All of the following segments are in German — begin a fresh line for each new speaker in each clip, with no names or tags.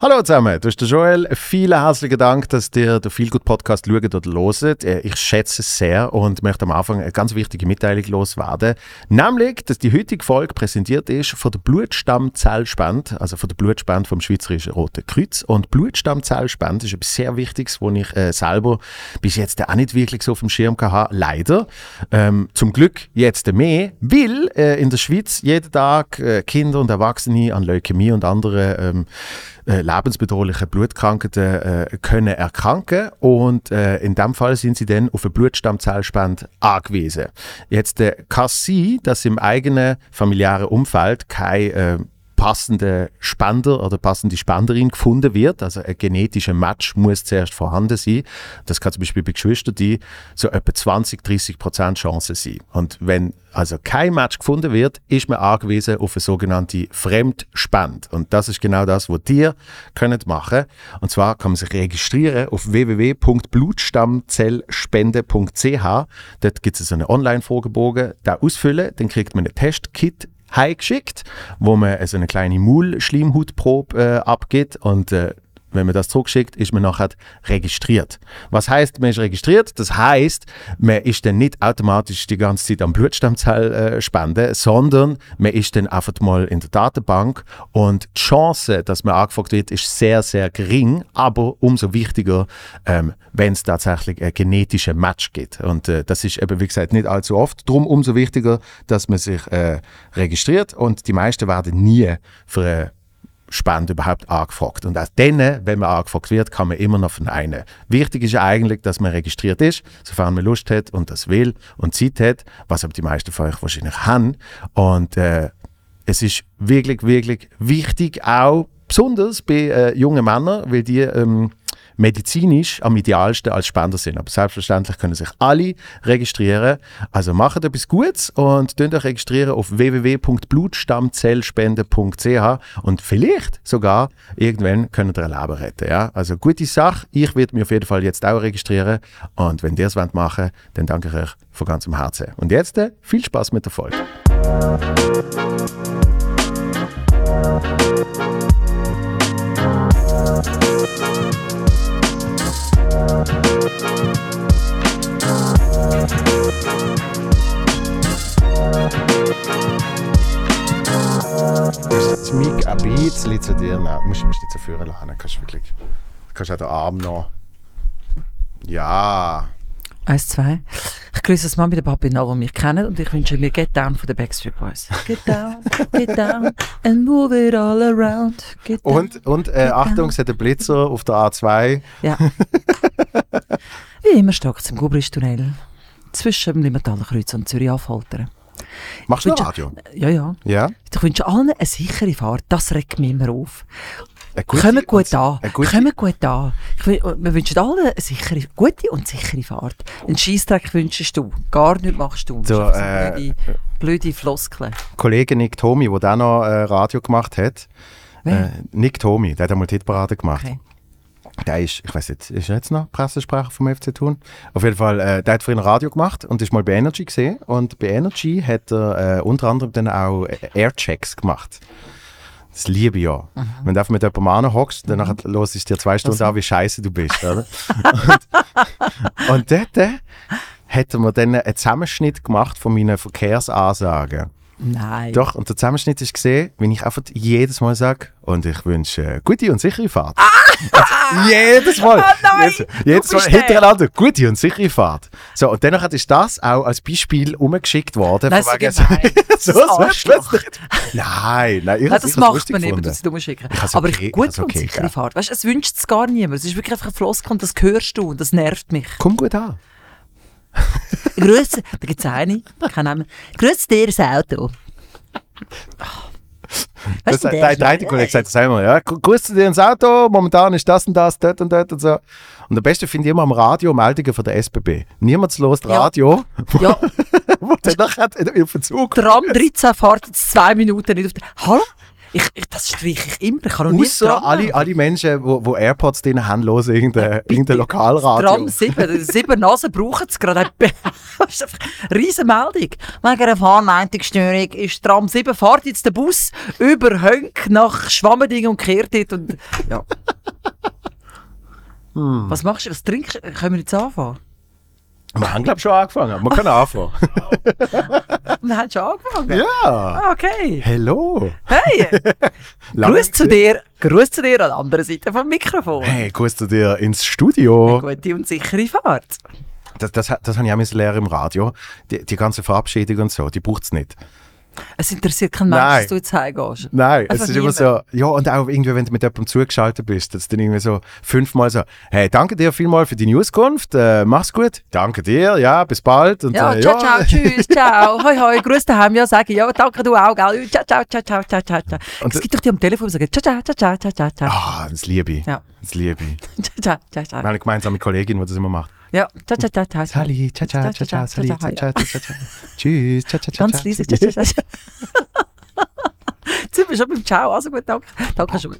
Hallo zusammen, du bist der Joel. Vielen herzlichen Dank, dass ihr den Feelgood Podcast schaut oder loset. Äh, ich schätze es sehr und möchte am Anfang eine ganz wichtige Mitteilung loswerden. Nämlich, dass die heutige Folge präsentiert ist von der Blutstammzellspende, also von der Blutspende vom Schweizerischen Roten Kreuz. Und Blutstammzellspende ist etwas sehr Wichtiges, wo ich äh, selber bis jetzt auch nicht wirklich so auf dem Schirm hatte. Leider. Ähm, zum Glück jetzt mehr, weil äh, in der Schweiz jeden Tag äh, Kinder und Erwachsene an Leukämie und anderen ähm, äh, lebensbedrohliche Blutkrankheiten äh, können erkranken und äh, in dem Fall sind sie dann auf eine Blutstammzellspende angewiesen. Jetzt äh, kann es sein, dass im eigenen familiären Umfeld kein äh, passende Spender oder passende Spenderin gefunden wird. Also ein genetischer Match muss zuerst vorhanden sein. Das kann zum Beispiel bei Geschwistern die so etwa 20, 30 Prozent Chance sein. Und wenn also kein Match gefunden wird, ist man angewiesen auf eine sogenannte Fremdspende. Und das ist genau das, was ihr könnt machen. Und zwar kann man sich registrieren auf www.blutstammzellspende.ch. Dort gibt es so einen Online-Fragebogen, da ausfüllen, dann kriegt man ein Testkit heimgeschickt, wo man so eine kleine Maulschleimhautprobe äh, abgibt und äh, wenn man das zurückschickt, ist man nachher registriert. Was heißt, man ist registriert? Das heißt, man ist dann nicht automatisch die ganze Zeit am Blutstammzell äh, spenden, sondern man ist dann einfach mal in der Datenbank und die Chance, dass man angefragt wird, ist sehr, sehr gering, aber umso wichtiger, ähm, wenn es tatsächlich ein genetisches Match gibt. Und äh, das ist eben, wie gesagt, nicht allzu oft. Darum umso wichtiger, dass man sich äh, registriert und die meisten werden nie für eine Spende überhaupt angefragt. Und auch dann, wenn man angefragt wird, kann man immer noch von einem. Wichtig ist ja eigentlich, dass man registriert ist, sofern man Lust hat und das will und Zeit hat, was aber die meisten von euch wahrscheinlich haben. Und äh, es ist wirklich, wirklich wichtig, auch besonders bei äh, jungen Männern, weil die ähm, medizinisch am idealsten als Spender sind. Aber selbstverständlich können sich alle registrieren. Also macht etwas Gutes und euch registrieren auf www.blutstammzellspende.ch und vielleicht sogar irgendwann könnt ihr ein Leben retten. Ja? Also gute Sache. Ich werde mich auf jeden Fall jetzt auch registrieren und wenn ihr es machen dann danke ich euch von ganzem Herzen. Und jetzt äh, viel Spaß mit der Folge. Das Mic ein bisschen zu dir nehmen. Du musst mich nicht so führen lassen. Kannst du wirklich. Kannst auch den Arm noch. Ja.
Eins, zwei. Ich grüße das Mami, den Papi noch, die mich kennen und ich wünsche mir Get Down von den Backstreet Boys. Get down, get down and move it all around. Get down,
Und, und äh, Achtung, es hat einen Blitzer auf der A2.
Ja. Wie immer es im Gubristunnel. Zwischen dem Limmertaler und Zürich Affoltern.
Machst du Radio?
Ja, ja.
Ja.
Ich wünsche allen eine sichere Fahrt. Das regt mich immer auf.
Gute
Kommen gut an.
Gute,
Kommen gut an. Wir wünschen allen eine sichere, gute und sichere Fahrt. Einen Scheissdreck wünschst du. Gar nichts machst du.
So,
Das ist
äh,
blöde, blöde Floskeln.
Kollege Nick Tomi, der dann noch äh, Radio gemacht hat. Äh, Nick Tomi, der hat einmal die Hitparade gemacht.
Okay.
Der ist, ich weiß nicht, ist er jetzt noch Pressesprecher vom FC Thun? Auf jeden Fall, äh, der hat früher Radio gemacht und ist mal bei Energy gesehen. Und bei Energy hat er äh, unter anderem dann auch äh, Airchecks gemacht. Das liebe ich ja.
Mhm.
Wenn du einfach mit jemandem anhockst, dann nachher los ist dir zwei Stunden
Also.
an, wie scheiße du bist. Oder? und, und dort äh, hat er mir dann einen Zusammenschnitt gemacht von meinen Verkehrsansagen.
Nein.
Doch, und der Zusammenschnitt ist gesehen, wenn ich einfach jedes Mal sage, und ich wünsche äh, gute und sichere Fahrt. Also, jedes Mal.
Ah, nein,
jedes, jedes
du
Mal
der.
hintereinander, gute und sichere Fahrt. So, und danach ist das auch als Beispiel umgeschickt worden.
Nein,
von
so
so,
Das
so plötzlich. Nein, nein, ich
Nein, das macht man
nicht.
das du schicken.
Ich hab's
Aber
okay-
ich, gut
ich hab's
und
okay
sichere
gegeben.
Fahrt. Weißt, es wünscht es gar niemand. Es ist wirklich einfach ein Floskel und das hörst du und das nervt mich.
Komm gut an.
Grüße, da gibt es eine, kein Name. Grüße dir das Auto.
Das,
Weißt du,
der,
der
der, der Kollege sagt das einmal, ja, grüßt dir ins Auto, momentan ist das und das, dort und dort und so. Und am besten finde ich immer am Radio Meldungen von der SBB. Niemand los
Ja.
Radio,
Ja,
wo dann nachher auf den Zug
Tram 13 fährt jetzt zwei Minuten nicht auf der... Hallo? Ich, ich, das streiche ich immer. Ich kann noch dran
alle, alle Menschen, die wo AirPods drin haben, hören irgendein, irgendein Lokalradio.
Tram 7, sieben Nasen brauchen es gerade. Das ist einfach eine riesen Meldung. Wegen einer Fahrleitungsstörung ist Tram 7, fährt jetzt der Bus über Hönk nach Schwammending und kehrt dort. Und, ja.
Hm.
Was machst du? Was trinkst du? Können wir jetzt anfangen?
Wir haben, glaube ich, schon angefangen. Wir können anfangen.
Wir haben schon angefangen?
ja.
Ah, okay.
Hallo.
Hey, Gruß zu dir. Gruß zu dir an der anderen Seite vom Mikrofon.
Hey, grüß zu dir ins Studio.
Gute und sichere Fahrt.
Das, das, das habe ich auch müssen lernen im Radio. Die, die ganze Verabschiedung und so, die braucht es nicht.
Es interessiert keinen Mensch, dass du jetzt heimgehst.
Nein, es ist immer so, ja, und auch irgendwie, wenn du mit jemandem zugeschaltet bist, dass dann irgendwie so fünfmal so, hey, danke dir vielmal für die Auskunft, äh, mach's gut, danke dir, ja, bis bald. Und,
Ja,
äh,
ciao, ciao, tschüss, ciao, hoi, hoi, grüß daheim, ja, sage ich, ja, danke du auch, gell, ciao, ciao, ciao, ciao, ciao, ciao.
Und
Es gibt doch die am Telefon, die sagen, ciao, ciao, ciao, ciao, ciao, ciao,
Ah, das liebe ich.
Ja.
Das liebe ich.
ciao, ciao, ciao, ciao,
Wir haben eine gemeinsame Kollegin, die das immer macht.
Ja, ciao, ciao, ciao, ciao, ciao.
Sally, ciao, ciao, ciao, ciao, Sally, ciao, ciao, ciao, ciao, ciao. Tschüss, ciao, ciao, ciao,
Ganz leise, ciao, ciao, ciao, ciao. Jetzt sind wir schon beim Ciao, also gut, danke, danke schon.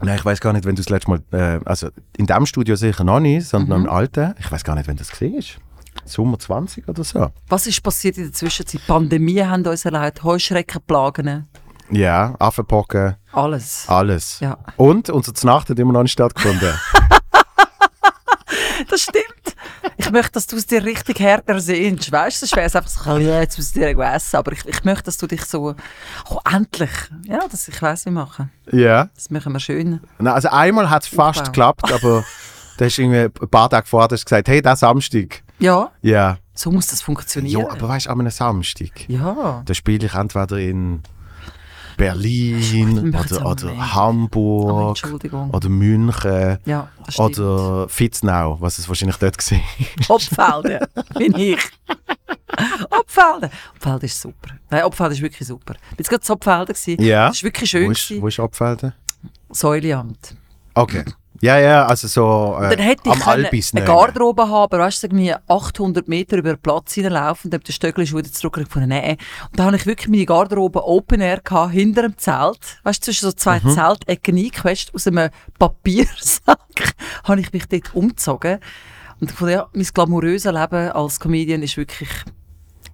Nein, ich weiß gar nicht, wenn du das letzte Mal, äh, also in dem Studio sicher noch nicht, sondern
Mhm.
im alten. Ich weiß gar nicht, wenn du das gesehen hast. Sommer 20 oder so.
Was ist passiert in der Zwischenzeit? Pandemie haben uns erlebt, Heuschreckenplagen,
Ja, Affenpocken,
alles.
alles.
Ja.
Und unsere Znacht hat immer noch nicht stattgefunden.
Das stimmt. Ich möchte, dass du es dir richtig härter sehnst. Weißt du, sonst wäre einfach so, ja, jetzt muss ich dir essen. Aber ich, ich möchte, dass du dich so, oh, endlich, ja, das, ich weiss, wie machen.
ja.
Das machen wir schön.
Na, also einmal hat es fast
Aufbau.
geklappt, aber da hast irgendwie ein paar Tage vorher gesagt, hey, der Samstag.
Ja,
Ja.
so muss das funktionieren.
Ja, aber weißt du, an einem Samstag,
ja.
da spiele ich entweder in Berlin oder, oder.
Oh,
Hamburg
Entschuldigung.
oder München
Ja,
oder Fitznau, was es wahrscheinlich dort gesehen
Obfelden, bin ich. Obfelden. Obfelden ist super. Nein, Obfelden ist wirklich super. Ich war jetzt gerade in Obfelden.
Ja.
Das war wirklich schön.
Wo ist, wo ist Abfelden?
Säuleamt.
Okay. Ja, ja, also so äh,
Dann hätte ich
am
können
Albis
eine
nehmen.
Garderobe haben, aber weißt du, irgendwie 800 Meter über den Platz hineinlaufen und dann den Stöckelschuh wieder zurück und ich gefunden, nee. Und da habe ich wirklich meine Garderobe Open Air gehabt, hinter dem Zelt. Weißt du, zwischen so zwei
Mhm.
Zeltecken eingequetscht, aus einem Papiersack habe ich mich dort umgezogen. Und ich fand, ja, mein glamouröses Leben als Comedian ist wirklich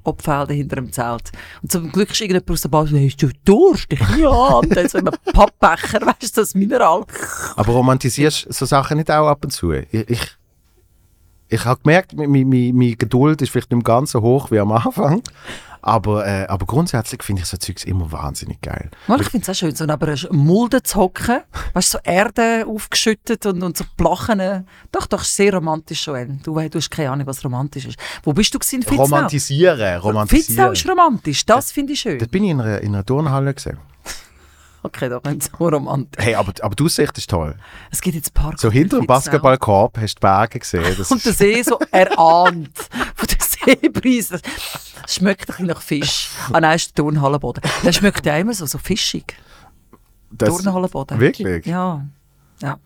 Obfelden hinter dem Zelt. Und zum Glück ist irgendjemand aus der Bar hast du Durst? Ich, ja, und dann so ein Pappbecher, weißt du, das Mineral.
Aber romantisierst so Sachen nicht auch ab und zu? Ich, ich, ich habe gemerkt, meine, Geduld ist vielleicht nicht ganz so hoch wie am Anfang. Aber, äh, aber grundsätzlich finde ich so Zeugs immer wahnsinnig geil.
Mal, ich finde es auch schön, so einer Mulde zu hocken, weißt so Erde aufgeschüttet und, und so Plachen. Doch, doch, sehr romantisch, Joel. Du, du hast keine Ahnung, was romantisch ist. Wo bist du Fitznau?
Romantisieren, romantisieren.
ist romantisch, das finde ich schön.
Dort bin ich in einer, in einer Turnhalle gesehen.
Okay, doch nicht so romantisch.
Hey, aber, aber die Aussicht ist toll.
Es gibt jetzt Park.
So hinter dem Basketballkorb hast du die Berge gesehen. Das
Und der See so erahnt von der Seebrise. Das schmeckt ein bisschen nach Fisch. Ah nein, ist der Turnhallenboden. Der schmeckt ja immer so, so fischig.
das,
Turnhallenboden.
wirklich?
Ja. Ja.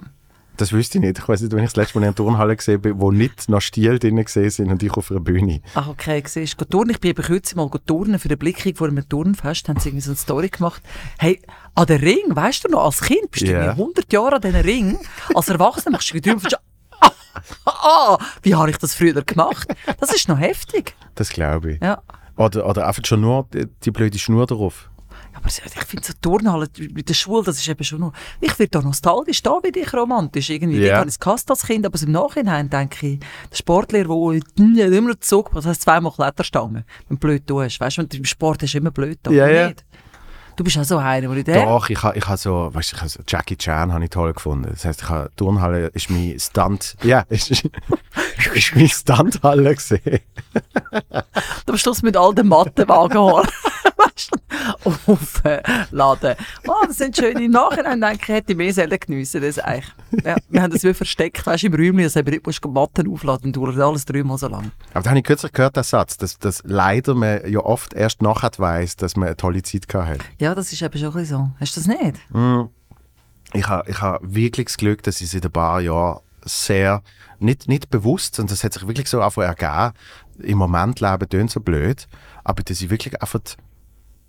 Das wüsste ich nicht. Ich weiß nicht, wenn ich das letzte Mal in einer Turnhalle gesehen bin, wo nicht noch Stiel drin gesehen sind und ich auf einer Bühne.
Ach, okay, siehst du. Turnen. Ich bin eben kürzlich mal turnen für eine Blickung vor einem Turnfest. Haben sie irgendwie so eine Story gemacht. Hey, an den Ring, weißt du noch, als Kind bist du
Ja.
irgendwie 100 Jahre an diesen Ring. Als Erwachsener machst du drüber und ah, ah, wie habe ich das früher gemacht? Das ist noch heftig.
Das glaube ich.
Ja.
Oder, oder einfach schon nur die, die blöde Schnur drauf.
Aber ich finde so Turnhalle mit der Schule, das ist eben schon noch... Ich werde da nostalgisch, da werde ich romantisch. Irgendwie, yeah. habe ich es gehasst als Kind, aber im Nachhinein denke ich, der Sportlehrer, der immer Zug, das heißt zweimal Kletterstangen, wenn du blöd tust. Weißt du, im Sport ist immer blöd, aber
ja.
nicht. Du bist auch so einer, denke,
Doch, ich habe ich ha so, weißt du, so Jackie Chan habe ich toll gefunden. Das heißt, ich habe Turnhalle ist mein Stunt, ja, ist, ist mein Stunthalle gesehen.
am Schluss mit all den Mattenwagen du, aufladen. Oh, das sind schöne im Nachhinein denke ich, hätte ich mehr selten geniessen, das eigentlich. Ja, wir haben das wie versteckt, weißt du, im Räumchen, dass du musst Matten aufladen und dauert alles dreimal so lang.
Aber da habe ich kürzlich gehört, den Satz, dass, dass leider man ja oft erst nachher weiss, dass man eine tolle Zeit gehabt hat.
Ja, das ist eben schon ein bisschen so. Hast du das nicht?
Ich habe ich ha wirklich das Glück, dass ich seit ein paar Jahren sehr, nicht, nicht bewusst, sondern das hat sich wirklich so einfach ergeben, im Moment leben tönt so blöd, aber dass ich wirklich einfach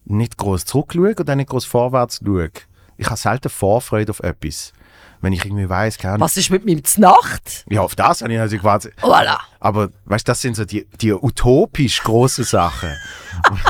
nicht groß zurückschaue und auch nicht groß vorwärts schaue. Ich habe selten Vorfreude auf etwas. Wenn ich irgendwie weiss, keine Ahnung.
Was ist mit mir Znacht?
Ja, auf das habe ich natürlich gewartet.
Voilà.
Aber weißt du, das sind so die, die utopisch großen Sachen.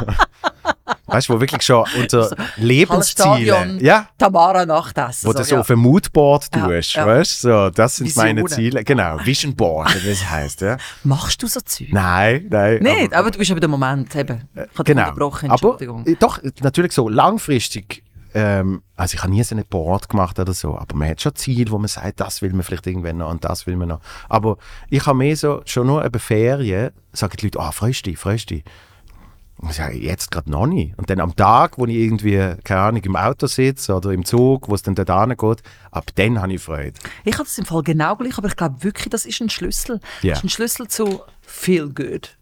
weißt du, wo wirklich schon unter Lebensziele.
Stadion.
Ja,
Tamara Nachtessen.
wo du so
ja.
auf ein Moodboard
Ja,
tust.
ja.
Weißt du, so, das sind meine
Visionen.
Ziele. Genau, Vision Board, wie das heißt. Ja.
Machst du so Zeug?
Nein, nein.
Nicht, aber, du bist aber der Moment. Eben. Ich
Genau. Aber äh, doch, natürlich so langfristig. Ähm, also ich habe nie so ein Board gemacht oder so, aber man hat schon Ziele, wo man sagt, das will man vielleicht irgendwann noch und das will man noch. Aber ich habe mehr so, schon nur über Ferien, sagen die Leute, ah, freust du dich, freust du dich. Ich sage, jetzt gerade noch nicht. Und dann am Tag, wo ich irgendwie, keine Ahnung, im Auto sitze oder im Zug, wo es dann dort hingeht, ab dann habe ich Freude.
Ich habe das im Fall genau gleich, aber ich glaube wirklich, das ist ein Schlüssel.
Ja.
Das ist ein Schlüssel zu feel good.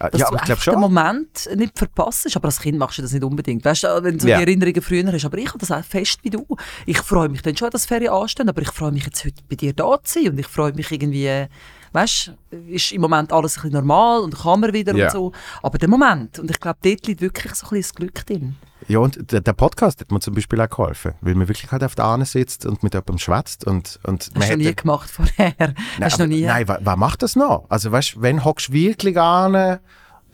Dass
ja,
du
ich
einfach den. Moment nicht verpasst. Aber als Kind machst du das nicht unbedingt. Weißt du, wenn du so
Ja.
die Erinnerungen früher hast. Aber ich habe das auch fest wie du. Ich freue mich dann schon, dass Ferien anstehen, aber ich freue mich jetzt heute bei dir da zu sein. Und ich freue mich irgendwie, weißt du, ist im Moment alles ein bisschen normal und kann man wieder
Ja.
und so. Aber der Moment. Und ich glaube, dort liegt wirklich so ein bisschen das Glück drin.
Ja, und der, der Podcast hat mir zum Beispiel auch geholfen, weil man wirklich halt auf der Ahne sitzt und mit jemandem schwätzt und, und
Hast du noch nie gemacht vorher? Hast du noch nie?
Nein, wer, macht das noch? Also weißt du, wenn hockst du wirklich an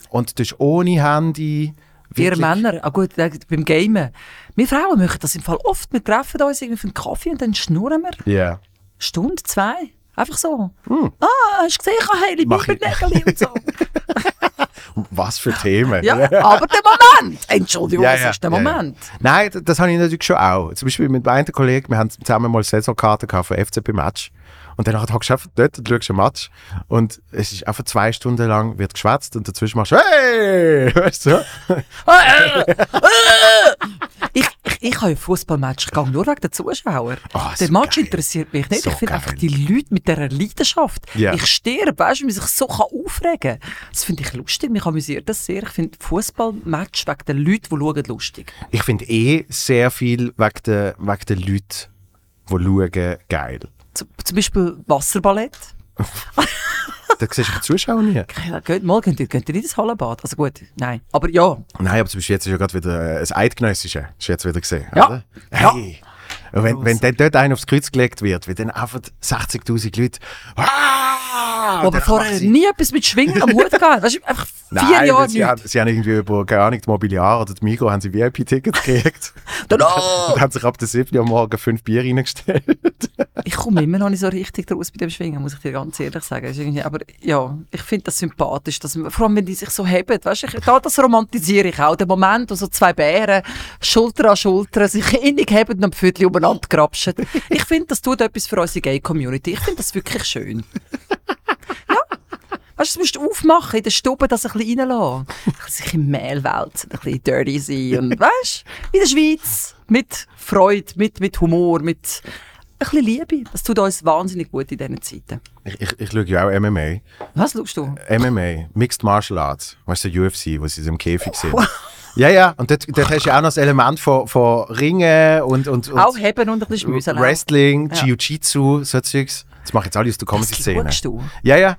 und du bist ohne Handy.
Wir Männer, ah gut, beim Gamen. Wir Frauen machen das im Fall oft. Wir treffen uns irgendwie für einen Kaffee und dann schnurren wir.
Ja.
Stunde, zwei. Einfach so. Ah, hast du gesehen, ich habe heile
Hm.
Bibernägel und so.
Was für Themen.
Ja, aber der Moment. Entschuldigung,
Ja,
das
ja,
ist der
ja, ja.
Moment.
Nein, d- das habe ich natürlich schon auch. Zum Beispiel mit meinem Kollegen, wir haben zusammen mal Saisonkarten gehabt für FCB-Match. Und dann hockst du einfach dort und schaust ein Match. Und es ist einfach zwei Stunden lang wird geschwätzt und dazwischen machst du «Hey!» Weißt du?
Ich habe ein Fußballmatch gegangen, nur wegen den Zuschauern.
Oh,
der
so
Match
geil.
interessiert mich nicht.
So
ich finde einfach die Leute mit dieser Leidenschaft.
Ja.
Ich sterbe, weißt du, wie man sich so kann aufregen kann. Das finde ich lustig. Mich amüsiert das sehr. Ich finde Fußballmatch wegen den Leuten, die schauen, lustig.
Ich finde eh sehr viel wegen der, wegen der Leute, die schauen, geil.
Z zum Beispiel Wasserballett.
Da siehst du die Zuschauer nie.
Ja, geht mal, könnt ihr, könnt ihr nicht ins Hallenbad? Also gut, nein. Aber ja,
Nein, aber zum Beispiel jetzt ist ja gerade wieder äh, das Eidgenössische. Ist jetzt wieder gesehen,
Ja.
oder? Hey. Und wenn, wenn dann dort einer aufs Kreuz gelegt wird, wie dann einfach 60'000 Leute «Ah!»
aber vorher
sie-
nie etwas mit Schwingen am Hut gehabt. Weißt du, einfach vier
Nein,
Jahre
sie, haben, sie haben irgendwie über, keine Ahnung, die Mobiliar oder die Migros haben sie VIP-Tickets gekriegt.
Dann, oh!
und haben sich ab der 7 Uhr am Morgen fünf Bier reingestellt.
Ich komme immer noch nicht so richtig draus bei dem Schwingen, muss ich dir ganz ehrlich sagen. Ist Aber ja, ich finde das sympathisch, dass man, vor allem wenn die sich so heben. Weißt du, ich, da, das romantisiere ich auch. Der Moment, wo so zwei Bären Schulter an Schulter sich innig heben und am Viertel umeinander grapschen. Ich finde, das tut etwas für unsere Gay-Community. Ich finde das wirklich schön. Ja. Weißt du, das musst du aufmachen, in der Stube das ein bisschen reinlassen. Ein bisschen in Mehlwelt, ein bisschen dirty sein. Und weißt du, in der Schweiz, mit Freude, mit, mit Humor, mit ein bisschen Liebe. Das tut uns wahnsinnig gut in diesen Zeiten.
Ich, ich, ich schaue ja auch MMA.
Was schaust du?
MMA, Mixed Martial Arts. Weißt du, UFC, wo sie im Käfig sind. Ja, ja, und dort, dort hast du ja auch noch das Element von, von Ringen und, und, und
Auch heben und ein bisschen.
Wrestling,
Ja.
Jiu-Jitsu, so Zeugs. Das mache ich jetzt alle aus der Comedy-Szene. Ja, ja.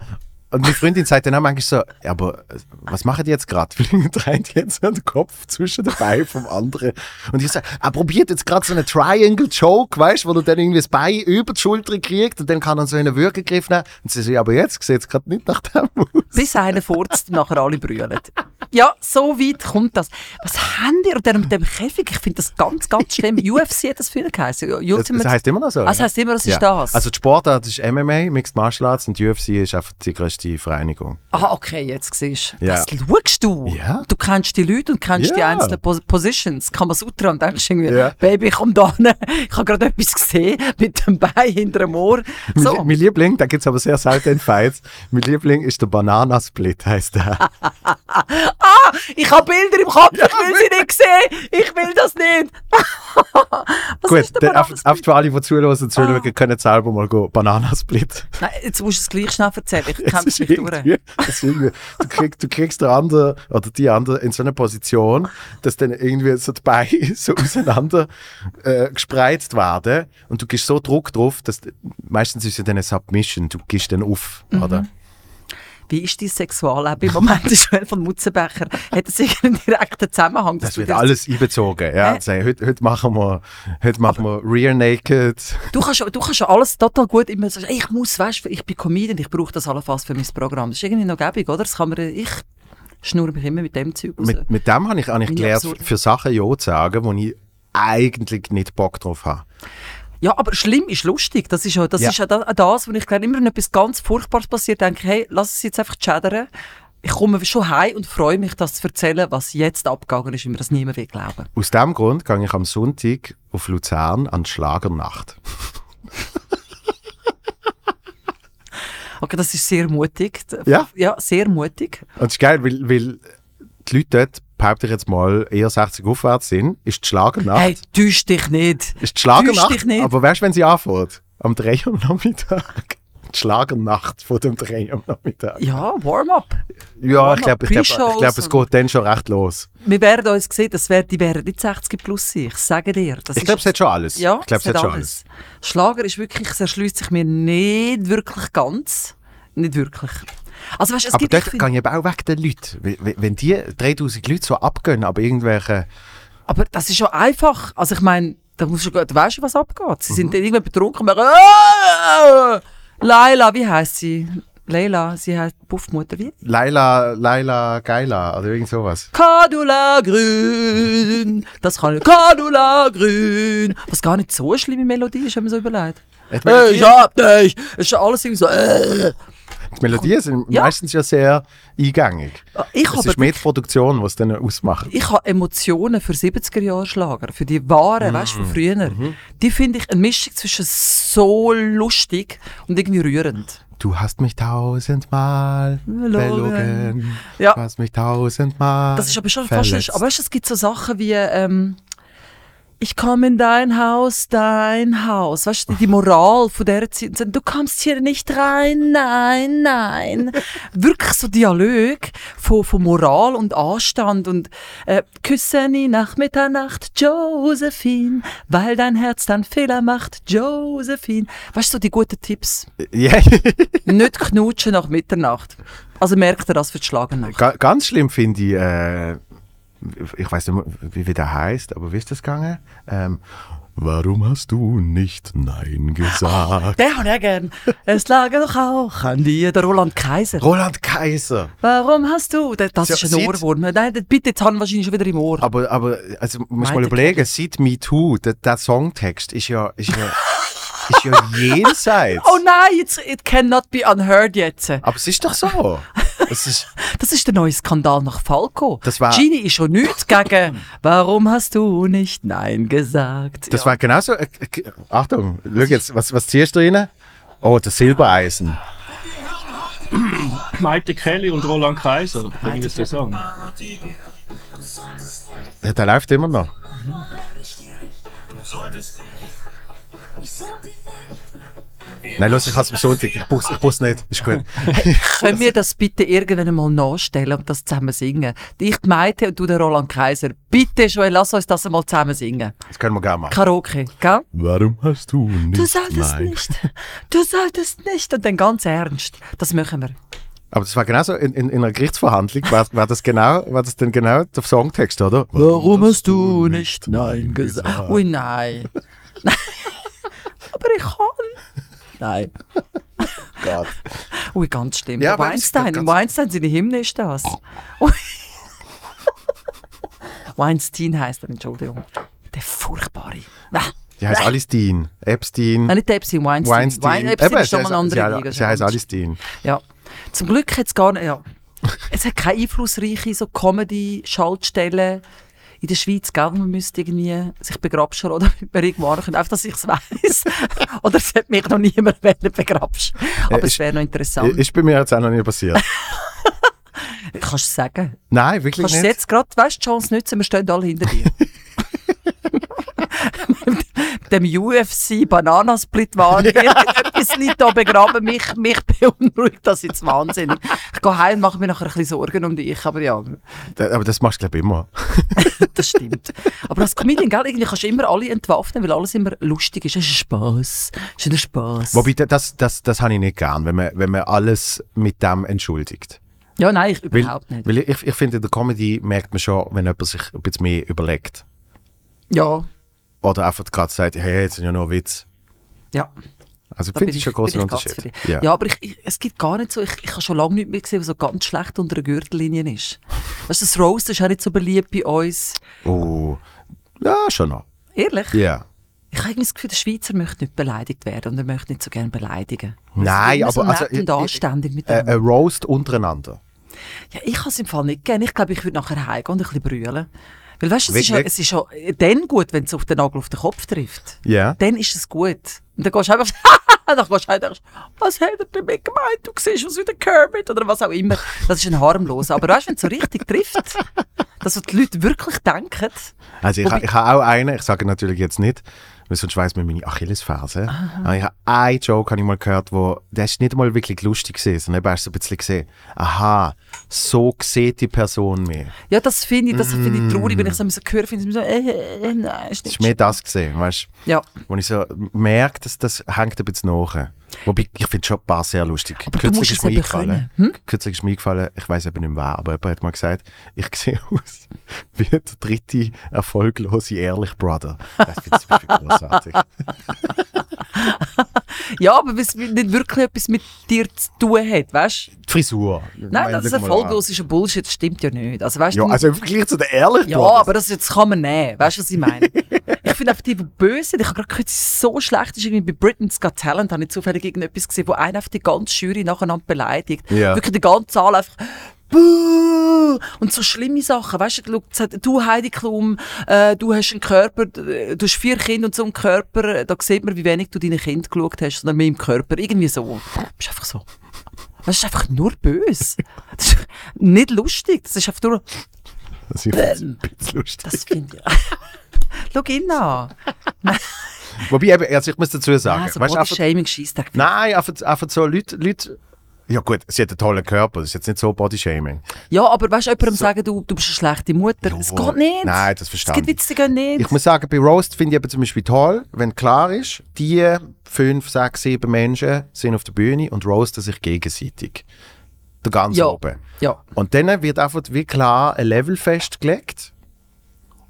Und meine Freundin sagt dann auch manchmal so, aber äh, was machen die jetzt gerade? Weil dreht jetzt so den Kopf zwischen den Beinen vom anderen. Und ich sage, er probiert jetzt gerade so einen Triangle-Joke, weißt du, wo du dann irgendwie das Bein über die Schulter kriegt und dann kann er so einen Würgegriff nehmen. Und sie sagt, ja, aber jetzt sieht es gerade nicht nach dem aus.
Bis einer furzt nachher alle brüllen. Ja, so weit kommt das. Was haben die? Und dann mit dem Käfig, ich finde das ganz, ganz schlimm. UFC hat das viel geheißen.
Das, das heisst immer noch so.
Ah, das
ja.
heisst immer, das ist
ja.
das.
Also die Sportart ist MMA, Mixed Martial Arts und UFC ist einfach die grösste Vereinigung.
Ah, okay, jetzt siehst du.
Ja.
Das schaust du.
Ja.
Du kennst die Leute und kennst die
Ja.
einzelnen Pos Positions. Kamasutra und denkst irgendwie,
Ja.
Baby, komm da hin. Ich habe gerade etwas gesehen mit dem Bein hinter dem Ohr.
Mein,
So.
Lie- mein Liebling, da gibt es aber sehr selten Fights. mein Liebling ist der Bananasplit, heißt der.
Ah, ich habe Bilder im Kopf, ich will sie nicht sehen. Ich will das nicht. Was
Gut,
ist der
auf,
Bananasplit?
auf für alle, die zuhören und zuschauen,
Ah.
können selber mal gehen. Bananasplit.
Nein, jetzt musst du es gleich schnell erzählen. Ich
Es ist irgendwie- Du kriegst, du kriegst den anderen oder die andere in so einer Position, dass dann irgendwie so die Beine so auseinander äh, gespreizt werden und du gibst so Druck drauf, dass meistens ist es ja dann eine Submission, du gehst dann auf,
Mhm.
oder?
Wie ist dein Sexualleben im Moment? Joel von Mutzenbecher. Hat das irgendeinen direkten Zusammenhang?
Das wird alles einbezogen. Ja, sagen, heute, heute machen wir, heute machen wir Rear Naked.
Du kannst, du kannst ja alles total gut immer sagen, ich muss, weißt du, ich bin Comedian, ich brauche das allenfalls für mein Programm. Das ist irgendwie noch gäbig, oder? Das kann man, ich schnurre mich immer mit dem Zeug raus.
Mit, mit dem habe ich, habe ich
Meine
gelernt, für Sachen Ja zu sagen, wo ich eigentlich nicht Bock drauf habe.
Ja, aber schlimm ist lustig. Das ist ja das,
Ja.
ist ja da- das wo ich glaube, immer wenn etwas ganz Furchtbares passiert, denke ich, hey, lass es jetzt einfach chattern. Ich komme schon heim und freue mich, das zu erzählen, was jetzt abgegangen ist, wie mir das niemand will glauben.
Aus diesem Grund gehe ich am Sonntag auf Luzern an die Schlagernacht.
Okay, das ist sehr mutig.
Ja?
Ja, sehr mutig.
Und es ist geil, weil, weil die Leute dort, behaupte ich jetzt mal, eher 60 aufwärts sind, ist die Schlagernacht.
Hey, täusch dich nicht.
ist die Schlagernacht,
dich nicht.
aber weißt du, wenn sie anfängt? Am 3 Uhr am Nachmittag. Die Schlagernacht von dem 3 Uhr am Nachmittag.
Ja, Warm-up.
Ja, ich glaube, ich glaub, ich glaub, es geht dann schon recht los.
Wir werden uns sehen, das wär, die wären nicht 60 plus sein. Ich sage dir.
Ich glaube, es hat schon alles.
Ja,
ich glaube,
es hat alles. Schlager ist wirklich, es erschließt sich mir nicht wirklich ganz. Nicht wirklich. Also weißt, es
Aber
gibt
dort
ich
gehe
find,
ich auch weg den Leuten. Wenn- die 3000 Leute so abgehen, aber irgendwelche...
aber das ist schon einfach. Also ich meine, da musst du, du weißt, was abgeht. Sie
Mhm.
sind dann irgendwann betrunken und machen, «Ah!» Laila, wie heißt sie? Leila, sie heißt Puffmutter, wie?
Laila, Laila Geila oder irgend sowas.
Kadula grün, das kann ich. Kadula grün. Was gar nicht so eine schlimme Melodie ist, wenn man so überlegt. Hey, ich hab dich. Es ist alles irgendwie so. Äh.
Die Melodien sind
Ja.
meistens ja sehr eingängig.
Ich
Es ist mehr die Produktion, was dann ausmacht.
ich habe Emotionen für 70er-Jahre-Schlager, für die wahren, weißt du, von früher. Die finde ich eine Mischung zwischen so lustig und irgendwie rührend.
Du hast mich tausendmal
Belogen. Ja.
Du hast mich tausendmal
Das ist aber schon fast.
verletzt.
Aber weißt du, es gibt so Sachen wie. Ähm, ich komme in dein Haus, dein Haus. Weißt du, die Moral von der Zeit. Du kommst hier nicht rein, nein, nein. Wirklich so Dialog von, von Moral und Anstand und äh, küsse nie nach Mitternacht, Josephine, weil dein Herz dann Fehler macht, Josephine. Weißt du, so die guten Tipps.
Ja,
Nicht knutschen nach Mitternacht. Also merkt ihr das für die Schlagernacht.
ga- ganz schlimm finde ich, äh, ich weiß nicht, mehr, wie, wie der heißt, aber wie ist das gegangen? Ähm, warum hast du nicht Nein gesagt?
Den habe ich auch gern. Es lag doch auch an dir, der Roland Kaiser.
Roland Kaiser.
Warum hast du... Das das
Ja,
ist ein Ohrwurm. Nein, das- bitte, jetzt haben wir wahrscheinlich schon wieder im Ohr.
Aber, aber also, muss mal überlegen, seit Me Too, der, der Songtext ist ja, ist ja, ist ja jenseits.
Oh nein, jetzt, it cannot be unheard jetzt.
Aber es ist doch so. Es ist,
Das ist der neue Skandal nach Falco.
Das war-
Gini ist schon nichts gegen «Warum hast du nicht Nein gesagt?»
das
ja.
war genauso. Äh, äh, Achtung, schau jetzt, was, was ziehst du rein? Oh, das Silbereisen.
Maite Kelly und Roland Kaiser bringen das zusammen.
Ja, der läuft immer noch. Nein, los, ich habe es am Sonntag. Ich brauch's, ich brauch's nicht. Ist gut.
Können wir das bitte irgendwann mal nachstellen und das zusammen singen? Ich, die Maite und du, der Roland Kaiser. Bitte, Joel, lass uns das einmal zusammen singen.
Das können wir gerne machen.
Karaoke, gell?
Warum hast du nicht
Du solltest
Nein?
nicht. Du solltest nicht. Und dann ganz ernst. Das machen wir.
Aber das war genauso in, in, in einer Gerichtsverhandlung. War, war, das genau, war das denn genau der Songtext, oder?
hast du nicht Nein gesagt? Ui, nein. Aber ich kann. Nein.
Gott.
Ui, ganz schlimm.
Ja,
Weinstein.
ganz-
Weinstein, seine Hymne ist das. Weinstein heisst er, Entschuldigung. Der furchtbare.
Die heißt Alice Dean. Epstein.
Nein, nicht Epstein, Weinstein.
Weinstein.
Wein, Epstein
Eben,
ist schon mal eine
heißt-
andere
sie,
Liga.
sie heißt Alice Dean.
Ja. Zum Glück hat es gar nicht, ja. Es hat keine einflussreiche so Comedy-Schaltstellen in der Schweiz, gell, man müsste irgendwie sich begrapschen oder mit mir irgendwo ankommen. Einfach, dass ich es weiss. oder es hat mich noch niemand begrapschen. Aber
Äh,
es wäre noch interessant.
Ist bei mir jetzt auch noch nie passiert.
Kannst du es sagen?
Nein, wirklich
Kannst du
nicht.
jetzt gerade, weißt du, Chance nutzen, wir stehen alle hinter dir. Dem UFC Bananasplit war. Irgendetwas liegt da begraben. Mich, mich beunruhigt das jetzt wahnsinnig. Ich gehe heim und mache mir nachher ein bisschen Sorgen um dich. Aber ja,
Da- Aber das machst du, glaube ich, immer.
das stimmt. Aber als Comedian, gell, irgendwie kannst du immer alle entwaffnen, weil alles immer lustig ist. Es ist ein Spass. Es ist ein Spass.
Wobei, das, das, das habe ich nicht gern, wenn man, wenn man alles mit dem entschuldigt.
Ja, nein, ich
Weil,
überhaupt nicht.
weil ich, ich finde, in der Comedy merkt man schon, wenn jemand sich ein bisschen mehr überlegt.
Ja,
Oder einfach gerade sagt, hey, jetzt sind ja nur Witz.
ja.
Also,
Da
finde ich schon großen Unterschied.
dich. Ja. aber ich, ich, es gibt gar nicht so, ich, ich habe schon lange nicht mehr gesehen, was so ganz schlecht unter der Gürtellinie ist. Weißt du, das Roast ist auch nicht so beliebt bei uns.
Oh, ja, schon noch.
Ehrlich?
Ja.
Ich habe das Gefühl, der Schweizer möchte nicht beleidigt werden und er möchte nicht so gerne beleidigen.
Nein,
Immer so
aber also,
und
äh,
anständig mit
Äh, ein Roast untereinander.
Ja, ich kann es im Fall nicht gerne. Ich glaube, ich würde nachher heimgehen und ein bisschen brüllen. Weil weißt du, es
Weg,
ist, ja,
weg.
es ist ja dann gut, wenn es auf den Nagel auf den Kopf trifft.
Ja.
Dann ist es gut. Und dann gehst du einfach, dann gehst du denkst, was hat er damit gemeint? Du siehst was wie der Kermit oder was auch immer. Das ist ein harmloser. Aber weißt du, wenn es so richtig trifft, dass die Leute wirklich denken,
Also ich, ha- ich habe auch einen, ich sage natürlich jetzt nicht, weil sonst weiss man meine Achillesferse. Aber ich habe einen Joke habe ich mal gehört, wo, der ist nicht mal wirklich lustig gewesen, sondern du so ein bisschen gesehen, aha, so sieht die Person mich.
ja, das finde ich, das finde ich traurig, wenn ich so so höre, finde ich so, äh, äh, äh, nein, ist
Das ist
nicht
mehr das gesehen, weißt
Ja,
du? Wo ich so merke, dass das hängt ein bisschen nach. Wobei, ich finde schon ein paar sehr lustig.
Aber musst es
mir eingefallen,
hm?
kürzlich ist mir eingefallen, ich weiß eben nicht mehr wer, aber jemand hat mal gesagt, ich sehe aus wie der dritte erfolglose Ehrlich Brother. Das finde ich großartig.
ja aber was nicht wirklich etwas mit dir zu tun hat, weißt du?
Die Frisur.
Nein, das ist ein Bullshit, das stimmt ja nicht. Also, weißt
Ja,
du,
also im Vergleich zu den Ehrlich
Ja, aber das jetzt kann man nehmen. Weißt du, was ich meine? ich finde einfach die, die böse sind. Ich habe gerade gehört, so schlecht ist. Irgendwie bei Britain's Got Talent habe ich zufällig irgendetwas gesehen, wo einer einfach die ganze Jury nacheinander beleidigt.
Ja.
Wirklich die ganze Zahl einfach. Buh! Und so schlimme Sachen, weißt du, du Heidi Klum, äh, du hast einen Körper, du hast vier Kinder und so einen Körper, äh, da sieht man, wie wenig du deine Kinder geschaut hast, sondern mehr im Körper, irgendwie so. Du bist einfach so. Das ist einfach nur böse. Das ist nicht lustig, das ist einfach nur,
Das ist ein bisschen lustig.
das finde ich. Schau ihn an.
Wobei, eben, also ich muss dazu sagen,
Ah, so
weißt,
Body-Shaming Scheisstag.
nein, einfach, einfach so Leute, Leute, ja gut, sie hat einen tollen Körper, das ist jetzt nicht so Bodyshaming.
Ja, aber weißt du, jemandem sagen, du, du bist eine schlechte Mutter, das
Jawohl.
geht nicht.
Nein, das
Es
verstehe
gibt
ich.
Witze, die gehen nicht.
Ich muss sagen, bei Roast finde ich eben zum Beispiel toll, wenn klar ist, die fünf, sechs, sieben Menschen sind auf der Bühne und roasten sich gegenseitig. Der ganz
Ja.
oben.
ja.
Und dann wird einfach wie klar ein Level festgelegt.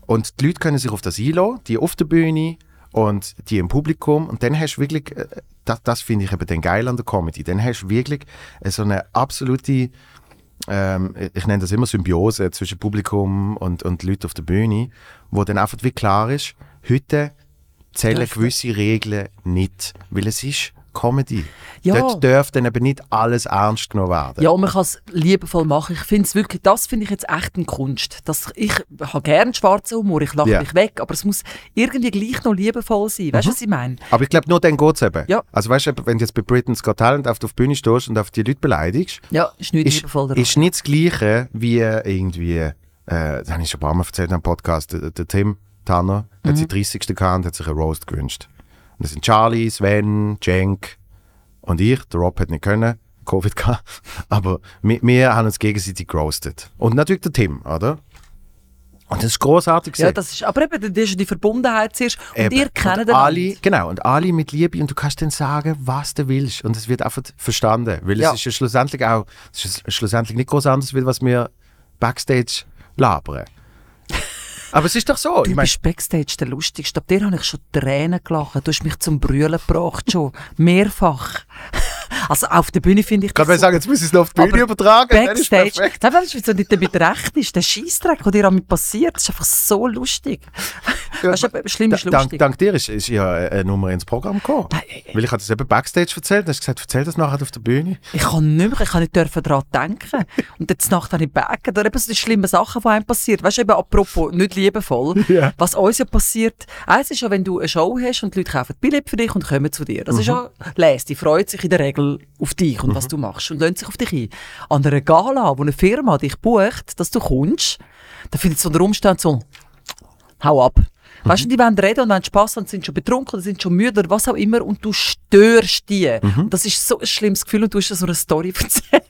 Und die Leute können sich auf das einlassen, die auf der Bühne und die im Publikum. Und dann hast du wirklich, äh, das, das finde ich eben dann geil an der Comedy, dann hast du wirklich so eine absolute, ähm, ich nenne das immer Symbiose zwischen Publikum und, und Leuten auf der Bühne, wo dann einfach wie klar ist, heute zählen gewisse Regeln nicht, weil es ist Comedy.
Ja.
Dort darf dann eben nicht alles ernst genommen werden.
Ja, und man kann es liebevoll machen. Ich finde es wirklich, das finde ich jetzt echt eine Kunst. Das, ich habe gerne schwarzen Humor, ich lache
Ja.
mich weg, aber es muss irgendwie gleich noch liebevoll sein. Weißt du, was ich meine?
Aber ich glaube, nur dann geht es eben.
Ja.
Also weißt du, wenn du jetzt bei Britain's Got Talent auf die Bühne stehst und auf die Leute beleidigst,
Ja, ist nicht
ist,
liebevoll daran.
ist nicht das Gleiche wie irgendwie, äh, das habe ich schon ein paar Mal erzählt am Podcast, der, der Tim Tanner
Mhm.
hat seinen 30. gehabt und hat sich einen Roast gewünscht. Und das sind Charlie, Sven, Cenk und ich. Der Rob hat nicht können, Covid gehabt. Aber wir, wir haben uns gegenseitig geroastet. Und natürlich der Tim, oder? Und das ist großartig.
ja, das ist, aber eben, das ist die Verbundenheit zuerst. Und
Eben.
ihr kennt
und alle, Genau, und alle mit Liebe und du kannst dann sagen, was du willst und es wird einfach verstanden, weil
Ja.
es ist ja schlussendlich auch, es ist schlussendlich nicht groß anders, wie was wir Backstage labern. Aber es ist doch so,
Du
ich meine,
bist Backstage der Lustigste. Ab dir habe ich schon Tränen gelacht. Du hast mich zum Brüllen gebracht, schon. Mehrfach. Also auf der Bühne finde ich
wenn ich
so-
sagen, jetzt muss ich es noch auf die Bühne übertragen, dann ist
Backstage. Nein, weißt du, wieso nicht damit rechnest? Der Scheissdreck, der dir damit passiert, das ist einfach so lustig. Weißt du, schlimm ist
Da- Dank,
lustig.
dank dir ist, ist ja eine Nummer ins Programm gekommen.
Nein, ey, ey.
Weil ich hatte es eben Backstage erzählt, dann hast gesagt, erzähl das nachher auf der Bühne.
Ich kann nicht mehr, ich kann nicht dürfen daran denken. Und jetzt Nacht habe ich backen. Oder eben so die schlimmen Sachen, die einem passieren. Weißt du, eben apropos nicht liebevoll.
Ja.
Was uns ja passiert, eins ist ja, wenn du eine Show hast und die Leute kaufen Billett für dich und kommen zu dir. Das ist ja, les, die freut sich in der Regel auf dich und was du machst und lohnt sich auf dich ein. An einer Gala, wo eine Firma dich bucht, dass du kommst, da findet es unter Umständen so, hau ab. Weißt du, die wollen reden und haben Spass und sind schon betrunken oder sind schon müde oder was auch immer und du störst die.
Mhm.
Das ist so ein schlimmes Gefühl und du hast so eine Story erzählt.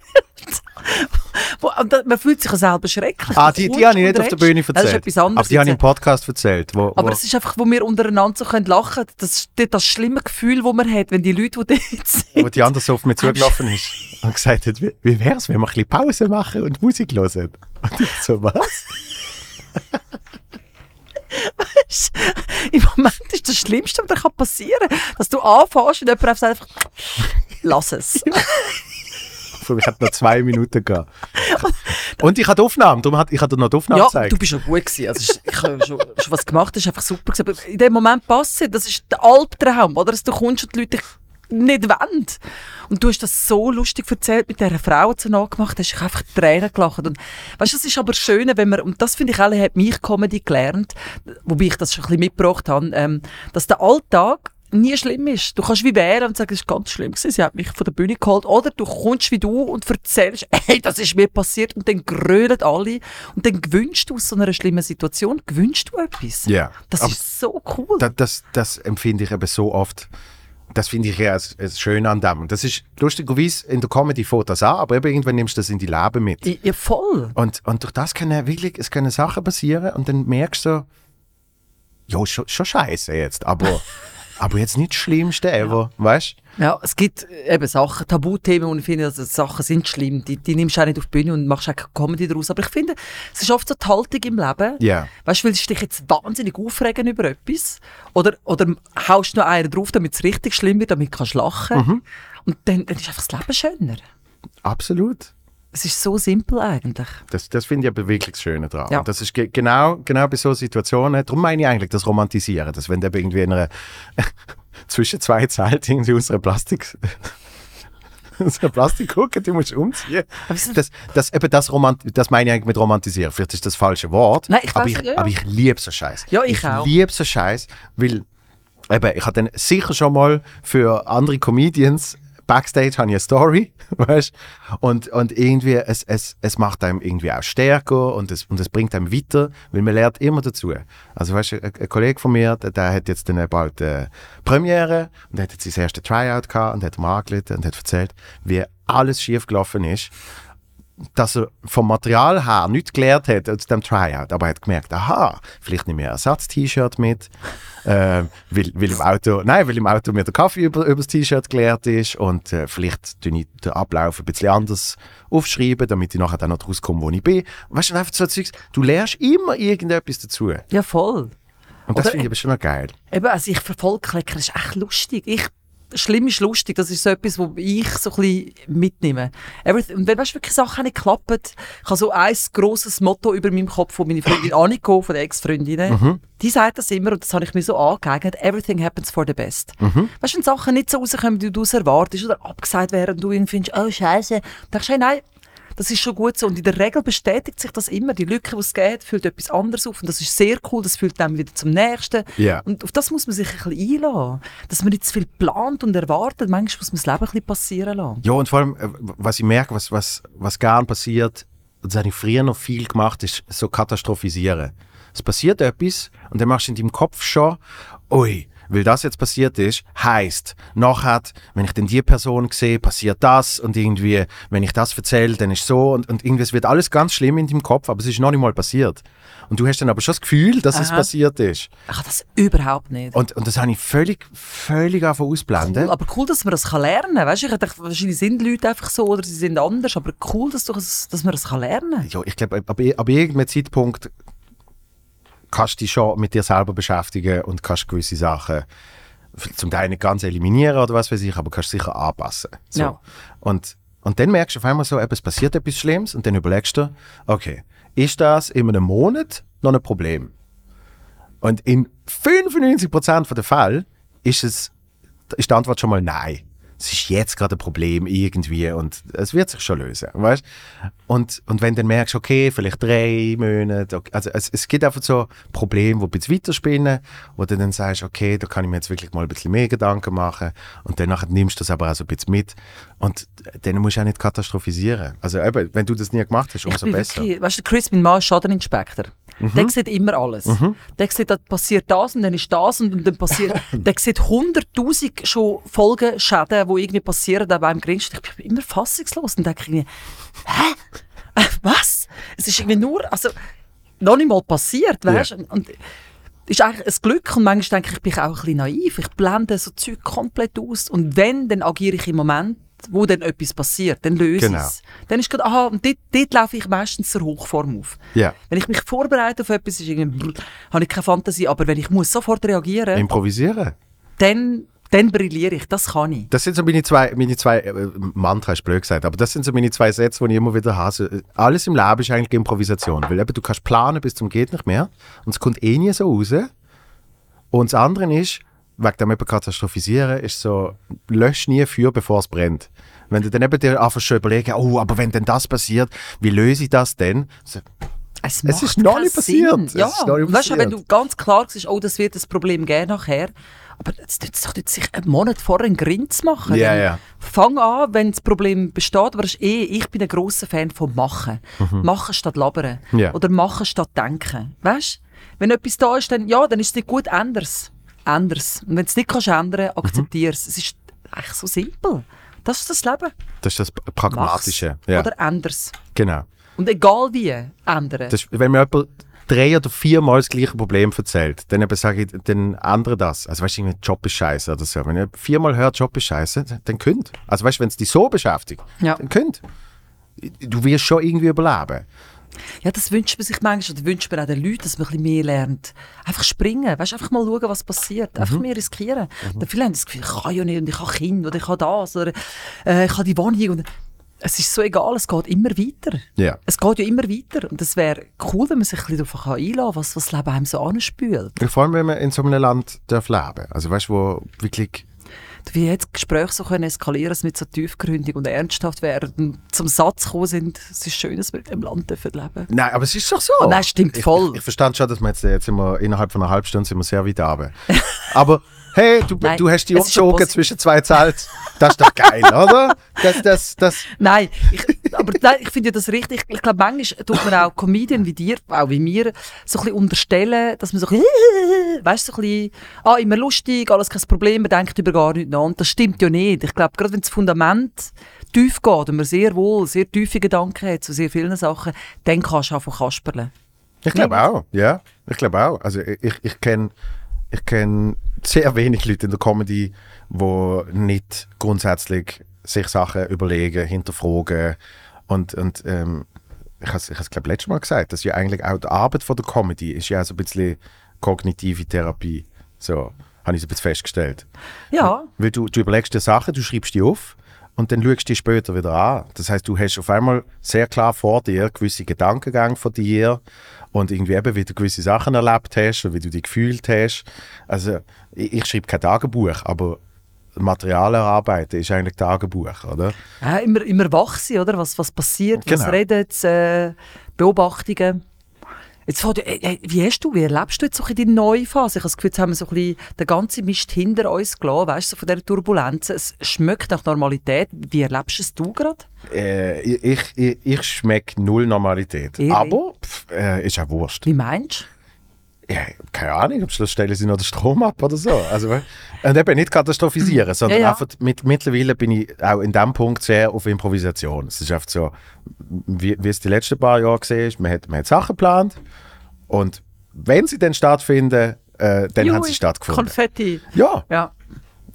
Man fühlt sich ja selber schrecklich.
Ah, die,
kommst
die habe ich nicht auf der. Bühne
Das ist
erzählt.
etwas anderes.
aber die habe ich im. Podcast erzählt. Wo,
Aber
wo,
es ist einfach, wo wir untereinander so können lachen können. Das ist das schlimme Gefühl, das man hat, wenn die Leute, die dort sind.
wo die andere so auf mich zugelaufen ist und gesagt hat, wie, wie wäre es, wenn wir ein bisschen Pause machen und Musik hören? Und ich so, was?
Im Moment ist das Schlimmste, was dir passieren kann, dass du anfängst und jemand einfach sagt, einfach, lass es.
Für mich hat noch zwei Minuten gehabt. Und ich hatte Aufnahmen, darum hat, ich hatte noch die Aufnahme
Ja,
gezeigt.
du bist schon gut gewesen. Also, ich habe schon, schon was gemacht, das ist einfach super gewesen. Aber in dem Moment passiert, das ist der Albtraum, oder? Dass du kommst und die Leute nicht wollen. Und du hast das so lustig erzählt mit dieser Frau, du nachgemacht hast. Ich einfach Tränen gelacht. Und weißt du, es ist aber schön, wenn man, und das finde ich alle, hat mich Comedy gelernt, wobei ich das schon ein bisschen mitgebracht habe, ähm, dass der Alltag nie schlimm ist. Du kannst wie wählen und sagen, es ist ganz schlimm gewesen, sie hat mich von der Bühne geholt. Oder du kommst wie du und erzählst, hey, das ist mir passiert und dann grölen alle und dann gewünschst du aus so einer schlimmen Situation, gewünschst du etwas.
Ja.
Das
Aber
ist so cool.
das, das, das empfinde ich eben so oft. Das finde ich ja Schöne an dem. Und Das ist lustigerweise in der Comedy fängt das an, aber eben irgendwann nimmst du das in die Leben mit.
ja, voll.
Und, und durch das können wirklich es können Sachen passieren und dann merkst du, ja, schon, schon scheiße jetzt, aber, aber jetzt nicht das Schlimmste ever, weißt
Ja, es gibt äh, eben Sachen, Tabuthemen, und ich finde, also Sachen sind schlimm. Die, die nimmst du auch nicht auf die Bühne und machst auch keine Comedy daraus. Aber ich finde, es ist oft so die Haltung im Leben.
Ja.
Weißt du, willst du dich jetzt wahnsinnig aufregen über etwas? Oder, oder haust du noch einen drauf, damit es richtig schlimm wird, damit kannst du lachen?
Mhm.
Und dann, dann ist einfach das Leben schöner.
Absolut.
Es ist so simpel eigentlich.
Das, das finde ich aber wirklich das Schöne daran.
Ja.
Und Das ist ge genau, genau bei so Situationen, darum meine ich eigentlich das Romantisieren, dass wenn du eben irgendwie in einer zwischen zwei Zelten irgendwie aus einer Plastik aus einer Plastikkugel, die musst du umziehen. Das, das, eben das, Romant das meine ich eigentlich mit romantisieren. Vielleicht ist das das falsche Wort,
Nein, ich
aber, ich,
ja,
aber ich liebe so Scheiß.
Ja, ich
ich
auch.
liebe so Scheiß, weil eben, ich habe dann sicher schon mal für andere Comedians Backstage habe ich eine Story, weißt und, und irgendwie, es, es, es macht einem irgendwie auch stärker und es, und es bringt einem weiter, weil man lernt immer dazu. Also weißt ein, ein Kollege von mir, der, der hat jetzt dann bald äh, Premiere und hat jetzt sein erstes Tryout gehabt und hat angerufen und hat erzählt, wie alles schief gelaufen ist dass er vom Material her nichts gelernt hat aus dem Tryout, aber er hat gemerkt, aha, vielleicht nehme ich ein Ersatz-T-Shirt mit, äh, weil, weil, im Auto, nein, weil im Auto mir der Kaffee über, über das T-Shirt geleert ist und äh, vielleicht tue ich den Ablauf ein bisschen anders aufschreiben, damit ich nachher dann noch rauskomme, wo ich bin. Weißt du, einfach so Zeugs, du lernst immer irgendetwas dazu.
Ja, voll.
Und das finde ich aber schon noch geil.
Eben, also ich verfolge Klecker, das ist echt lustig. Ich, schlimm ist lustig, das ist so etwas, wo ich so ein bisschen mitnehme. Everything, und wenn weißt, wirklich Sachen nicht klappen, ich habe so ein grosses Motto über meinem Kopf von meiner Freundin Anniko, von der Ex-Freundin, die sagt das immer und das habe ich mir so angeeignet, everything happens for the best. Weißt du, wenn Sachen nicht so rauskommen, wie du es erwartest oder abgesagt werden und du findest, oh Scheiße, dann denkst du, hey, nein, das ist schon gut so. Und in der Regel bestätigt sich das immer. Die Lücke, die es geht, füllt etwas anderes auf. Und das ist sehr cool. Das führt dann wieder zum Nächsten.
Ja.
Und auf das muss man sich ein bisschen einlassen. Dass man nicht zu viel plant und erwartet. Manchmal muss man das Leben ein bisschen passieren lassen.
Ja, und vor allem, äh, was ich merke, was, was, was gern passiert, und das habe ich früher noch viel gemacht, ist so katastrophisieren. Es passiert etwas und dann machst du in deinem Kopf schon, ui, weil das jetzt passiert ist, heißt, nachher, wenn ich dann die Person sehe, passiert das und irgendwie, wenn ich das erzähle, dann ist so und, und irgendwie, es wird alles ganz schlimm in deinem Kopf, aber es ist noch nicht mal passiert. Und du hast dann aber schon das Gefühl, dass es
Aha.
passiert ist.
Kann das überhaupt nicht.
Und, und das habe ich völlig, völlig davon ausblenden.
Cool, aber cool, dass man das kann lernen kann. Weißt du, ich dachte, wahrscheinlich sind Leute einfach so oder sie sind anders. Aber cool, dass, du, das- dass man das kann lernen kann.
Ja, ich glaube, ab, ab irgendeinem Zeitpunkt kannst du dich schon mit dir selber beschäftigen und kannst gewisse Sachen zum Teil nicht ganz eliminieren oder was weiß ich, aber kannst sicher anpassen. So.
Ja.
Und, und dann merkst du auf einmal so, es passiert etwas Schlimmes und dann überlegst du, okay, ist das in einem Monat noch ein Problem? Und in 95% der Fälle ist, es, ist die Antwort schon mal nein. Es ist jetzt gerade ein Problem irgendwie und es wird sich schon lösen, weißt? Und, und wenn du dann merkst, okay, vielleicht drei Monate, okay, also es, es gibt einfach so Probleme, die ein bisschen weiterspinnen, wo du dann sagst, okay, da kann ich mir jetzt wirklich mal ein bisschen mehr Gedanken machen und dann nachher nimmst du das aber auch so ein bisschen mit und dann musst du auch nicht katastrophisieren. Also eben, wenn du das nie gemacht hast,
Ich
umso
bin
besser.
wirklich, weißt du, Chris, mein Mann ist Schadeninspektor. Der sieht immer alles. Der sieht, da passiert das und dann ist das und, dann passiert, der sieht hunderttausend schon Folgenschäden, die irgendwie passieren, da beim Grinst. Ich bin immer fassungslos und denke irgendwie, hä? Äh, Was? Es ist irgendwie nur, also, noch nicht mal passiert, weißt du? Und ist eigentlich ein Glück und manchmal denke ich, bin ich auch ein bisschen naiv. Ich blende so Zeug komplett aus und wenn, dann agiere ich im Moment, wo dann etwas passiert, dann löse
Genau.
ich es. Dann ist gerade, aha, und dort, dort laufe ich meistens zur Hochform auf.
Ja.
Wenn ich mich vorbereite auf etwas, ist irgendwie, habe ich keine Fantasie, aber wenn ich muss sofort reagieren,
Improvisieren.
dann, dann brilliere ich, das kann ich.
Das sind so meine zwei, meine zwei äh, Mantra ist blöd gesagt, aber das sind so meine zwei Sätze, die ich immer wieder habe. Äh, alles im Leben ist eigentlich Improvisation, weil eben, du kannst planen bis zum geht nicht mehr und es kommt eh nie so raus. Und das andere ist, wegen dem eben katastrophisieren, ist so, lösch nie Feuer, bevor es brennt. Wenn du dann eben dir anfängst schon überlegen, oh, aber wenn denn das passiert, wie löse ich das denn? So,
Es,
Es ist noch nicht passiert.
Sinn.
Es
Ja,
ist noch nicht
weißt du, wenn
passiert.
du ganz klar siehst, oh, das wird das Problem geben nachher, aber es doch nicht, sich einen Monat vorher einen Grind zu machen.
Ja, ja.
Fang an, wenn das Problem besteht, aber eh, ich bin ein grosser Fan von Machen. Machen statt labern.
Mhm. Ja.
Oder machen statt denken. Weißt Wenn etwas da ist, dann, ja, dann ist es nicht gut, änders. Änders. Und wenn du es nicht kannst ändern,
Mhm.
akzeptier es. Es ist eigentlich so simpel. Das ist das Leben.
Das ist das. Pragmatische. Ja,
Oder änders.
genau.
Und egal wie, ändern.
Das, wenn mir jemand drei oder viermal das gleiche Problem erzählt, dann eben sage ich, dann ändere das. Also weißt du, Job ist scheiße oder so. Wenn ihr viermal hört, Job ist scheiße, dann- dann könnt. Also weißt du, wenn es dich so beschäftigt,
Ja.
dann könnt. Du wirst schon irgendwie überleben.
Ja, das wünscht man sich manchmal, oder wünscht man auch den Leuten, dass man ein bisschen mehr lernt. Einfach springen, weißt, einfach mal schauen, was passiert.
Mhm.
Einfach mehr riskieren. Mhm. Viele haben das Gefühl, ich kann ja nicht, und ich habe Kinder, oder ich habe das, oder äh, ich habe die Wohnung. Und es ist so egal, es geht immer weiter.
Ja.
Es geht ja immer weiter. Und es wäre cool, wenn man sich ein bisschen darauf einlassen kann, was, was das Leben einem so anspült.
Vor allem, wenn man in so einem Land darf leben Also weißt du, wo wirklich...
Wie jetzt Gespräche so können eskalieren, dass nicht so tiefgründig und ernsthaft werden, zum Satz gekommen sind, es ist schön, dass wir diesem Land dürfen leben
Nein, aber es ist doch so.
Oh, nein, stimmt
ich,
voll.
Ich, ich verstand schon, dass wir jetzt, jetzt wir, innerhalb von einer halben Stunde sind wir sehr weit runter. aber hey, du,
Nein,
du hast die umgezogen zwischen zwei Zelte. Das ist doch geil, oder? Das, das, das,
Nein, ich, aber ich finde ja das richtig. Ich glaube, manchmal tut man auch Comedian wie dir, auch wie mir, so ein bisschen unterstellen, dass man so ein bisschen, weißt du, so ein bisschen, ah, immer lustig, alles kein Problem, man denkt über gar nichts nach. Und das stimmt ja nicht. Ich glaube, gerade wenn das Fundament tief geht und man sehr wohl, sehr tiefe Gedanken hat zu sehr vielen Sachen, dann kannst du einfach kasperlen.
Ich glaube auch, ja. Ich glaube auch. Also ich, ich, ich kenne ich kenn sehr wenig Leute in der Comedy, die nicht grundsätzlich sich Sachen überlegen, hinterfragen und, und ähm, ich habe es glaube letztes Mal gesagt, dass ja eigentlich auch die Arbeit von der Comedy ist ja so ein bisschen kognitive Therapie. So habe ich so ein bisschen festgestellt.
Ja,
Weil du, du überlegst dir Sachen, du schreibst die auf und dann schaust du die später wieder an. Das heißt, du hast auf einmal sehr klar vor dir gewisse Gedankengänge von dir und irgendwie eben, wie du gewisse Sachen erlebt hast und wie du dich gefühlt hast. Also, ich, ich schreibe kein Tagebuch, aber Material erarbeiten ist eigentlich Tagebuch, oder?
ja immer, immer wach sein, oder? Was, was passiert, was
Genau.
redet, äh, Beobachtungen. Jetzt, ja- äh, äh, wie hast du, wie erlebst du jetzt so die neue Phase? Ich habe das Gefühl, jetzt haben wir so ein bisschen den ganzen Mist hinter uns gelassen, weißt du, so von dieser Turbulenz. Es schmeckt nach Normalität. Wie erlebst es du gerade?
Äh, ich ich, ich schmecke null Normalität.
Ehrlich?
Aber pff, äh, ist auch wurscht.
Wie meinst du?
Ja, keine Ahnung, am Schluss stellen sie noch den Strom ab oder so. Also, und eben nicht katastrophisieren, sondern
Ja, ja.
einfach mit, mittlerweile bin ich auch in diesem Punkt sehr auf Improvisation. Es ist einfach so, wie, wie es die letzten paar Jahre gesehen ist, man hat, man hat Sachen geplant und wenn sie dann stattfinden, äh, dann haben sie
Jui,
stattgefunden.
Konfetti.
Ja,
Ja.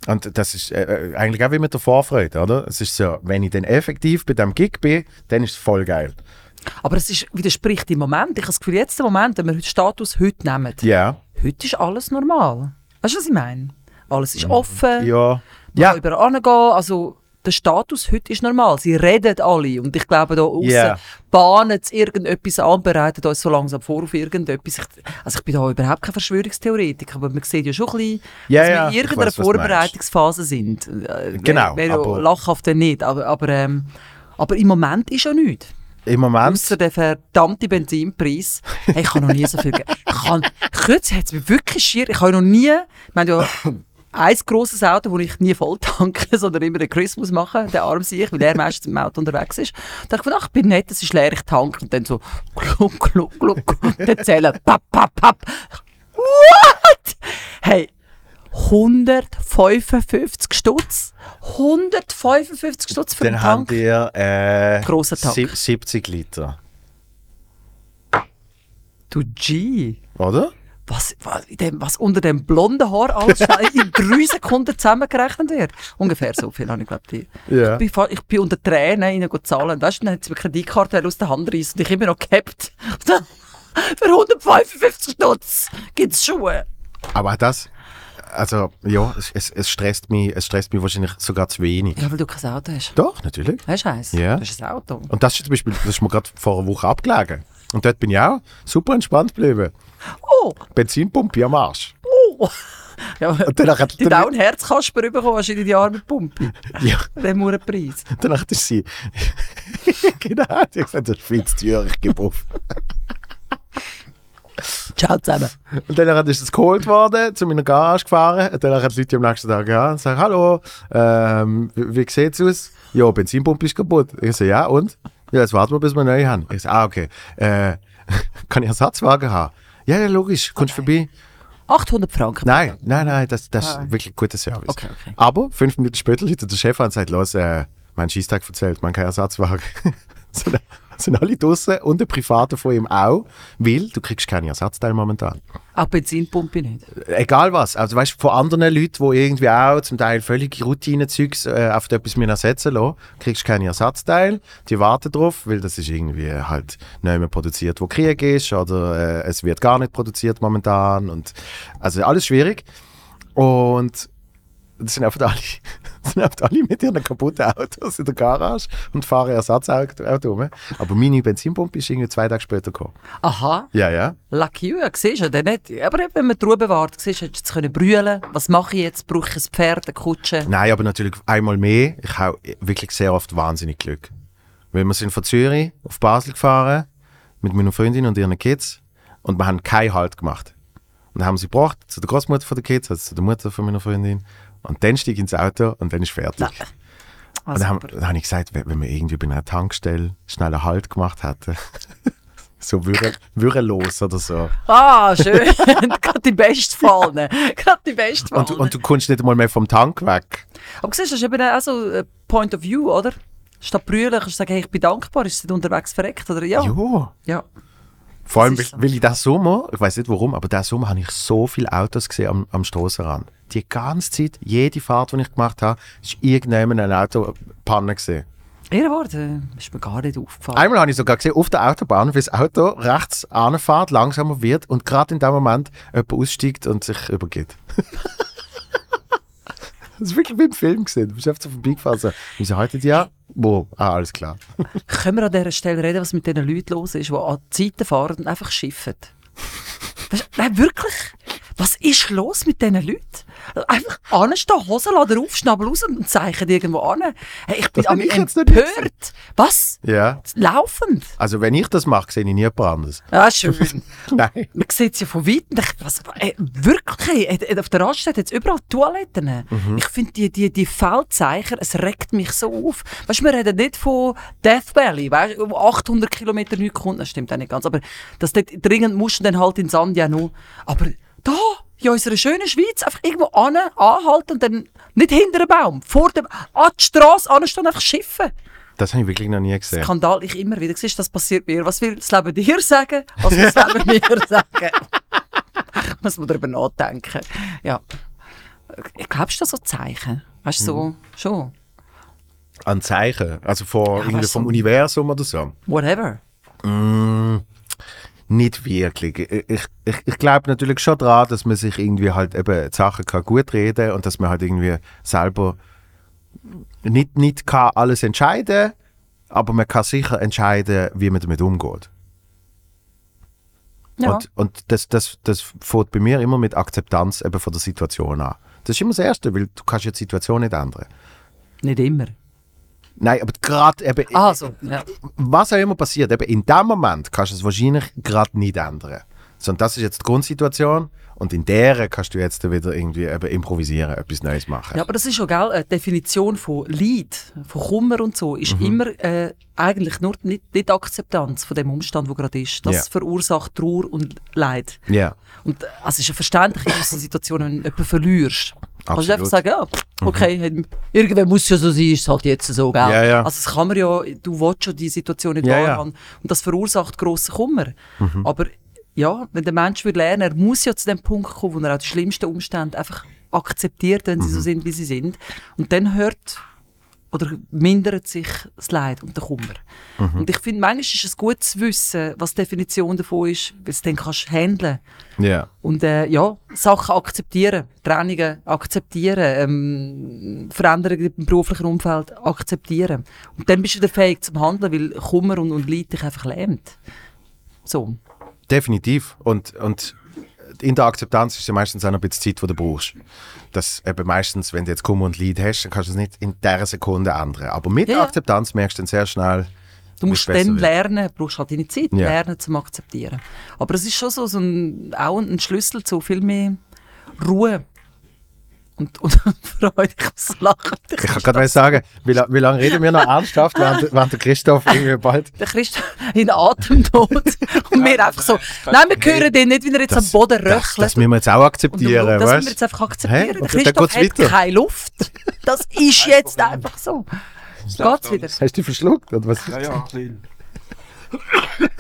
und das ist äh, äh, eigentlich auch wie mit der Vorfreude, oder? Es ist so, wenn ich dann effektiv bei dem Gig bin, dann ist es voll geil.
Aber es ist, widerspricht im Moment. Ich habe das Gefühl, jetzt der Moment, wenn wir den Status heute nehmen,
Ja,
heute ist alles normal. Weißt du, was ich meine? Alles ist offen.
ja.
Man
Ja,
überall hingehen. Also, der Status heute ist normal. Sie reden alle. Und ich glaube, da außen
Ja.
bahnen sie irgendetwas an, bereiten uns so langsam vor auf irgendetwas. Ich, also, ich bin da überhaupt kein Verschwörungstheoretiker, aber man sieht ja schon ein bisschen,
Ja,
dass
ja,
wir in irgendeiner
meinst.
Vorbereitungsphase sind. Äh,
Genau,
Wäre ja lachhaft nicht. Aber, aber, ähm, aber im Moment ist ja nichts.
Im Moment
Außer der verdammte Benzinpreis. Hey, ich habe noch nie so viel Geld. Ich kann, kürzlich hat es mich wirklich schier. Ich habe noch nie, ich meine ja, ein grosses Auto, das ich nie voll tanke, sondern immer den Chris muss machen, der arm sich, weil er meistens im Auto unterwegs ist. Da dachte ich, ach, ich bin nett, es ist leer, ich tanke. Und dann so, gluck, gluck, gluck, dann zählen, papp, papp, papp. What? Hey, 155 Stutz. 155 Stutz für den
Dann habt
Tank.
ihr äh,
Tank.
sieb- 70 Liter.
Du G.
Oder?
Was, was, in dem, was unter dem blonden Haar alles schnell in drei Sekunden zusammengerechnet wird. Ungefähr so viel habe ich glaube ich.
Ja.
Ich, bin, fa- ich bin unter Tränen rein go zahlen. Weißt du, dann hat sie mir eine Kreditkarte aus der Hand reissen und ich immer noch gehabt. Für 155 Stutz gibt es Schuhe.
Aber das, also ja, es, es, es, stresst mich, es stresst mich wahrscheinlich sogar zu wenig.
Ja, weil du kein Auto hast.
Doch, natürlich.
Hast du eins?
Ja.
Du hast ein Auto.
Und das ist zum Beispiel, das ist mir gerade vor einer Woche abgelegen. Und dort bin ich auch super entspannt geblieben.
Oh,
Benzinpumpe am Arsch.
oh. Ja,
Und danach hat
die da einen Herzkasper bekommen hast in die Arme Pumpe.
ja,
Den Preis.
danach ist sie. genau, die hat gesagt, das ist viel zu teuer, ich gebe auf.
Ciao zusammen.
Und dann ist es geholt worden, zu meiner Garage gefahren. Und dann hat die Leute am nächsten Tag ja, und sagen, hallo, ähm, wie, wie sieht's aus? Ja, Benzinpumpe ist kaputt. Ich so, ja, und? Ja, jetzt warten wir, bis wir neu haben. Ich so, ah, okay. Äh, kann ich Ersatzwagen haben? Ja, ja, logisch, kommst du vorbei?
800 Franken.
Nein, nein, nein, das, das
Ah.
ist wirklich guter Service.
Okay, okay.
Aber fünf Minuten später läutet der Chef an und sagt, los, äh, mein Schießtag erzählt, man keinen Ersatzwagen. sind alle draussen und der Private von ihm auch, weil du kriegst keine Ersatzteile momentan.
Auch Benzinpumpe nicht.
Egal was. Also weißt du, von anderen Leuten, die irgendwie auch zum Teil völlig Routinezeugs äh, auf etwas ersetzen lassen, kriegst du keine Ersatzteile. Die warten drauf, weil das ist irgendwie halt nicht mehr produziert, wo Krieg ist oder äh, es wird gar nicht produziert momentan und also alles schwierig. Und das sind einfach alle, das sind einfach alle mit ihren kaputten Autos in der Garage und fahren Ersatzauto rum. Aber meine Benzinpumpe ist irgendwie zwei Tage später gekommen.
Aha.
Ja, ja.
Lucky you, ja, siehst du, nicht. Aber wenn man Ruhe bewahrt, siehst du, hättest du jetzt können brüllen Was mache ich jetzt? Brauche ich ein Pferd, eine Kutsche?
Nein, aber natürlich einmal mehr. Ich habe wirklich sehr oft wahnsinnig Glück. Weil wir sind von Zürich auf Basel gefahren mit meiner Freundin und ihren Kids und wir haben keinen Halt gemacht. Und dann haben sie gebracht zu der Großmutter von den Kids, also zu der Mutter von meiner Freundin. Und dann stieg ich ins Auto und dann ist fertig. Und
Also,
dann, haben- dann habe ich gesagt, wenn wir irgendwie bei einer Tankstelle schnell einen Halt gemacht hätten, so würre, würre los oder so.
ah, schön. Gerade die Bestfallen. Gerade die Bestfallen.
Und, du- und du kommst nicht einmal mehr vom Tank weg.
Aber siehst du, das ist eben auch so ein Point of View, oder? Statt brüllen kannst du sagen, hey, ich bin dankbar, ist sie unterwegs verreckt, oder? Ja.
Jo.
ja.
Vor allem,
Das so.
weil ich diesen Sommer, ich weiß nicht warum, aber diesen Sommer habe ich so viele Autos gesehen am, am Strassenrand. Die ganze Zeit, jede Fahrt, die ich gemacht habe, ist irgendjemand ein Auto Panne gesehen.
Ihr Wort, äh, ist mir gar nicht aufgefallen.
Einmal habe ich sogar gesehen, auf der Autobahn, wie das Auto rechts anfährt, langsamer wird und gerade in dem Moment jemand aussteigt und sich übergeht. das ist wirklich wie im Film gesehen. Du bist einfach so vorbeigefahren. So, wieso haltet ihr? Wo? Ah, alles klar.
Können wir an dieser Stelle reden, was mit diesen Leuten los ist, die an Zeiten fahren und einfach schiffen? Nein, wirklich? Was ist los mit diesen Leuten? Einfach anstehen, Hosenladen auf, Schnabel raus und zeichnen irgendwo an. Hey, ich bin
Das
an mich
ich
empört. Was?
Ja.
Laufend?
Also wenn ich das mache, sehe ich nie jemand anderes.
Ja, schön.
Nein.
Man sieht es ja von weitem. Ich, was, ey, wirklich, ey, ey, auf der Raststätte hat es überall Toiletten. Ich finde, die, die, die Feldzeichen, es regt mich so auf. Weißt du, wir reden nicht von Death Valley, weißt, du, wo 800 Kilometer nicht kommt, das stimmt auch nicht ganz. Aber das dort dringend musst du dann halt in Sand ja noch. Aber da, in unserer schönen Schweiz, einfach irgendwo an, anhalten und dann nicht hinter einem Baum, vor dem, an die Straße anstehen, einfach schiffen.
Das habe ich wirklich noch nie gesehen.
Skandal ich immer wieder. Siehst, das passiert mir. Was will das Leben dir sagen? Was will das Leben mir sagen? Muss man darüber nachdenken. Ja. Glaubst du da so Zeichen? Weißt du, so, schon.
An Zeichen? Also von,
weißt
vom
du-
Universum oder so?
Whatever.
Nicht wirklich. Ich, ich, ich, glaube natürlich schon daran, dass man sich irgendwie halt eben die Sachen kann gut reden und dass man halt irgendwie selber nicht, nicht kann alles entscheiden aber man kann sicher entscheiden, wie man damit umgeht.
Ja.
Und, und das, das, das fängt bei mir immer mit Akzeptanz eben von der Situation an. Das ist immer das Erste, weil du kannst ja die Situation nicht ändern.
Nicht immer.
Nein, aber gerade eben,
Ah, so. Ja.
was auch immer passiert, eben in dem Moment kannst du es wahrscheinlich gerade nicht ändern. Sondern das ist jetzt die Grundsituation und in der kannst du jetzt wieder irgendwie eben improvisieren, etwas Neues machen.
Ja, aber das ist schon, gell, eine Definition von Leid, von Kummer und so, ist
Mhm.
immer äh, eigentlich nur nicht, nicht Akzeptanz von dem Umstand, wo gerade ist. Das
Ja.
verursacht Trauer und Leid.
Ja,
Und äh, also es ist ja verständlich in gewissen Situationen, wenn du jemanden verlierst. Kannst du einfach
Absolut. Mhm.
sagen, ja, pff, okay, irgendwann muss es ja so sein, ist es halt jetzt so, gell?
Ja, ja.
Also das kann man ja, du willst schon die Situation nicht
Ja, ja.
wahrhaben. Und das verursacht grossen Kummer.
Mhm.
Aber ja, wenn der Mensch würde lernen, er muss ja zu dem Punkt kommen, wo er auch die schlimmsten Umstände einfach akzeptiert, wenn sie
Mhm.
so sind, wie sie sind. Und dann hört oder mindert sich das Leid und der Kummer.
Mhm.
Und ich finde, manchmal ist es gut zu wissen, was die Definition davon ist, weil du es dann kannst handeln
ja.
und äh, ja, Sachen akzeptieren, Trennungen akzeptieren, ähm, Veränderungen im beruflichen Umfeld akzeptieren. Und dann bist du wieder fähig zum Handeln, weil Kummer und, und Leid dich einfach lähmt. So.
Definitiv. Und, und in der Akzeptanz ist ja meistens auch noch ein bisschen Zeit, die du brauchst. Das eben meistens, wenn du jetzt Kummer und Leid hast, dann kannst du es nicht in dieser Sekunde ändern. Aber mit
Ja,
der. Akzeptanz merkst du dann sehr schnell,
Du musst dann lernen, brauchst halt deine Zeit,
Ja.
lernen zum Akzeptieren. Aber es ist schon so, so ein, auch ein Schlüssel zu viel mehr Ruhe und, und Freude. Ich muss lachen.
Ich kann gerade mal sagen, wie, wie lange reden wir noch ernsthaft, während, während der Christoph irgendwie bald...
Der Christ in Atemnot und wir einfach so, nein, wir hören den nicht, wie er jetzt am Boden
das,
röchelt.
das müssen wir jetzt auch
Und
akzeptieren,
das müssen wir jetzt einfach akzeptieren.
Und dann
Christoph hat
weiter.
keine Luft. Das ist jetzt einfach so. Geht's wieder?
Hast du dich verschluckt? Oder was?
Ja, ja, ein bisschen.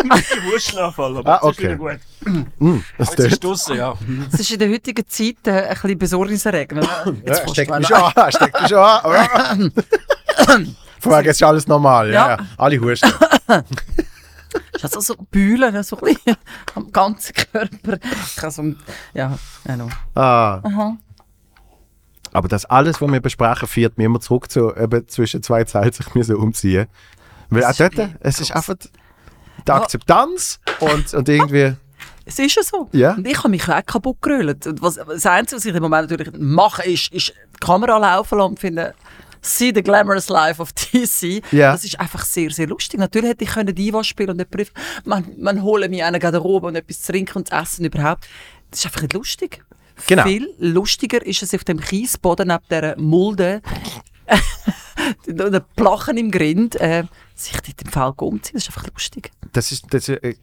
Ein Wuschelabfall, aber
Ah,
das ist
okay.
wieder gut.
Das
Jetzt ist draussen, ja.
Es ist in der heutigen Zeit äh, ein bisschen besorgniserregend. Jetzt
Ja, steckt mich schon an, steckt mich schon an. Es ist alles normal, ja.
Ja.
Alle husten.
ist also so Bühlen, so ein bisschen am ganzen Körper. Ich habe so, ein- ja, know.
Ah.
Aha.
Aber das alles, was wir besprechen, führt mich immer zurück zu eben zwischen zwei Zeilen sich müssen umziehen. Weil auch
Das
dort, es ist einfach die Akzeptanz und, und irgendwie,
Es ist ja so.
Ja.
Und ich habe mich auch kaputt gerölt. Was, das Einzige, was ich im Moment natürlich mache, ist, ist die Kamera laufen lassen und finde, see the glamorous life of DC.
Ja.
Das ist einfach sehr, sehr lustig. Natürlich hätte ich können Diva spielen und nicht prüfen. Man, man hole mich einen Garderobe und etwas zu trinken und zu essen überhaupt. Das ist einfach nicht lustig.
Genau.
Viel lustiger ist es auf dem Kiesboden neben dieser Mulde, der Plachen im Grind, äh, sich dort im Feld umziehen. Das ist einfach lustig.
das ist, das äh,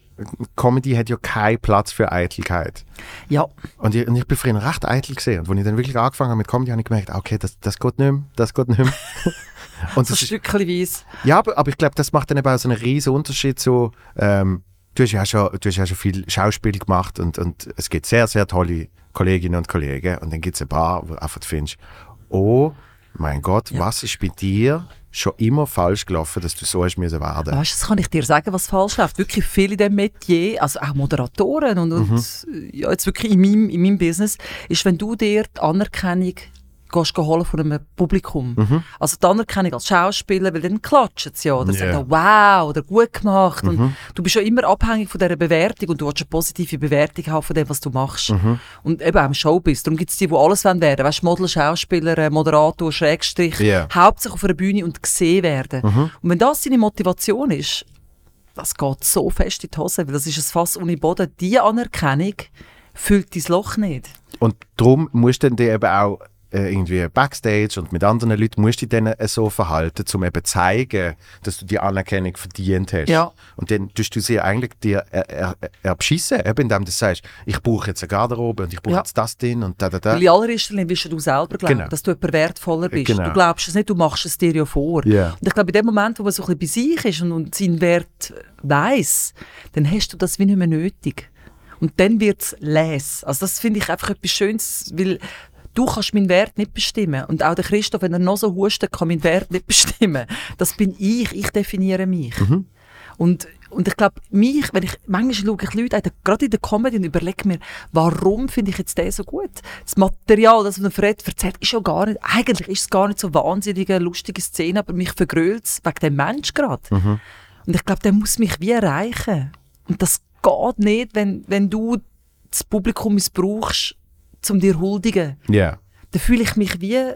Comedy hat ja keinen Platz für Eitelkeit.
Ja.
Und ich, und ich bin früher recht eitel gesehen. Und als ich dann wirklich angefangen habe mit Comedy, habe ich gemerkt, okay, das, das geht nicht mehr, das geht nicht mehr. und
So stückchenweise.
Ja, aber, aber ich glaube, das macht dann eben auch so einen riesen Unterschied zu, ähm, du hast ja schon, du hast ja schon viel Schauspiel gemacht und, und es gibt sehr, sehr tolle Kolleginnen und Kollegen und dann gibt es ein paar, wo du einfach findest, oh mein Gott,
Ja.
was ist bei dir schon immer falsch gelaufen, dass du so hast müssen werden?
Weißt du, das kann ich dir sagen, was falsch läuft. Wirklich viele in diesem Metier, also auch Moderatoren und, und
Mhm.
ja, jetzt wirklich in meinem, in meinem Business, ist, wenn du dir die Anerkennung gehst holen von einem Publikum.
Mhm.
Also die Anerkennung als Schauspieler, weil dann klatschen sie ja oder
Ja.
sagen wow oder gut gemacht.
Mhm.
Und du bist ja immer abhängig von dieser Bewertung und du willst eine positive Bewertung haben von dem, was du machst.
Mhm.
Und eben auch im Showbiz. Darum gibt es die, die alles werden wollen. Weißt du, Model, Schauspieler, äh, Moderator, Schrägstrich.
Ja.
Hauptsächlich auf einer Bühne und gesehen werden.
Mhm.
Und wenn das deine Motivation ist, das geht so fest in die Hose, weil das ist ein Fass ohne Boden. Diese Anerkennung füllt dein Loch nicht.
Und darum musst du dann eben auch äh, irgendwie Backstage und mit anderen Leuten musst du dich dann äh, so verhalten, um eben zu zeigen, dass du die Anerkennung verdient hast.
Ja.
Und dann tust du sie eigentlich dir er, er, erbschissen, eben indem du sagst, ich brauche jetzt eine Garderobe und ich brauche
Ja.
jetzt das Ding und da, da, da.
Weil in allererster Linie willst du selber glauben,
Genau.
dass du jemand wertvoller bist.
Genau.
Du glaubst es nicht, du machst es dir ja vor.
Ja.
Und ich glaube, in dem Moment, wo man so ein bisschen bei sich ist und, und seinen Wert weiss, dann hast du das wie nicht mehr nötig. Und dann wird es les. Also das finde ich einfach etwas Schönes, weil du kannst meinen Wert nicht bestimmen. Und auch der Christoph, wenn er noch so hustet, kann meinen Wert nicht bestimmen. Das bin ich, ich definiere mich. Und, und ich glaube, mich, wenn ich, manchmal schaue ich Leute an, gerade in der Comedy und überlege mir, warum finde ich jetzt den so gut? Das Material, das von Fred erzählt, ist ja gar nicht, eigentlich ist es gar nicht so wahnsinnige, lustige Szene, aber mich vergrölt es wegen dem Mensch gerade. Und ich glaube, der muss mich wie erreichen. Und das geht nicht, wenn, wenn du das Publikum missbrauchst, um dir huldigen.
Ja.
Dann fühle ich mich wie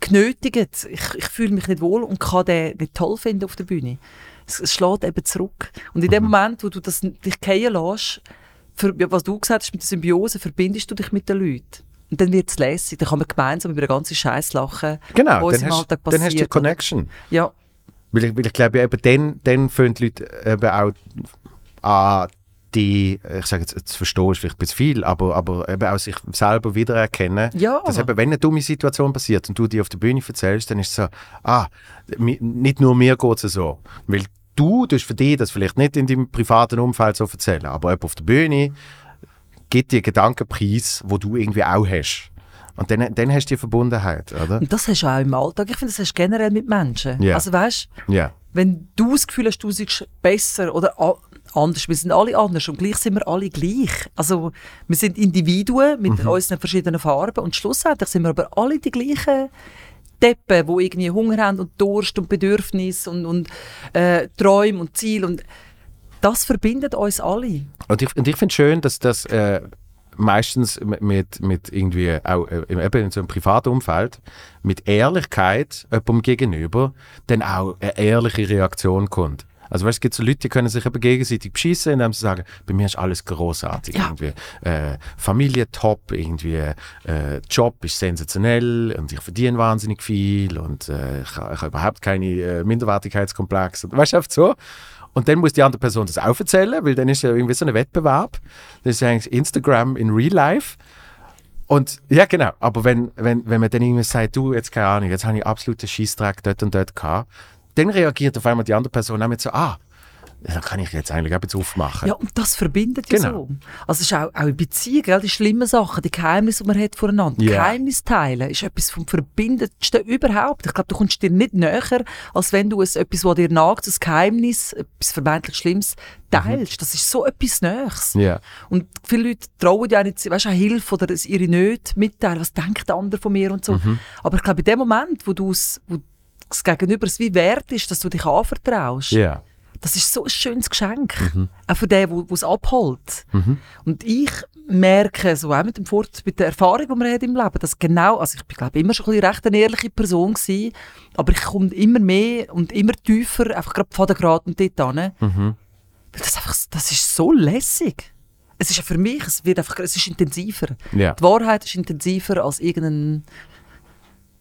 genötigt. Ich, ich fühle mich nicht wohl und kann den nicht toll finden auf der Bühne. Es, es schlägt eben zurück. Und in dem Moment, wo du das dich fallen lässt, für, was du gesagt hast mit der Symbiose, verbindest du dich mit den Leuten. Und dann wird es lässig, dann kann man gemeinsam über den ganzen Scheiß lachen,
Genau,
was
dann
im
hast,
Alltag
dann hast du die
passiert.
Connection.
Ja,
Weil ich, weil ich glaube, eben dann, dann fühlen die Leute eben auch an die, ich sage jetzt, zu verstehen ist vielleicht ein bisschen viel, aber, aber eben auch sich selber wiedererkennen.
Ja.
Dass eben, wenn eine dumme Situation passiert und du die auf der Bühne erzählst, dann ist es so, ah, nicht nur mir geht es so. Weil du tust für dich das vielleicht nicht in deinem privaten Umfeld so erzählen, aber jemand auf der Bühne gibt dir Gedankenpreis, wo du irgendwie auch hast. Und dann, dann hast du die Verbundenheit, oder?
und das hast du auch im Alltag. Ich finde, das hast du generell mit Menschen.
Ja.
Also weißt
Ja.
wenn du das Gefühl hast, du seist besser oder anders, wir sind alle anders und gleich sind wir alle gleich. Also wir sind Individuen mit unseren verschiedenen Farben und schlussendlich sind wir aber alle die gleichen Deppen, die irgendwie Hunger haben und Durst und Bedürfnis und, und äh, Träume und Ziel und das verbindet uns alle.
Und ich, und ich finde schön, dass das äh, meistens mit, mit irgendwie auch äh, eben in so einem privaten Umfeld mit Ehrlichkeit jemandem gegenüber dann auch eine ehrliche Reaktion kommt. Also weißt, es gibt so Leute, die können sich eben gegenseitig beschissen, indem sie sagen, bei mir ist alles großartig.
Ja.
Irgendwie, äh, Familie top, irgendwie äh, Job ist sensationell und ich verdiene wahnsinnig viel und äh, ich, ha- ich habe überhaupt keine äh, Minderwertigkeitskomplexe. Weißt du, so. Und dann muss die andere Person das auch erzählen, weil dann ist ja irgendwie so ein Wettbewerb. Das ist eigentlich Instagram in Real Life. Und ja, genau. Aber wenn, wenn, wenn man dann irgendwie sagt, du, jetzt keine Ahnung, jetzt habe ich absoluten Scheißdreck dort und dort gehabt, dann reagiert auf einmal die andere Person auch mit so, ah, dann kann ich jetzt eigentlich auch jetzt aufmachen.
Ja, und das verbindet ja
Genau.
so. Also es ist auch, auch in Beziehungen, gell, die schlimmen Sachen, die Geheimnisse, die man hat voneinander.
Ja.
Geheimnis teilen ist etwas vom Verbindendsten überhaupt. Ich glaube, du kommst dir nicht näher, als wenn du es, etwas, was dir nagt, ein Geheimnis, etwas vermeintlich Schlimmes, teilst. Das ist so etwas Nächstes.
Ja.
Und viele Leute trauen ja nicht, weißt du, Hilfe oder ihre Nöte mitteilen. Was denkt der andere von mir und so.
Mhm.
Aber ich glaube, in dem Moment, wo du es, wo das Gegenüber es wie wert ist, dass du dich anvertraust,
Ja.
das ist so ein schönes Geschenk.
Mhm.
Auch für den, der es abholt. Und ich merke, so auch mit, dem Fort, mit der Erfahrung, die man hat im Leben, dass genau, also ich bin glaube immer schon ein bisschen recht eine ehrliche Person gewesen, aber ich komme immer mehr und immer tiefer, einfach gerade von der Grad und dort hin.
Mhm.
Das einfach, das ist so lässig. Es ist ja für mich, es wird einfach, es ist intensiver.
Ja.
Die Wahrheit ist intensiver als irgendein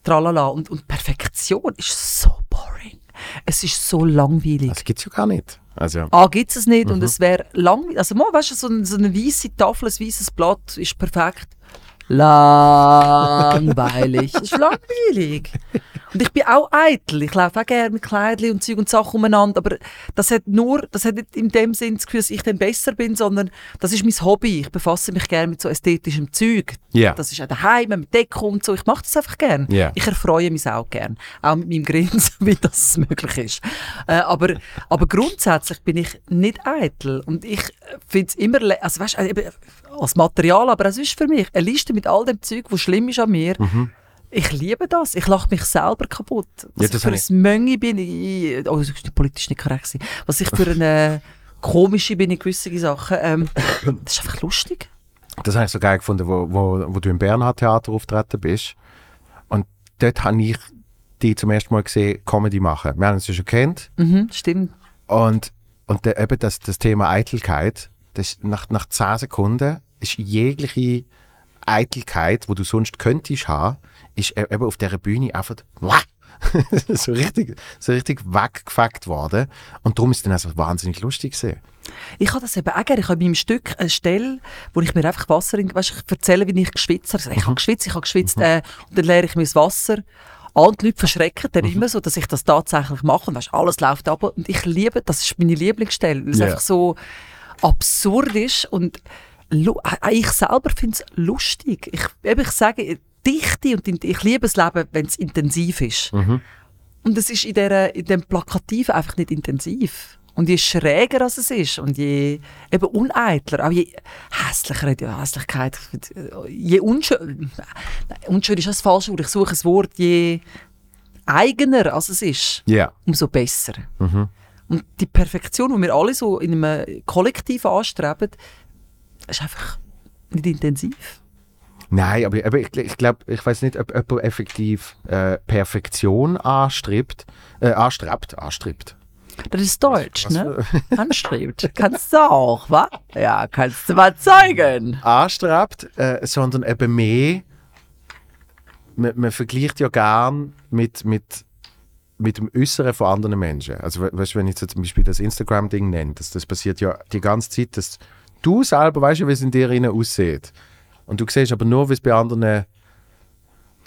Tralala. Und, und Perfektion ist so boring. Es ist so langweilig.
Das gibt es ja gar nicht. Also,
A gibt es nicht und es wäre langweilig. Also mal, weißt du, so, ein, so eine weiße Tafel, ein weißes Blatt ist perfekt. Langweilig. Es ist langweilig. Und ich bin auch eitel. Ich laufe auch gerne mit Kleidchen und Zeug und Sachen umeinander. Aber das hat nur, das hat nicht in dem Sinn das Gefühl, dass ich dann besser bin, sondern das ist mein Hobby. Ich befasse mich gerne mit so ästhetischem Zeug.
Ja.
Das ist auch daheim, mit Deko und so. Ich mache das einfach gerne.
Ja.
Ich erfreue mich auch gerne. Auch mit meinem Grinsen, wie das möglich ist. Äh, aber, aber grundsätzlich bin ich nicht eitel. Und ich finde es immer, also weißt, du, eben, als Material, aber es ist für mich eine Liste mit all dem Zeug, was schlimm ist an mir. Ich liebe das. Ich lache mich selber kaputt. Was
Ja,
ich
das
für
habe
ein
ich-
Möngi bin, ich, oh, das ist politisch nicht korrekt. gewesen. Was ich für eine komische bin in gewissen Sachen. Ähm, das ist einfach lustig.
das habe ich so geil gefunden, wo, wo, wo du im Bernhard Theater auftreten bist. Und dort habe ich die zum ersten Mal gesehen, Comedy machen. Wir haben uns ja schon kennt.
Mhm, stimmt.
Und, und der, eben das, das Thema Eitelkeit, das nach, nach 10 Sekunden ist jegliche Eitelkeit, wo du sonst könntest haben, ist e- eben auf dieser Bühne einfach so richtig, so richtig weggefuckt worden. Und darum ist es dann also wahnsinnig lustig gewesen.
Ich habe das eben auch gerne. Ich habe in meinem Stück eine Stelle, wo ich mir einfach Wasser in, weißt, ich erzähle, wie ich geschwitzt habe. Ich, habe geschwitzt, ich habe geschwitzt, äh, und dann leere ich mir das Wasser. Alle die Leute verschrecken dann immer so, dass ich das tatsächlich mache. Und weißt, alles läuft ab. Und ich liebe, das ist meine Lieblingsstelle, weil es
Ja.
einfach so absurd ist. Und äh, ich selber finde es lustig. Ich, eben, ich sage, Dichte und in- ich liebe das Leben, wenn es intensiv ist. Und es ist in, der, in dem Plakativen einfach nicht intensiv. Und je schräger als es ist und je eben uneitler, auch je hässlicher, die Hässlichkeit, je unschön, nein, unschön ist das falsche Wort, ich suche ein Wort, je eigener als es ist,
Ja.
umso besser. Und die Perfektion, die wir alle so in einem Kollektiv anstreben, ist einfach nicht intensiv.
Nein, aber, aber ich, ich glaube, ich weiß nicht, ob jemand effektiv äh, Perfektion anstrebt, äh, anstrebt, anstrebt.
Das ist Deutsch, ne? Anstrebt. Kannst du auch, wa? Ja, kannst du mal zeigen.
anstrebt, äh, sondern eben mehr. Man, man vergleicht ja gern mit, mit, mit dem Äußeren von anderen Menschen. Also, we- weißt du, wenn ich jetzt zum Beispiel das Instagram-Ding nenne, das, das passiert ja die ganze Zeit, dass du selber weißt, ja, wie es in dir aussieht. Und du siehst aber nur, wie es bei anderen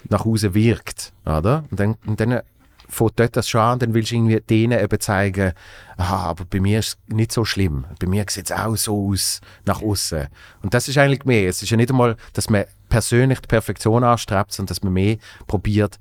nach außen wirkt. Oder? Und dann, und dann fängt dort das schon an, dann willst du irgendwie denen eben zeigen, aha, aber bei mir ist es nicht so schlimm. Bei mir sieht es auch so aus nach außen. Und das ist eigentlich mehr. Es ist ja nicht einmal, dass man persönlich die Perfektion anstrebt, sondern dass man mehr probiert,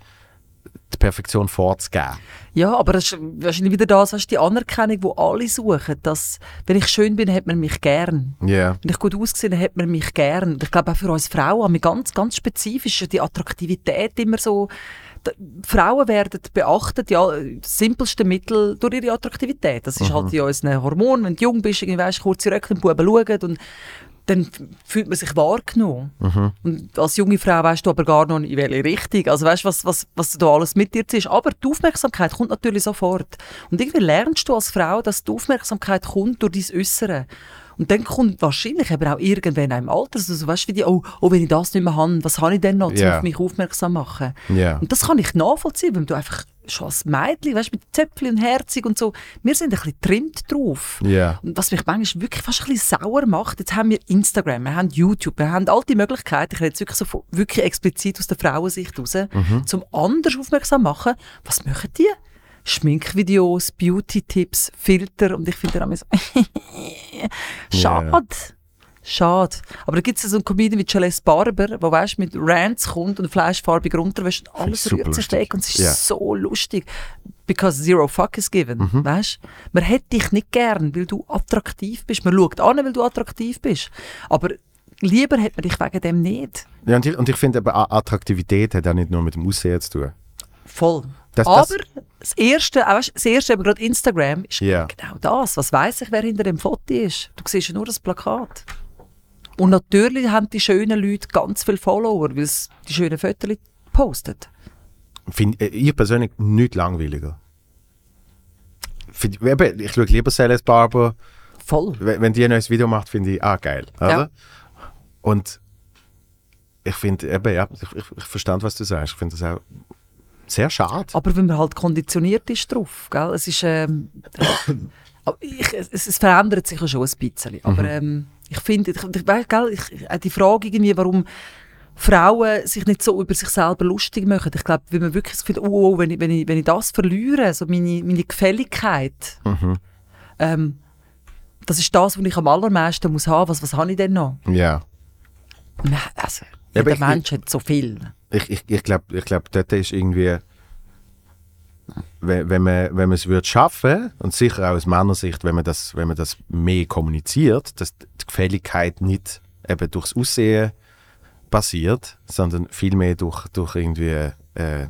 die Perfektion vorzugeben.
Ja, aber das ist wahrscheinlich wieder das, weißt, die Anerkennung, die alle suchen. Dass, wenn ich schön bin, hat man mich gern.
Ja.
Wenn ich gut ausgesehen hat man mich gern. Ich glaube, auch für uns Frauen haben wir ganz, ganz spezifisch ist die Attraktivität immer so. Frauen werden beachtet, ja, das simpelste Mittel durch ihre Attraktivität. Das ist halt in unseren Hormonen. Wenn du jung bist, irgendwie, weißt, kurze Röcke, Buben schauen und dann fühlt man sich wahrgenommen. Und als junge Frau weißt du aber gar noch in welche Richtung. Also weißt du, was, was, was du da alles mit dir ziehst. Aber die Aufmerksamkeit kommt natürlich sofort. Und irgendwie lernst du als Frau, dass die Aufmerksamkeit kommt durch dein Äußere. Und dann kommt wahrscheinlich eben auch irgendwann im Alter, also so, weißt du, wie die, oh, oh, wenn ich das nicht mehr habe, was habe ich denn noch, um auf mich aufmerksam machen?
Ja.
Und das kann ich nachvollziehen, weil du einfach schon als Mädchen, weißt du, mit Zöpfchen und Herzig und so, wir sind ein bisschen trimmt drauf.
Ja.
Und was mich manchmal wirklich fast ein bisschen sauer macht, jetzt haben wir Instagram, wir haben YouTube, wir haben all die Möglichkeiten, ich rede jetzt wirklich, so von, wirklich explizit aus der Frauensicht raus, zum anders aufmerksam machen. Was machen die? Schminkvideos, Beauty-Tipps, Filter und ich finde dann immer so, schade. Schade. Aber da gibt es so einen Comedian wie Celeste Barber, der weißt, mit Rants kommt und fleischfarbig runterwäscht und alles rührt weg und es ist
Ja.
so lustig. Because zero fuck is given,
Mhm.
weißt? Man hat dich nicht gern, weil du attraktiv bist. Man schaut an, weil du attraktiv bist. Aber lieber hat man dich wegen dem nicht.
ja und ich, und ich finde, eben, A- Attraktivität hat auch nicht nur mit dem Aussehen zu tun.
Voll.
Das-
Aber
das-
erste, auch weißt, das erste, eben gerade Instagram, ist
Ja.
genau das. Was weiß ich, wer hinter dem Foto ist? Du siehst ja nur das Plakat. Und natürlich haben die schönen Leute ganz viele Follower, weil sie die schönen Fotos postet.
Find, äh, ich persönlich nicht langweiliger. Find, ich schaue lieber Celeste Barber,
Voll.
wenn die ein neues Video macht, finde ich, ah, geil. Oder?
Ja.
Und ich finde, eben, ja, ich, ich, ich verstand, was du sagst. Ich finde das auch sehr schade.
Aber wenn man halt konditioniert ist drauf, gell? Es ist, ähm, ich, es, es verändert sich ja schon ein bisschen. Aber ähm, ich finde, ich, ich, ich, die Frage irgendwie, warum Frauen sich nicht so über sich selber lustig machen. Ich glaube, wenn man wirklich das Gefühl, oh, oh wenn, ich, wenn, ich, wenn ich das verliere, so meine, meine Gefälligkeit, ähm, das ist das, was ich am allermeisten muss haben. Was, was habe ich denn noch?
Ja.
Also,
Ja,
jeder
ich-
Mensch hat so viel.
Ich, ich, ich glaube, ich glaub, dort ist irgendwie, wenn, wenn man wenn man es würde schaffen und sicher auch aus Männersicht, wenn man das, wenn man das mehr kommuniziert, dass die Gefälligkeit nicht eben durchs Aussehen passiert, sondern vielmehr durch, durch irgendwie äh,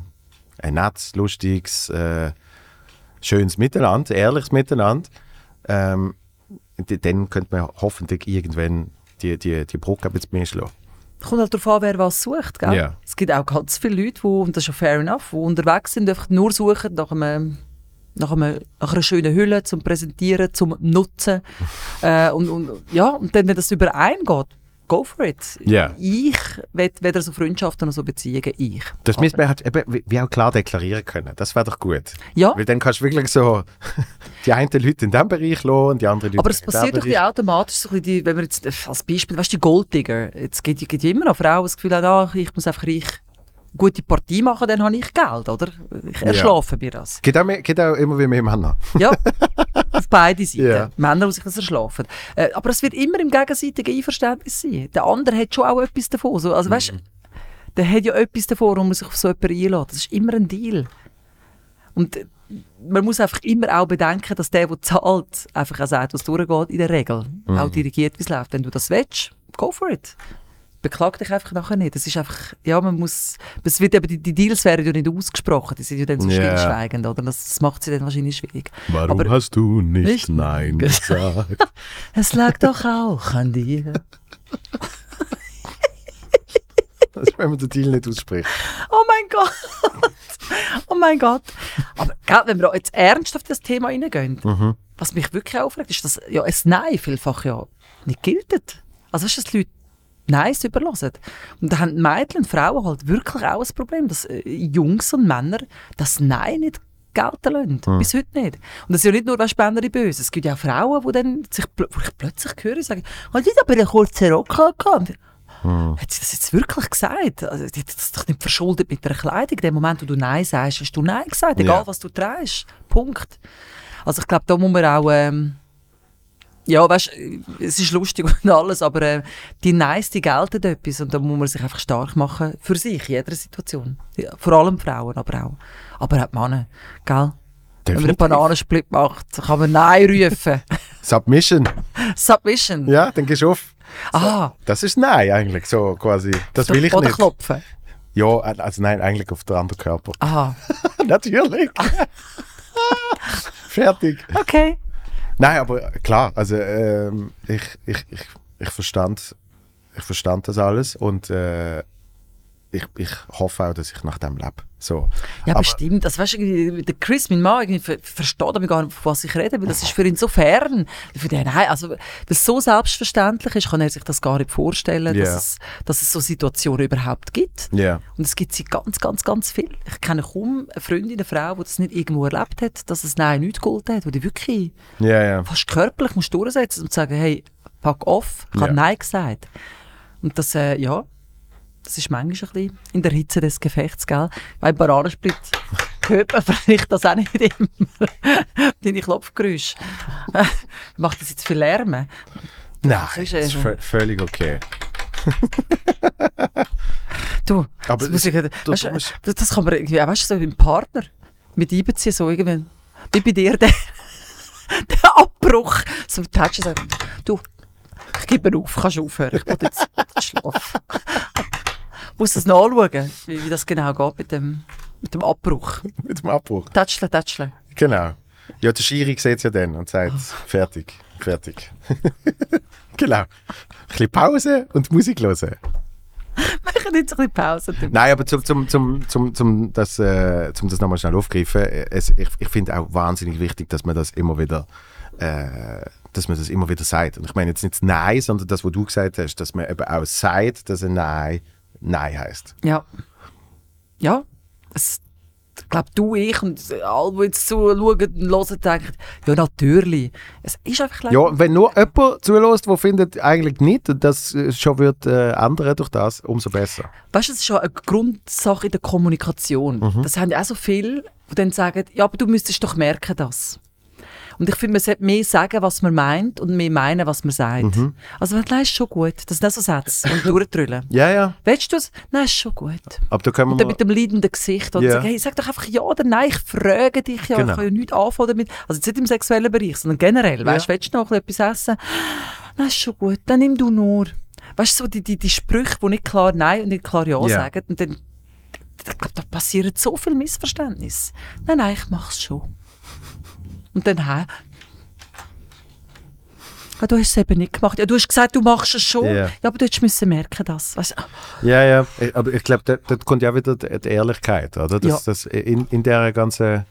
ein nettes, lustiges, äh, schönes Miteinander, ehrliches Miteinander, ähm, dann könnte man hoffentlich irgendwann die, die, die Brücke ein bisschen mehr schlagen.
Kommt halt darauf an, wer was sucht. Gell?
Ja.
Es gibt auch ganz viele Leute, die, und das ist ja fair enough, die unterwegs sind, einfach nur suchen nach, einem, nach, einem, nach einer schönen Hülle zum Präsentieren, zum Nutzen. äh, und, und, ja, und dann, wenn das übereingeht, go for it.
Ja.
Ich will weder so Freundschaften noch so Beziehungen, ich.
Das müsste man halt eben wie- auch klar deklarieren können. Das wäre doch gut.
Ja,
Weil dann kannst du wirklich so die einen Leute in diesem Bereich lassen und die anderen Leute
aber es passiert doch automatisch, so die, wenn wir jetzt als Beispiel, weißt du, die Golddigger, jetzt gibt es immer noch Frauen das Gefühl, ah, ich muss einfach ich gute Partie machen, dann habe ich Geld, oder? Ich
Ja.
erschlafe mir das.
Geht auch, mehr- geht auch immer wie mehr Männer.
Ja, auf beide Seiten.
Ja.
Männer, die sich das erschlafen. Äh, aber es wird immer im gegenseitigen Einverständnis sein. Der andere hat schon auch etwas davon. So, also weißt, der hat ja etwas davon, um sich auf so jemanden einlässt. Das ist immer ein Deal. Und äh, man muss einfach immer auch bedenken, dass der, der zahlt, einfach auch sagt, was durchgeht, in der Regel. Auch dirigiert, wie es läuft. Wenn du das willst, go for it. Beklag dich einfach nachher nicht. Das ist einfach, ja, man muss, es wird eben, die, die Deals werden ja nicht ausgesprochen, die sind ja dann so
Ja.
stillschweigend, oder? Das, das macht sie dann wahrscheinlich schwierig.
Warum
Aber-
hast du nicht,
Nicht?
Nein gesagt?
Es lag doch auch an dir.
das ist, wenn man den Deal nicht ausspricht.
Oh mein Gott. Oh mein Gott. Aber gell, wenn wir jetzt ernsthaft in das Thema reingehen,
Mhm.
was mich wirklich aufregt, ist, dass ja, ein Nein vielfach ja nicht gilt. Also weißt du, dass die Leute Neins überlassen. Und da haben Mädchen und Frauen halt wirklich auch ein Problem, dass äh, Jungs und Männer das Nein nicht gelten lassen.
Hm.
Bis heute nicht. Und das ist ja nicht nur Männer die Böse. Es gibt ja auch Frauen, die dann sich pl ich plötzlich höre, sagen, «Hat ich aber einen kurzen Rock gehabt?»
Hm.
Hat sie das jetzt wirklich gesagt? Also, die hat das doch nicht verschuldet mit der Kleidung. In dem Moment, wo du Nein sagst, hast du Nein gesagt, egal
Ja.
was du trägst. Punkt. Also ich glaube, da muss man auch... Ähm, ja, weißt, es ist lustig und alles, aber äh, die Neins, die gelten etwas und da muss man sich einfach stark machen für sich, in jeder Situation. Ja, vor allem Frauen, aber auch. Aber auch die Männer, gell? Wenn man einen
Definitiv.
Bananensplit macht, kann man Nein rufen.
Submission.
Submission.
Ja, dann gehst du auf.
Aha.
Das ist Nein eigentlich, so quasi. Das will ich
Oder
nicht.
klopfen.
Ja, also nein, eigentlich auf den anderen Körper.
Aha.
Natürlich. Fertig.
Okay.
Nein, aber klar, also ähm, ich, ich, ich, ich verstand ich verstand das alles und äh, ich, ich hoffe auch, dass ich nach dem lebe. So.
Ja,
Aber-
bestimmt. Also, weißt du, der Chris, mein Mann, irgendwie ver versteht aber gar nicht, von was ich rede, weil das ist für ihn so fern. Für den, nein, also, weil es so selbstverständlich ist, kann er sich das gar nicht vorstellen,
Ja.
dass, es, dass es so Situationen überhaupt gibt.
Ja.
Und es gibt sie ganz, ganz, ganz viel. Ich kenne kaum eine Freundin, eine Frau, die das nicht irgendwo erlebt hat, dass es Nein nicht geholfen hat, wo die wirklich
ja.
fast körperlich musst durchsetzen und sagen, hey, pack off, ich habe
Ja.
Nein gesagt. Und das, äh, ja, das ist manchmal ein bisschen in der Hitze des Gefechts, gell? Beim Bananensplit hört man vielleicht das auch nicht immer. Deine Klopfgeräusche. Macht das jetzt viel Lärm?
Nein,
Das
das
ist,
ist,
äh,
vö- völlig okay.
Du,
Aber
das, muss ich,
du-
weißt, das, das kann man irgendwie, auch, weißt du, so im Partner mit einbeziehen, so irgendwie, wie bei dir, der, der Abbruch, so touchen, sagen, du, ich gebe auf, kannst du aufhören, ich will jetzt schlafen. Muss das nachschauen, wie, wie das genau geht mit dem, mit dem Abbruch.
Mit dem Abbruch.
Tätschle, tätschle.
Genau. Ja, der Schiri sieht es ja dann und sagt, fertig, fertig. genau. Ein bisschen Pause und Musik hören.
Machen jetzt ein bisschen Pause.
Nein, aber zum, zum, zum, zum, zum das, äh, zum das nochmal schnell aufgreifen, es, ich, ich finde auch wahnsinnig wichtig, dass man das immer wieder äh, dass man das immer wieder sagt. Und ich meine jetzt nicht Nein, sondern das, was du gesagt hast, dass man eben auch sagt, dass ein Nein Nein heißt.
Ja. Ja. Es, ich glaube, du, ich und alle, die jetzt zuschauen und hören, denken, ja, natürlich. Es ist einfach
Ja, und wenn nur jemand zulässt, der findet eigentlich nicht und das schon wird äh, ändern durch das, umso besser.
Weißt du, es ist schon eine Grundsache in der Kommunikation.
Mhm.
Das haben ja auch so viele, die dann sagen, ja, aber du müsstest doch merken das. Und ich finde, man sollte mehr sagen, was man meint und mehr meinen, was man sagt.
Mhm.
Also, du ist schon gut. Das sind auch so Sätze und durchdrüllen.
Ja, ja.
Willst du es? Nein, ist schon gut.
Aber da können
Und
wir
dann mit dem leidenden Gesicht. Und
Ja.
sagen, hey, sag doch einfach ja oder nein, ich frage dich ja,
Genau.
ich kann ja nichts anfangen damit. Also jetzt nicht im sexuellen Bereich, sondern generell. Weißt du, willst du noch etwas essen? Nein, ist schon gut, dann nimm du nur. Weißt du, so die, die, die Sprüche, die nicht klar Nein und nicht klar Ja
Ja.
sagen. Und dann, glaube, da passieren so viele Missverständnisse. Nein, nein, ich mach's schon. Und dann, hä? Ja, du hast es eben nicht gemacht. Ja, du hast gesagt, du machst es schon.
Ja.
Ja, aber du hättest müssen merken, das. Weißt, du,
Ja, ja, aber ich glaube, da, kommt ja wieder die, die Ehrlichkeit, oder? Das,
Ja.
das in, in der ganzen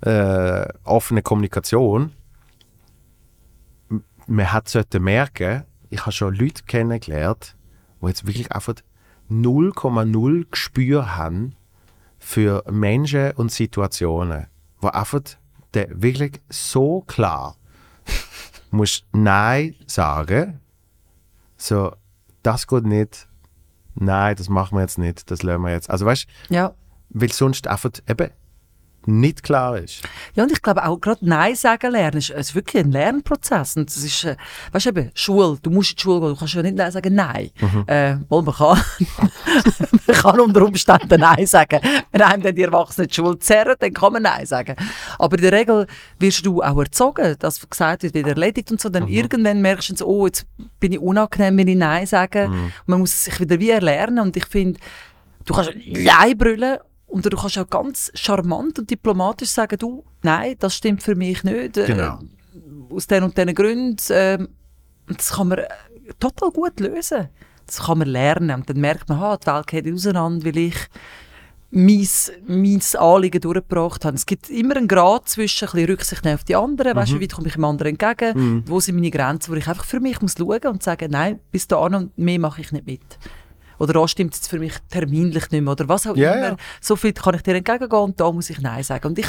äh, offenen Kommunikation, man hat sollte merken, ich habe schon Leute kennengelernt, die jetzt wirklich einfach 0,0 Gespür haben für Menschen und Situationen, wo einfach der wirklich so klar muss Nein sagen, so, das geht nicht, nein, das machen wir jetzt nicht, das lassen wir jetzt. Also weißt du,
ja.
weil sonst einfach eben nicht klar ist.
Ja, und ich glaube auch gerade Nein sagen lernen ist, ist wirklich ein Lernprozess. Und das ist, äh, weißt du eben, Schule, du musst in die Schule gehen, du kannst ja nicht Nein sagen Nein. Äh, wohl, man kann, man kann unter Umständen Nein sagen. Wenn einem dann die Erwachsenen die Schule zerren, dann kann man Nein sagen. Aber in der Regel wirst du auch erzogen, dass gesagt wird, wieder erledigt und so. Dann irgendwann merkst du oh, jetzt bin ich unangenehm, wenn ich Nein sage. Und man muss es sich wieder wie erlernen. Und ich finde, du kannst Nein brüllen und du kannst auch ganz charmant und diplomatisch sagen, du, nein, das stimmt für mich nicht. äh,
Genau.
Aus den und diesen Gründen. und das kann man äh, total gut lösen. Das kann man lernen. Und dann merkt man, ha, die Welt geht auseinander, weil ich mein, mein Anliegen durchgebracht habe. Es gibt immer einen Grad zwischen ein bisschen Rücksicht auf die anderen, weißt du, wie weit komme ich dem anderen entgegen, wo sind meine Grenzen, wo ich einfach für mich muss schauen und sagen, nein, bis dahin und mehr mache ich nicht mit. Oder da stimmt es für mich terminlich nicht mehr, oder was auch
Ja,
immer. So viel kann ich dir entgegengehen und da muss ich Nein sagen. Und ich,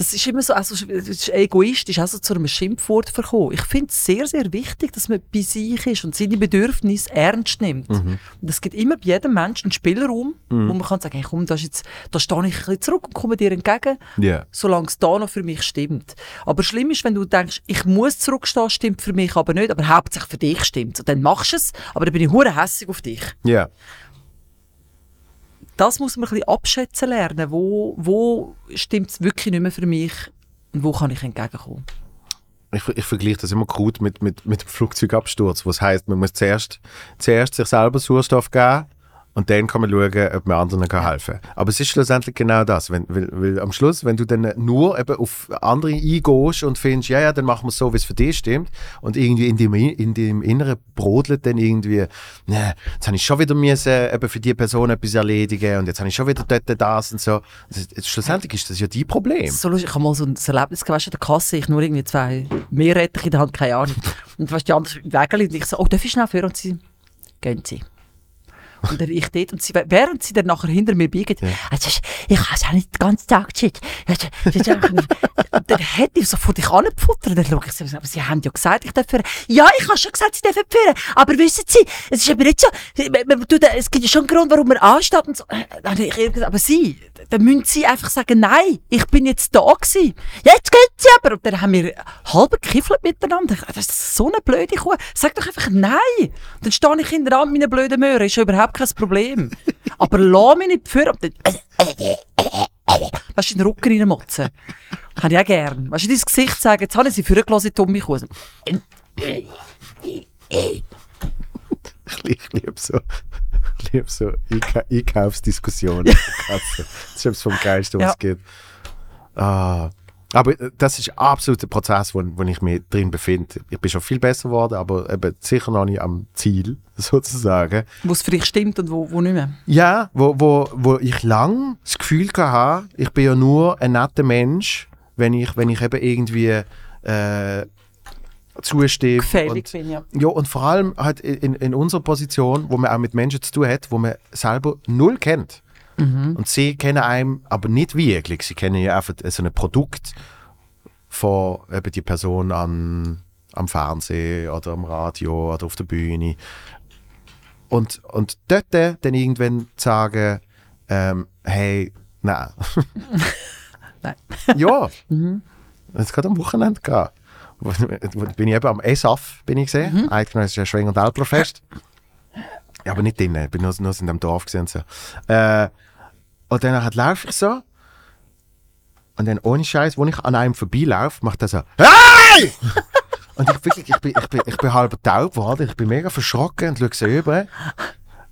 das ist immer so, also es ist egoistisch, auch so zu einem Schimpfwort verkommen. Ich finde es sehr, sehr wichtig, dass man bei sich ist und seine Bedürfnisse ernst nimmt.
Mhm.
Und es gibt immer bei jedem Menschen einen Spielraum, wo man kann sagen, hey, komm, da, ist jetzt, da stehe ich ein bisschen zurück und komme dir entgegen,
Ja.
solange es da noch für mich stimmt. Aber schlimm ist, wenn du denkst, ich muss zurückstehen, stimmt für mich aber nicht, aber hauptsächlich für dich stimmt. Und dann machst du es, aber dann bin ich hure hässig auf dich.
Ja.
Das muss man ein bisschen abschätzen lernen. Wo, wo stimmt es wirklich nicht mehr für mich und wo kann ich entgegenkommen?
Ich, ich vergleiche das immer gut mit, mit, mit dem Flugzeugabsturz, was heißt, man muss zuerst, zuerst sich selber Sauerstoff geben und dann kann man schauen, ob man anderen kann helfen kann. Aber es ist schlussendlich genau das. Wenn, weil, weil am Schluss, wenn du dann nur eben auf andere eingehst und findest, ja, ja, dann machen wir es so, wie es für dich stimmt und irgendwie in dem, in dem Inneren brodelt dann irgendwie, ne, jetzt habe ich schon wieder müssen, eben für die Person etwas erledigen und jetzt habe ich schon wieder dort das und so. Ist- schlussendlich ist das ja dein Problem.
So lustig, ich habe mal so ein Erlebnis gehabt, in der Kasse, ich nur irgendwie zwei Meerrettich in der Hand, keine Ahnung. Und du, die andere im Wägeli und ich so, oh, darf ich schnell führen? Und sie, gehen Sie. Und dann ich dort, und sie, während sie dann nachher hinter mir biegt, also, ich habe es auch nicht den ganzen Tag geschickt. dann hätte ich so vor dich angepfuttert. Dann schaue ich sie, aber sie haben ja gesagt, ich darf führen. Ja, ich habe schon gesagt, sie dürfen führen. Aber wissen Sie, es ist aber nicht so, man- man tut- es gibt ja schon einen Grund, warum man ansteht und so. Aber Sie, dann müssen Sie einfach sagen, nein, ich bin jetzt da gewesen. Jetzt gehen Sie aber. Und dann haben wir halb gekiffelt miteinander. Das ist so eine blöde Kuh. Sag doch einfach nein. Dann stehe ich hinter an mit meinen blöden Möhren. Ist ja überhaupt kein Problem. aber lass mich nicht führen. Und dann, weißt du, in den Rücken reinmotzen. Habe ich auch gern. Weißt du, in dein Gesicht sagen, jetzt habe ich sie vorgelassen, die dumme Kuh.
Ich, liebe so, ich liebe so Einka Einkaufsdiskussionen. Das ist etwas vom Geilsten, was
Ja.
es gibt. Ah. Aber das ist absolut der Prozess, wo, wo ich mich drin befinde. Ich bin schon viel besser geworden, aber eben sicher noch nicht am Ziel, sozusagen.
Wo es für dich stimmt und wo, wo nicht mehr.
Ja, wo, wo, wo ich lang das Gefühl hatte, ich bin ja nur ein netter Mensch, wenn ich, wenn ich eben irgendwie äh, zustimme.
Gefällig
und-
bin, ja.
ja, und vor allem halt in, in unserer Position, wo man auch mit Menschen zu tun hat, wo man selber null kennt. Und sie kennen einem aber nicht wirklich. Sie kennen ja einfach so ein Produkt von eben die Person am, am Fernsehen oder am Radio oder auf der Bühne. Und, und dort dann irgendwann sagen, ähm, hey, nein.
Nein.
ja. Jetzt gerade am Wochenende gehabt. Bin ich eben am ESAF, bin ich gesehen. Mhm. Eidgenössische Schwing- und Älplerfest. Ja, aber nicht drinnen, ich bin nur, nur in dem Dorf gesehen. So. Äh, und dann halt laufe ich so. Und dann ohne Scheiß, wo ich an einem vorbeilaufe, macht er so, Hey! und ich wirklich, ich bin, ich bin, ich bin halb taub geworden, ich bin mega verschrocken und schaue so über.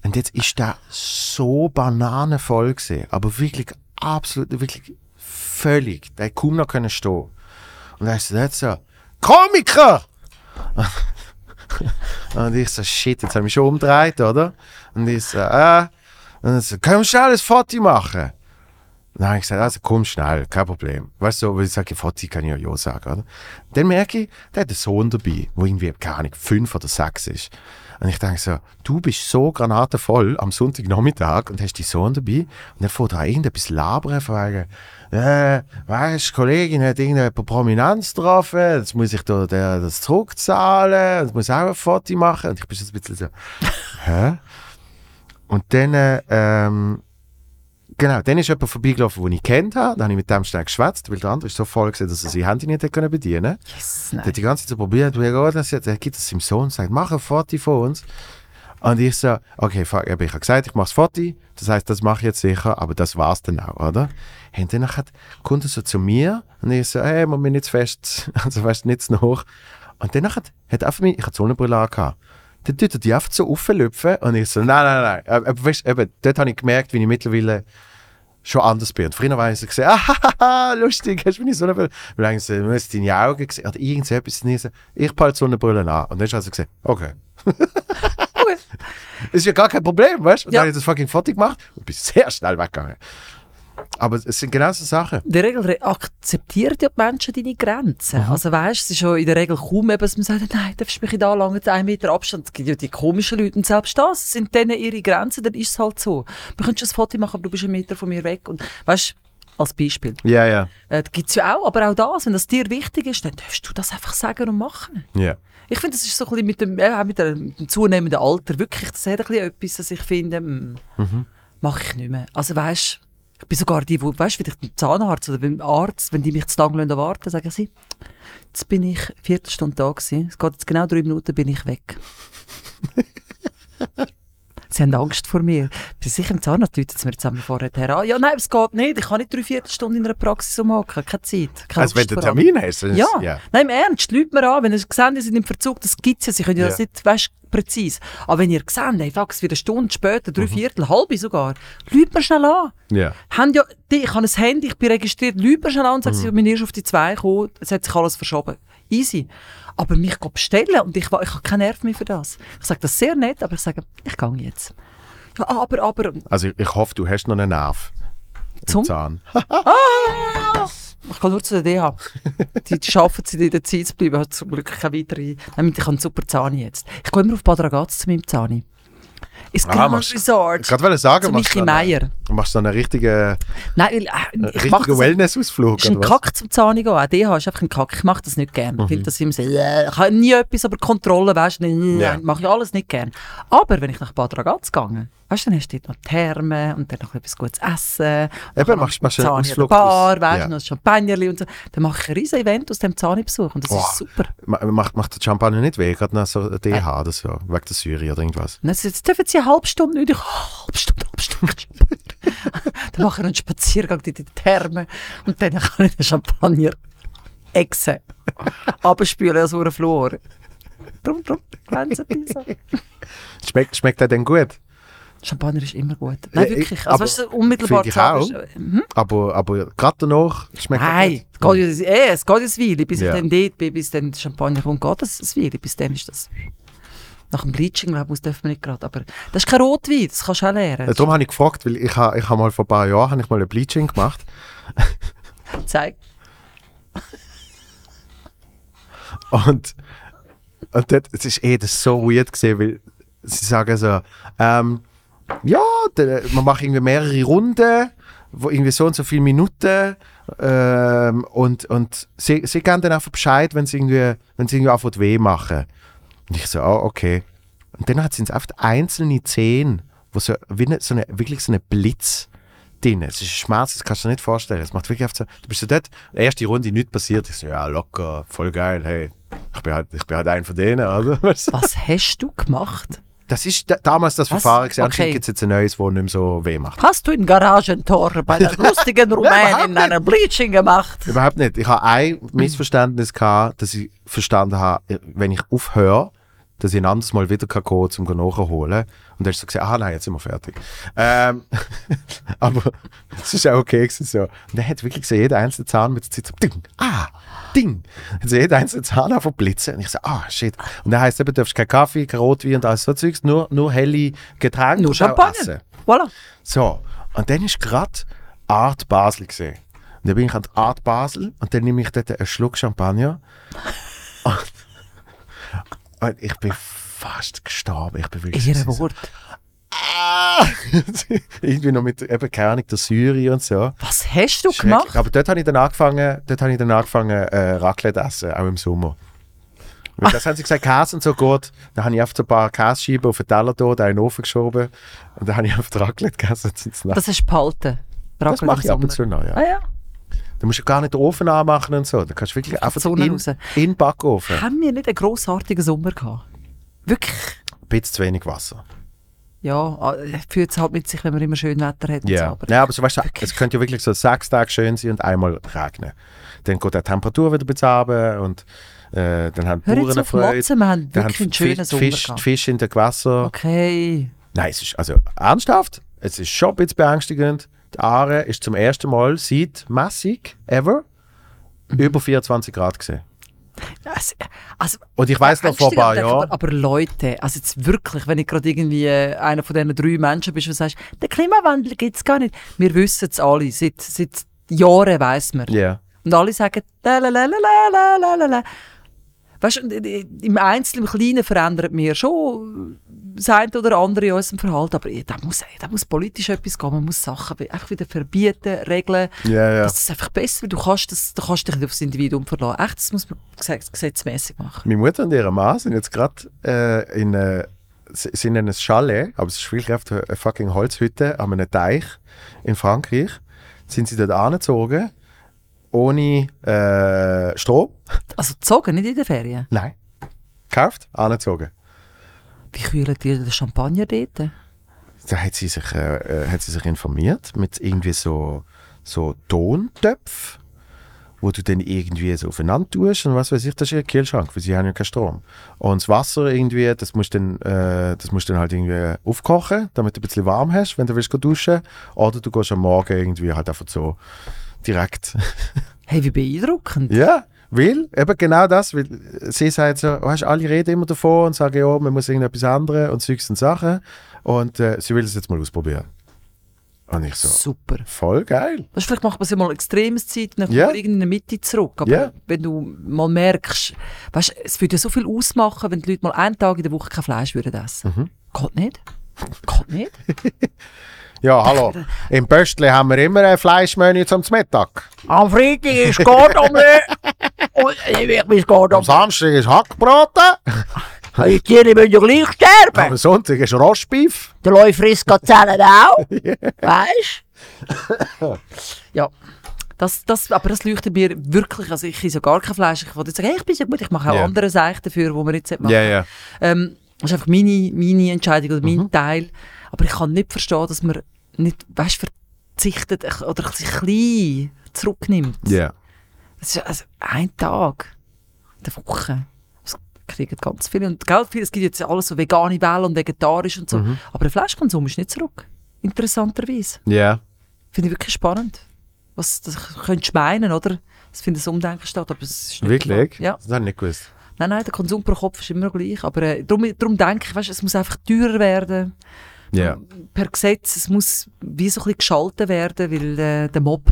Und jetzt ist der so bananenvoll gewesen, aber wirklich absolut, wirklich völlig, der kaum noch können stehen. Und er ist jetzt so, Komiker! und ich so, shit, jetzt habe ich schon umgedreht, oder? Und ich so, äh, und so, können wir schnell ein Foto machen? Dann habe ich gesagt, also komm schnell, kein Problem. Weißt du, weil ich sage, Foto kann ich ja ja sagen, oder? Dann merke ich, der hat einen Sohn dabei, der irgendwie, keine Ahnung, fünf oder sechs ist. Und ich denke so, du bist so granatenvoll am Sonntagnachmittag und hast deinen Sohn dabei. Und dann fährt er irgendetwas labern, wegen, äh, weißt, Kollegin hat irgendeine Prominenz getroffen, jetzt muss ich da der, das zurückzahlen, jetzt muss ich auch ein Foto machen. Und ich bin so ein bisschen so, hä? Und dann, äh, ähm, genau, dann ist jemand vorbeigelaufen, den ich kennt habe. Dann habe ich mit dem schnell geschwätzt, weil der andere ist so voll gewesen, dass er sein Handy nicht können bedienen konnte.
Yes,
Der hat die ganze Zeit so probiert, wie geht das jetzt? Er gibt es seinem Sohn und sagt, mach ein Foto von uns. Und ich so, okay, fuck, ich habe gesagt, ich mache das Foto, das heißt, das mache ich jetzt sicher, aber das war's dann auch, oder? Und dann hat, kommt er so zu mir und ich so, hey, man mir nicht zu fest, also weißt nicht zu noch. Und dann hat, hat einfach mich, ich hatte Sonnenbrille angehabt, dann tut er die einfach so auflüpfen und ich so, nein, nein, nein. Aber, weißt, eben, dort habe ich gemerkt, wie ich mittlerweile schon anders bin. Und früher war ich so gesehen, ah, lustig, hast du meine Sonnenbrille? Weil eigentlich so, du hast deine Augen gesehen, oder irgendetwas, und ich so, ich behalte Sonnenbrille an. Und dann hast du also gesehen, okay. ist ja gar kein Problem, weißt du? Und
Ja.
dann habe ich das fucking Foto gemacht und bin sehr schnell weggegangen. Aber es sind genau so Sachen.
In der Regel re- akzeptieren ja die Menschen deine Grenzen. Also weißt, es ist ja in der Regel kaum eben, dass man sagt, nein, darfst du mich nicht anlangen, einen Meter Abstand. Es gibt ja die komischen Leute und selbst das sind denen ihre Grenzen, dann ist es halt so. Können schon ein Foto machen, aber du bist einen Meter von mir weg. Und weißt, als Beispiel.
Ja, ja.
Äh, gibt es ja auch, aber auch das, wenn das dir wichtig ist, dann darfst du das einfach sagen und machen.
Ja.
Ich finde, das ist so ein bisschen mit dem, auch mit dem zunehmenden Alter wirklich, das hat ein bisschen etwas, das ich finde, mm, mache ich nicht mehr. Also weißt, ich bin sogar die, wo, weißt, wie ich beim Zahnarzt oder beim Arzt, wenn die mich zu lange warten sagen sie, jetzt bin ich Viertelstunde da gewesen, es geht jetzt genau drei Minuten, bin ich weg. Sie haben Angst vor mir. Bei sich im Zahnarzt läutet es mir zusammen vorher her an. Ja, nein, es geht nicht. Ich kann nicht drei Viertelstunden in einer Praxis umhocken. Keine Zeit. Keine
Also wenn du einen. Termin hast.
Ja.
ja.
nein, im Ernst, Leute mir an, wenn ihr seht, ihr seid im Verzug, das gibt es ja, sie können ja,
Ja.
das nicht, weißt, präzise. Aber wenn ihr seht, hey, fuck, es wird eine Stunde später,
Mhm.
drei Viertel, halbe sogar, Leute mir schnell an.
Ja.
Haben ja, die, ich habe ein Handy, ich bin registriert, Leute mir schnell an und sagen,
Mhm.
sie bin erst auf die zwei gekommen, es hat sich alles verschoben. Easy. Aber mich bestellen und ich, ich habe keinen Nerv mehr für das. Ich sage das sehr nett, aber ich sage, ich gehe jetzt. Ja, aber, aber,
Also ich, ich hoffe, du hast noch einen Nerv.
Zum?
Zahn.
Ich kann nur zu der DH. Die, die schaffen es in der Zeit zu bleiben. Hat zum Glück keine weitere. Ich habe einen super Zahni jetzt. Ich gehe immer auf Bad Ragaz zu meinem Zahni. Ins
Ah,
Grand
machst-
Resort.
Ich wollte sagen,
Zu
machst du einen-
Meier.
machst du einen richtigen,
Nein, weil, äh,
einen
ich mache
richtigen
das.
Wellness-Ausflug.
ist ein? Kack zum Zahni gehen. Auch DH ist einfach ein Kack. Ich mache das nicht gerne.
Mhm.
Ich finde das immer so, äh, ich habe nie etwas, aber Kontrolle, weißt du,
Ja.
mache ich alles nicht gerne. Aber wenn ich nach Bad Ragaz gehe, weißt du, dann hast du dort noch Therme und dann noch etwas gutes Essen.
Eben,
dann
machst- du einen Ausflug
Bar,
aus-
weißt
ja.
du, noch ein Champagnerli und so. Dann mache ich ein riesen Event aus dem Zahni-Besuch und das
Wow.
ist super.
Ma- Macht, macht der Champagner nicht weh? Gerade nach so DH oder so, wegen der Syrie oder irgendwas.
Und jetzt, dürfen sie eine halbe Stunde nicht. Ich, oh, halbe Stunde, halbe Stunde. dann mache ich einen Spaziergang in die Therme und dann kann ich den Champagner exen. Abspülen als auf Flur. Drum, drum, Grenzen so.
Schmeckt, schmeckt der denn gut?
Champagner ist immer gut. Nein,
Ja, ich-
wirklich.
aber
Also, weißt du, unmittelbar
ich auch.
mhm.
Aber, aber gerade danach schmeckt
Nein,
gut?
es geht, ja- eh, es geht ein Weile, bis
Ja.
ich dann dort bin, bis dann Champagner kommt, geht das ein Weile, bis dann ist das... Nach dem Bleaching, glaube ich, dürfen wir nicht gerade, aber das ist kein Rotwein, das kannst du auch lernen.
Äh, Darum habe ich gefragt, weil ich habe ich ha mal vor ein paar Jahren habe ich mal ein Bleaching gemacht.
Zeig.
Und, und dort, es ist eh das so weird gesehen, weil sie sagen so, ähm, ja, der, man macht irgendwie mehrere Runden, wo irgendwie so und so viele Minuten ähm, und, und sie, sie geben dann einfach Bescheid, wenn sie irgendwie, wenn sie irgendwie einfach weh machen. Und ich so, ah, okay. Und dann hat sie einfach einzelne Zehen, wo so, wie eine, so eine, wirklich so ein Blitz drin. Es ist ein Schmerz, das kannst du dir nicht vorstellen. Es macht wirklich so, du bist so dort, erste Runde nichts passiert. Ich so, ja, locker, voll geil, hey. Ich bin halt, ich bin halt einer von denen, oder?
Was hast du gemacht?
Das ist da, damals das
Was?
Verfahren gewesen.
Okay.
Anscheinend gibt es jetzt ein neues, das nicht mehr so weh macht.
Hast du in Garagentor bei der lustigen Rumänin einer Bleaching gemacht?
Überhaupt nicht. Ich habe ein Missverständnis gehabt, dass ich verstanden habe, wenn ich aufhöre, dass ich ein anderes Mal wieder kann gehen zum nachholen. Und dann hast du so gesagt, ah nein, jetzt sind wir fertig. Ähm, aber es ist auch okay gewesen, so. Und dann hat wirklich so jeder einzelne Zahn mit der Zeit so, ding, ah, ding. Hat so jeder einzelne Zahn einfach blitzen. Und ich so, ah, shit. Und dann heisst es eben, du darfst keinen Kaffee, kein Rotwein und alles so Zeugs, nur, nur helle Getränke
Nur Champagner. Voilà.
So, und dann ist gerade Art Basel gesehen. Und dann bin ich an der Art Basel und dann nehme ich dort einen Schluck Champagner. Und ich bin fast gestorben. Ich bin wirklich
Ihre
so-
Wort.
Ah! Irgendwie noch mit eben, keine Ahnung, der Syrie und so.
Was hast du gemacht?
Aber dort habe ich dann angefangen, dort habe ich dann angefangen äh, Raclette essen, auch im Sommer. Weil das haben sie gesagt, Käse und so gut. Dann habe ich einfach so ein paar Käsescheiben auf den Teller da, da in den Ofen geschoben. Und dann habe ich einfach Raclette gegessen.
Das du behalten.
das mache ich ab und zu noch, ja.
Ah ja.
Du musst ja gar nicht den Ofen anmachen und so. Du kannst wirklich einfach in,
raus.
in den Backofen.
Haben wir nicht einen grossartigen Sommer gehabt? Wirklich?
Ein bisschen zu wenig Wasser.
Ja, ah, fühlt es halt mit sich, wenn man immer schön Wetter hat.
Ja.
So, aber
Ja, aber so, weißt du, es könnte ja wirklich so sechs Tage schön sein und einmal regnen. Dann geht die Temperatur wieder ein bisschen runter und äh, dann haben die Bauern eine Freude.
Motzen, wir haben
Dann
wirklich
haben
einen schönen
Fisch,
Sommer
Fisch,
gehabt.
Fische in den Gewässern.
Okay.
Nein, es ist also ernsthaft. Es ist schon ein bisschen beängstigend. Die Aare ist zum ersten Mal seit massig ever
mhm.
über 24 Grad gesehen.
Also, also,
und ich weiß noch vor ein paar Jahren.
Aber, Leute, also jetzt wirklich, wenn ich gerade irgendwie äh, einer von diesen drei Menschen bin, der sagt, der Klimawandel gibt es gar nicht. Wir wissen es alle, seit, seit Jahren weiß man.
Yeah.
Und alle sagen, la. Weißt im Einzelnen, im Kleinen verändert mir schon das eine oder andere in unserem Verhalten, aber da muss, da muss politisch etwas gehen, man muss Sachen einfach wieder verbieten, regeln,
Ja, ja.
dass es einfach besser wird. Du kannst, das, du kannst dich nicht aufs Individuum verlassen. Echt, das muss man gesetz- gesetzmäßig machen.
Meine Mutter und ihre Mann sind jetzt gerade äh, in äh, sind in einem Chalet, aber es ist wirklich eine fucking Holzhütte an einem Teich in Frankreich. Sind sie dort angezogen, ohne äh, Strom?
Also zogen, nicht in den Ferien.
Nein. Gekauft, angezogen.
Wie kühlen die den Champagner dort?
Da hat sie sich, äh, äh, hat sie sich informiert mit irgendwie so, so Tontöpfen, wo du dann irgendwie so aufeinander tust und was weiß ich, das ist ihr Kühlschrank, weil sie haben ja keinen Strom. Und das Wasser irgendwie, das musst du dann, äh, das musst dann halt irgendwie aufkochen, damit du ein bisschen warm hast, wenn du willst duschen. Oder du gehst am Morgen irgendwie halt einfach so direkt.
Hey, wie beeindruckend.
ja, weil, eben genau das, weil sie sagt so, weißt, alle reden immer davon und sagen, ja, man muss irgendetwas anderes und und Sachen. Und äh, sie will es jetzt mal ausprobieren. Und ich so,
Super.
voll geil.
Weißt, vielleicht macht man es ja mal extremes Zeit und dann
Ja.
kommt man irgendwie in der Mitte zurück. Aber
Ja.
wenn du mal merkst, weißt, es würde ja so viel ausmachen, wenn die Leute mal einen Tag in der Woche kein Fleisch würden essen.
Mhm.
Geht nicht. Geht nicht.
Ja, hallo. Im Pöstli haben wir immer ein Fleischmenü zum Mittag.
Am Freitag ist Gordonbleu. Und ich will mein
Am
Gordonbleu.
Samstag ist Hackbraten.
Die Tiere müssen ja gleich sterben.
Am Sonntag ist Rostbeef.
Der Leu frisst Gazellen auch. Weißt
Ja. Das, das, aber das leuchtet mir wirklich, also ich esse gar kein Fleisch. Ich wollte jetzt sagen, hey, ich bin so gut, ich mache auch
Ja.
andere Sachen dafür, die man nicht machen
Ja, ja.
Ähm, das ist einfach meine, meine Entscheidung oder
Mhm.
mein Teil. Aber ich kann nicht verstehen, dass man nicht, weißt, verzichtet oder sich klein zurücknimmt.
Ja.
Das ist also ein Tag in der Woche. Das kriegen ganz viele. Und gell, es gibt jetzt alles so vegane Wellen und vegetarisch und so.
Mhm.
Aber der Fleischkonsum ist nicht zurück. Interessanterweise.
Ja.
Finde ich wirklich spannend. Was das könntest du meinen, oder? Das finde ich ein Umdenken statt, aber es ist nicht
Wirklich?
Ja.
Das habe ich nicht gewusst.
Nein, nein, der Konsum pro Kopf ist immer noch gleich. Aber äh, darum, darum denke ich, weißt, es muss einfach teurer werden.
Ja.
Per Gesetz, es muss wie so ein bisschen geschaltet werden, weil äh, der Mob,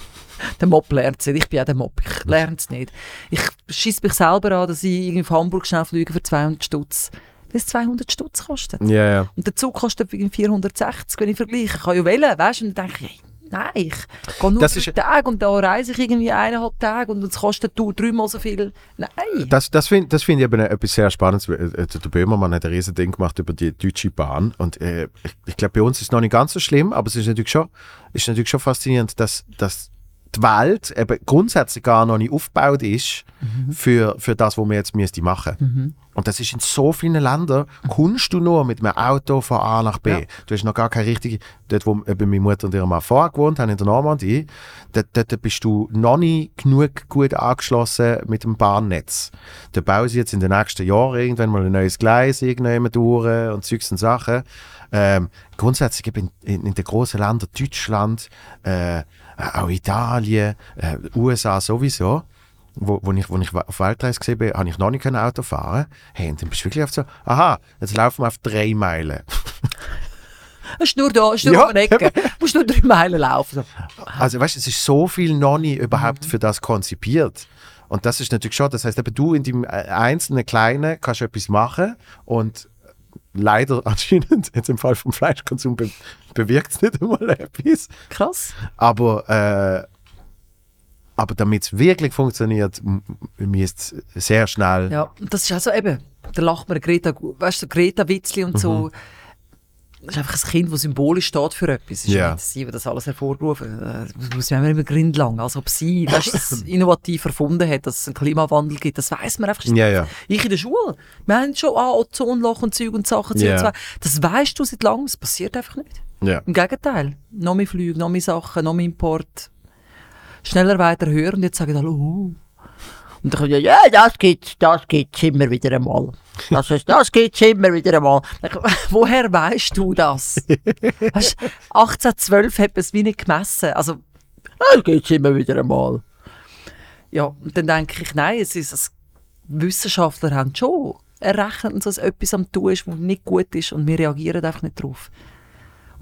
der Mob lernt es nicht. Ich bin auch der Mob, ich lerne es nicht. Ich schieße mich selber an, dass ich irgendwie auf Hamburg schnell fliege für 200 Stutz. Weil es 200 Stutz kostet.
Ja, ja.
Und der Zug kostet irgendwie 460, wenn ich vergleiche. Ich kann ja wählen, weißt du? Und dann denke ich, hey, nein, ich gehe nur
Das
drei Tage und da reise ich irgendwie eineinhalb Tage und es kostet du dreimal so viel. Nein.
Das, das finde das find ich eben etwas sehr Spannendes. Äh, äh, Der Böhmermann hat ein riesen Ding gemacht über die Deutsche Bahn. Und äh, ich, ich glaube, bei uns ist es noch nicht ganz so schlimm, aber es ist natürlich schon, ist natürlich schon faszinierend, dass, dass die Welt eben grundsätzlich gar noch nicht aufgebaut ist für, für das, was wir jetzt müsste machen. Und das ist in so vielen Ländern, kommst du nur mit einem Auto von A nach B.
Ja.
Du hast noch gar keine richtige, dort wo eben meine Mutter und ihre Mann vorher gewohnt haben, in der Normandie, dort, dort bist du noch nicht genug gut angeschlossen mit dem Bahnnetz. Da bauen sie jetzt in den nächsten Jahren irgendwann mal ein neues Gleis irgendwann durch und Zeugs und Sachen. Ähm, grundsätzlich in, in, in den großen Ländern, Deutschland, äh, auch Italien, äh, USA sowieso, wo, wo, ich, wo ich auf Weltreise gesehen bin, habe ich noch nicht Auto fahren Hey, und dann bist du wirklich oft so, aha, jetzt laufen wir auf drei Meilen.
Es ist nur da, es ist nur
Ja.
um Ecke. Du musst nur drei Meilen laufen.
Also weißt du, es ist so viel noch nicht überhaupt für das konzipiert. Und das ist natürlich schon, das heißt, eben du in deinem äh, einzelnen Kleinen kannst etwas machen und leider anscheinend, jetzt im Fall vom Fleischkonsum, be bewirkt es nicht einmal etwas.
Krass.
Aber, äh, aber damit es wirklich funktioniert, m- m- müsste es sehr schnell.
Ja, und das ist also eben, da lacht man Greta, weißt du, Greta-Witzli und so. Das ist einfach ein Kind, das symbolisch steht für etwas. Es ist
Mhm. Ja.
nicht das alles hervorgerufen. Äh, Das muss man immer Grind lang. Als ob sie weißt, das innovativ erfunden hat, dass es einen Klimawandel gibt. Das weiß man einfach.
Ja, ja.
Ich in der Schule. Wir haben schon ah, Ozonloch und Zeug und Sachen, CO2.
Ja.
Das weißt du seit langem. Es passiert einfach nicht.
Ja.
Im Gegenteil. Noch mehr Flüge, noch mehr Sachen, noch mehr Import. Schneller, weiter, höher. Und jetzt sagen alle, uh,
Und dann kommt ja, ja, das gibt's, das gibt's immer wieder einmal. Das, ist, das gibt's immer wieder einmal.
Woher weißt du das? weißt, 1812 hat man es wie nicht gemessen. Also,
Das gibt's immer wieder einmal.
ja, und dann denke ich, nein, es ist, es, Wissenschaftler haben schon errechnet, dass etwas am tun ist, was nicht gut ist und wir reagieren einfach nicht drauf.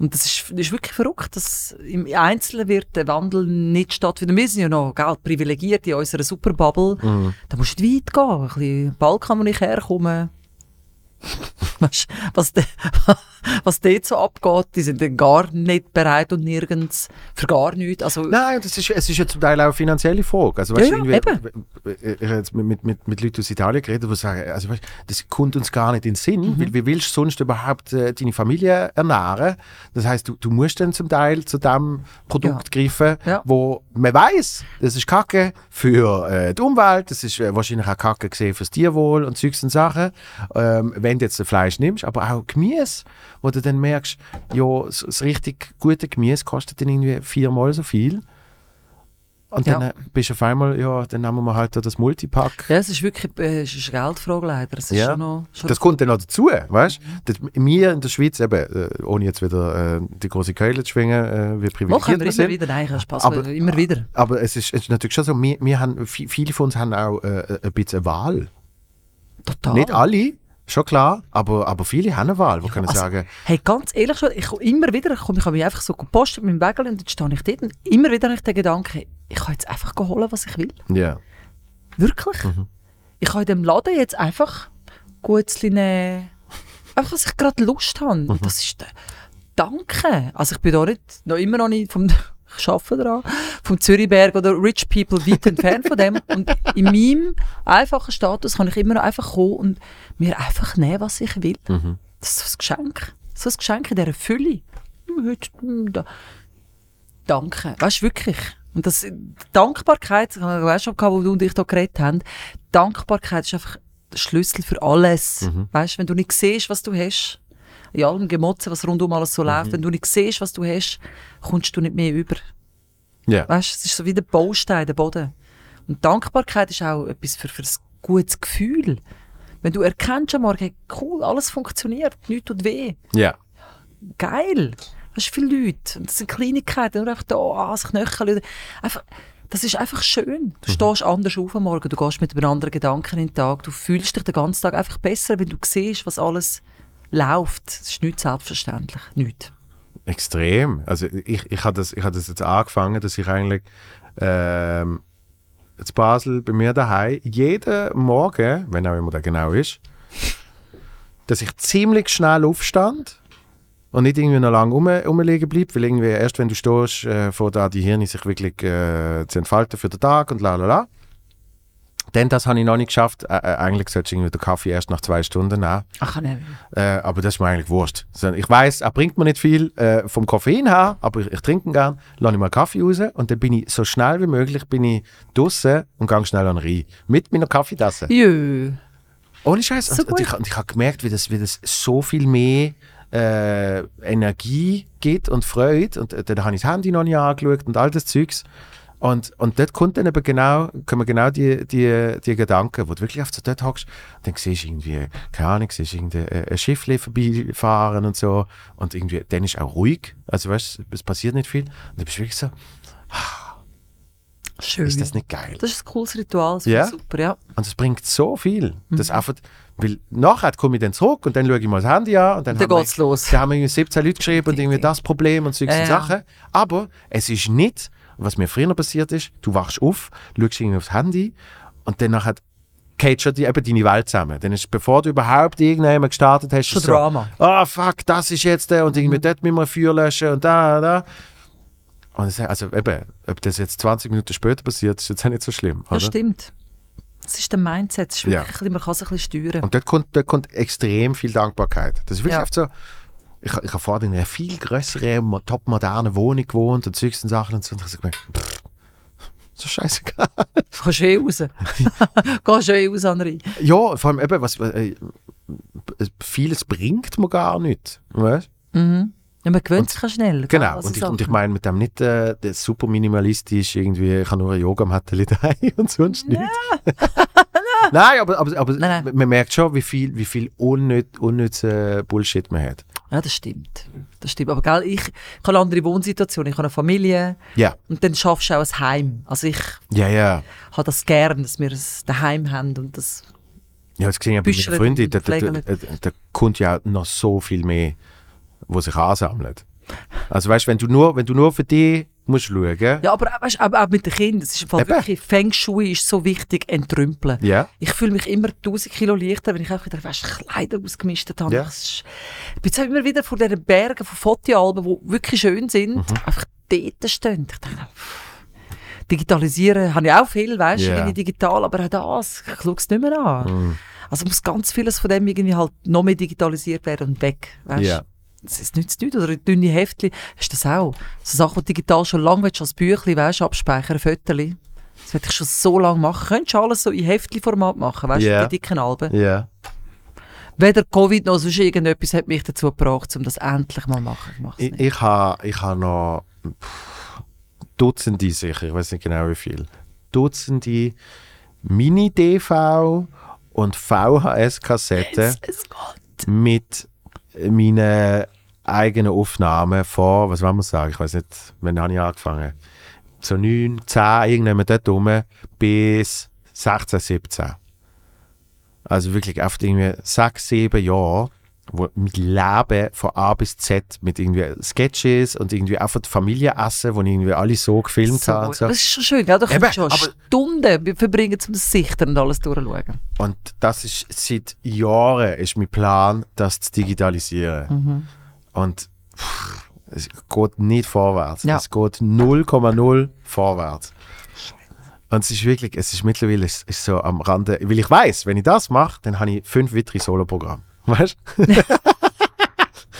Und das ist, das ist wirklich verrückt, dass im Einzelnen wird der Wandel nicht stattfinden. Wir sind ja noch gell, privilegiert in unserer Superbubble. Da musst du weit gehen. Ein bisschen Balkan, wo ich herkomme. Weißt, was, de, was dort so abgeht, die sind dann gar nicht bereit und nirgends für gar nichts. Also,
Nein, das ist, es ist ja zum Teil auch eine finanzielle Frage. Also,
Ja,
weißt,
ja,
irgendwie,
eben.
Ich habe jetzt mit, mit, mit Leuten aus Italien geredet, die sagen, also, weißt, das kommt uns gar nicht in den Sinn,
Mhm.
weil wie willst du sonst überhaupt äh, deine Familie ernähren? Das heißt, du, du musst dann zum Teil zu dem Produkt greifen,
Ja.
wo man weiß, das ist Kacke für äh, die Umwelt, das ist äh, wahrscheinlich auch Kacke gesehen fürs Tierwohl und Zeugs und Sachen, ähm, wenn du jetzt das Fleisch nimmst, aber auch Gemüse, wo du dann merkst, ja, das, das richtig gute Gemüse kostet dann irgendwie viermal so viel. Und
Ja.
dann äh, bist du auf einmal, ja, dann nehmen wir halt das Multipack.
ja, es ist wirklich äh, es ist eine Geldfrage leider. Es ist
Ja.
schon noch, schon
Das kommt dann noch dazu, weißt du? Wir in der Schweiz, eben, äh, ohne jetzt wieder äh, die große Keule zu schwingen, äh, wie privilegiert
wir
wir
immer
sind.
wieder, nein, kein Spaß,
Aber-
aber, immer wieder.
Aber es ist, es ist natürlich schon so, wir, wir haben, vi- viele von uns haben auch äh, ein bisschen eine Wahl.
Total.
Nicht alle, schon klar, aber, aber viele haben eine Wahl, die können
also-
sagen,
Hey, ganz ehrlich, schon, ich komme immer wieder, ich, komme, ich habe mich einfach so gepostet mit meinem Wägel und dann stehe ich dort und immer wieder habe ich den Gedanken, ich kann jetzt einfach holen, was ich will.
ja.
Wirklich.
Mhm.
Ich kann in dem Laden jetzt einfach Gutzli nehmen. Einfach, was ich gerade Lust habe.
Mhm.
Das ist der Danke. Also ich bin da nicht, noch immer noch nicht vom ich arbeite daran, vom Zürichberg oder Rich People weit entfernt von dem. Und in meinem einfachen Status kann ich immer noch einfach kommen und mir einfach nehmen, was ich will.
Mhm.
Das ist so ein Geschenk. So ein Geschenk in dieser Fülle. Hm, Heute, hm, da. Danke. Weißt du, wirklich. Und das, Dankbarkeit, ich weiß schon, wo du und ich da geredet haben, Dankbarkeit ist einfach der Schlüssel für alles. Weißt du, wenn du nicht siehst, was du hast, in allem Gemotzen, was rundum alles so läuft, wenn du nicht siehst, was du hast, kommst du nicht mehr über.
Ja.
Weißt es ist so wie der Baustein, der Boden. Und Dankbarkeit ist auch etwas für, für ein gutes Gefühl. Wenn du erkennst am Morgen, cool, alles funktioniert, nichts tut weh
ja.
geil. Weißt du, viele Leute. Und das sind Kleinigkeiten, nur einfach da, ah, sich Knöchel. Einfach, das ist einfach schön. Du stehst anders auf am Morgen, du gehst mit einem anderen Gedanken in den Tag, du fühlst dich den ganzen Tag einfach besser, wenn du siehst, was alles läuft. Das ist nicht selbstverständlich. Nicht.
Extrem. Also ich, ich habe das, hab das jetzt angefangen, dass ich eigentlich ähm, in Basel bei mir daheim jeden Morgen, wenn auch immer der genau ist, dass ich ziemlich schnell aufstand und nicht irgendwie noch lange rum, rumliegen bleibt, weil irgendwie erst wenn du stehst, äh, vor da die Hirne sich wirklich äh, zu entfalten für den Tag und la la la. Denn das habe ich noch nicht geschafft. Äh, eigentlich sollte ich den Kaffee erst nach zwei Stunden nehmen.
Ach, nicht.
Äh, aber das ist mir eigentlich wurscht. Ich weiß, er bringt mir nicht viel äh, vom Koffein her, aber ich, ich trinke ihn gern, lasse ich mal Kaffee raus und dann bin ich so schnell wie möglich bin ich draußen und gehe schnell an den Rhein. Mit meiner Kaffeetasse.
Jö.
Ohne Scheiß.
So
und, und
gut.
ich, und ich habe gemerkt, wie das, wie das so viel mehr äh, Energie gibt und Freude. Und äh, dann habe ich das Handy noch nicht angeschaut und all das Zeugs. Und, und dort kommt dann eben genau, kommen genau die, die, die Gedanken, wo du wirklich auf so dort hockst, dann siehst du irgendwie, keine Ahnung, siehst irgendwie ein, ein Schiffchen vorbeifahren und so. Und irgendwie, dann ist auch ruhig. Also weißt du, es passiert nicht viel. Und dann bist du wirklich so,
Schön.
ist das nicht geil?
Das ist ein cooles Ritual. Das
Ja?
super, ja.
Und es bringt so viel. Das
Mhm.
einfach, weil nachher komme ich dann zurück und dann schaue ich mal das Handy an und dann,
Dann
haben wir-
geht's los.
Da haben wir irgendwie 17 Leute geschrieben und irgendwie das Problem und solche
ja.
Sachen. Aber es ist nicht, was mir früher passiert ist, du wachst auf, schaust irgendwie aufs Handy und dann geht schon die, eben deine Welt zusammen. Dann ist, bevor du überhaupt irgendjemand gestartet hast,
Schon
so,
Drama.
ah fuck, das ist jetzt der und irgendwie dort müssen wir Feuer löschen und da, da. Und es, also eben, ob das jetzt 20 Minuten später passiert, ist jetzt auch nicht so schlimm.
Das
oder?
stimmt. Das ist der Mindset. Das ist
Ja.
wirklich, Man kann es ein bisschen steuern.
Und dort kommt, dort kommt extrem viel Dankbarkeit. Das ist wirklich
Ja.
oft so. Ich, ich habe vorher in einer viel größeren, mo- top-modernen Wohnung gewohnt und solche Sachen und so. Und ich habe gemerkt, pff, so scheißegal.
Du kannst eh raus. Gehst eh raus an den Rhein.
ja, vor allem eben, was, äh, vieles bringt mir gar nicht. Weißt?
Mhm. Ja, man gewöhnt sich schnell.
Genau.
an
Und ich, und ich meine mit dem nicht äh, super minimalistisch, irgendwie, ich habe nur eine Yogamatte daheim und sonst nichts. Nein, aber, aber, aber
Nein, nein.
man merkt schon, wie viel, wie viel unnütz, unnütze Bullshit man hat.
Ja, das stimmt. Das stimmt. Aber gell, ich, ich habe eine andere Wohnsituation. Ich habe eine Familie
Ja,
und dann schaffst du auch ein Heim. Also ich
ja, ja.
habe das gern, dass wir ein Heim haben und das
Ja, das sehe ich ja bei meinen Freunden.
und
Da, da, da, da, kommt ja noch so viel mehr, was sich ansammelt. Also weißt du, wenn du nur, wenn du nur für dich musst schauen,
Ja, aber auch, weißt, auch, auch mit den Kindern, es ist Fall wirklich, Feng Shui ist so wichtig, entrümpeln.
ja,
Ich fühle mich immer 1000 Kilo leichter, wenn ich auch wieder weißt, Kleider ausgemistet habe. Ist- Ich bin jetzt immer wieder vor diesen Bergen von Fotoalben, die wirklich schön sind,
Mhm.
einfach dort stehen. Ich denke, digitalisieren habe ich auch viel, weißt du, irgendwie digital, aber auch das, ich schaue es nicht mehr an.
Mhm.
Also muss ganz vieles von dem irgendwie halt noch mehr digitalisiert werden und weg, weißt
Ja.
Das ist nichts. Oder dünne Heftchen, hast du das auch? So Sachen, die digital schon lange willst, als Büchlein, weißt abspeichern, Fotos. Das will ich schon so lange machen. Könntest du alles so in Heftli-Format machen, weißt du,
Ja.
die dicken Alben.
ja.
Weder Covid noch sonst irgendetwas hat mich dazu gebracht, um das endlich mal zu machen. Ich
Ich, ich habe ich ha noch pff, Dutzende sicher, ich weiß nicht genau wie viel. Dutzende Mini-DV und VHS-Kassetten
Es
mit meinen eigenen Aufnahmen vor, was wollen wir sagen, ich weiß nicht, wann habe ich angefangen? So 9, 10, irgendwann dort rum, bis 16, 17. Also wirklich auf irgendwie 6, 7 Jahre, wo mit Leben von A bis Z, mit irgendwie Sketches und irgendwie einfach die Familienessen, wo ich irgendwie alle so gefilmt
So,
habe. Und, so.
Das ist schon schön, gell? Da kannst du schon Stunden verbringen, um das Sichten und alles durchzuschauen.
und das ist seit Jahren ist mein Plan, das zu digitalisieren.
Mhm.
Und pff, es geht nicht vorwärts.
Ja.
Es geht 0,0 vorwärts. Und es ist wirklich, es ist mittlerweile es ist so am Rande, weil ich weiß, wenn ich das mache, dann habe ich fünf weitere Soloprogramme. Weißt du?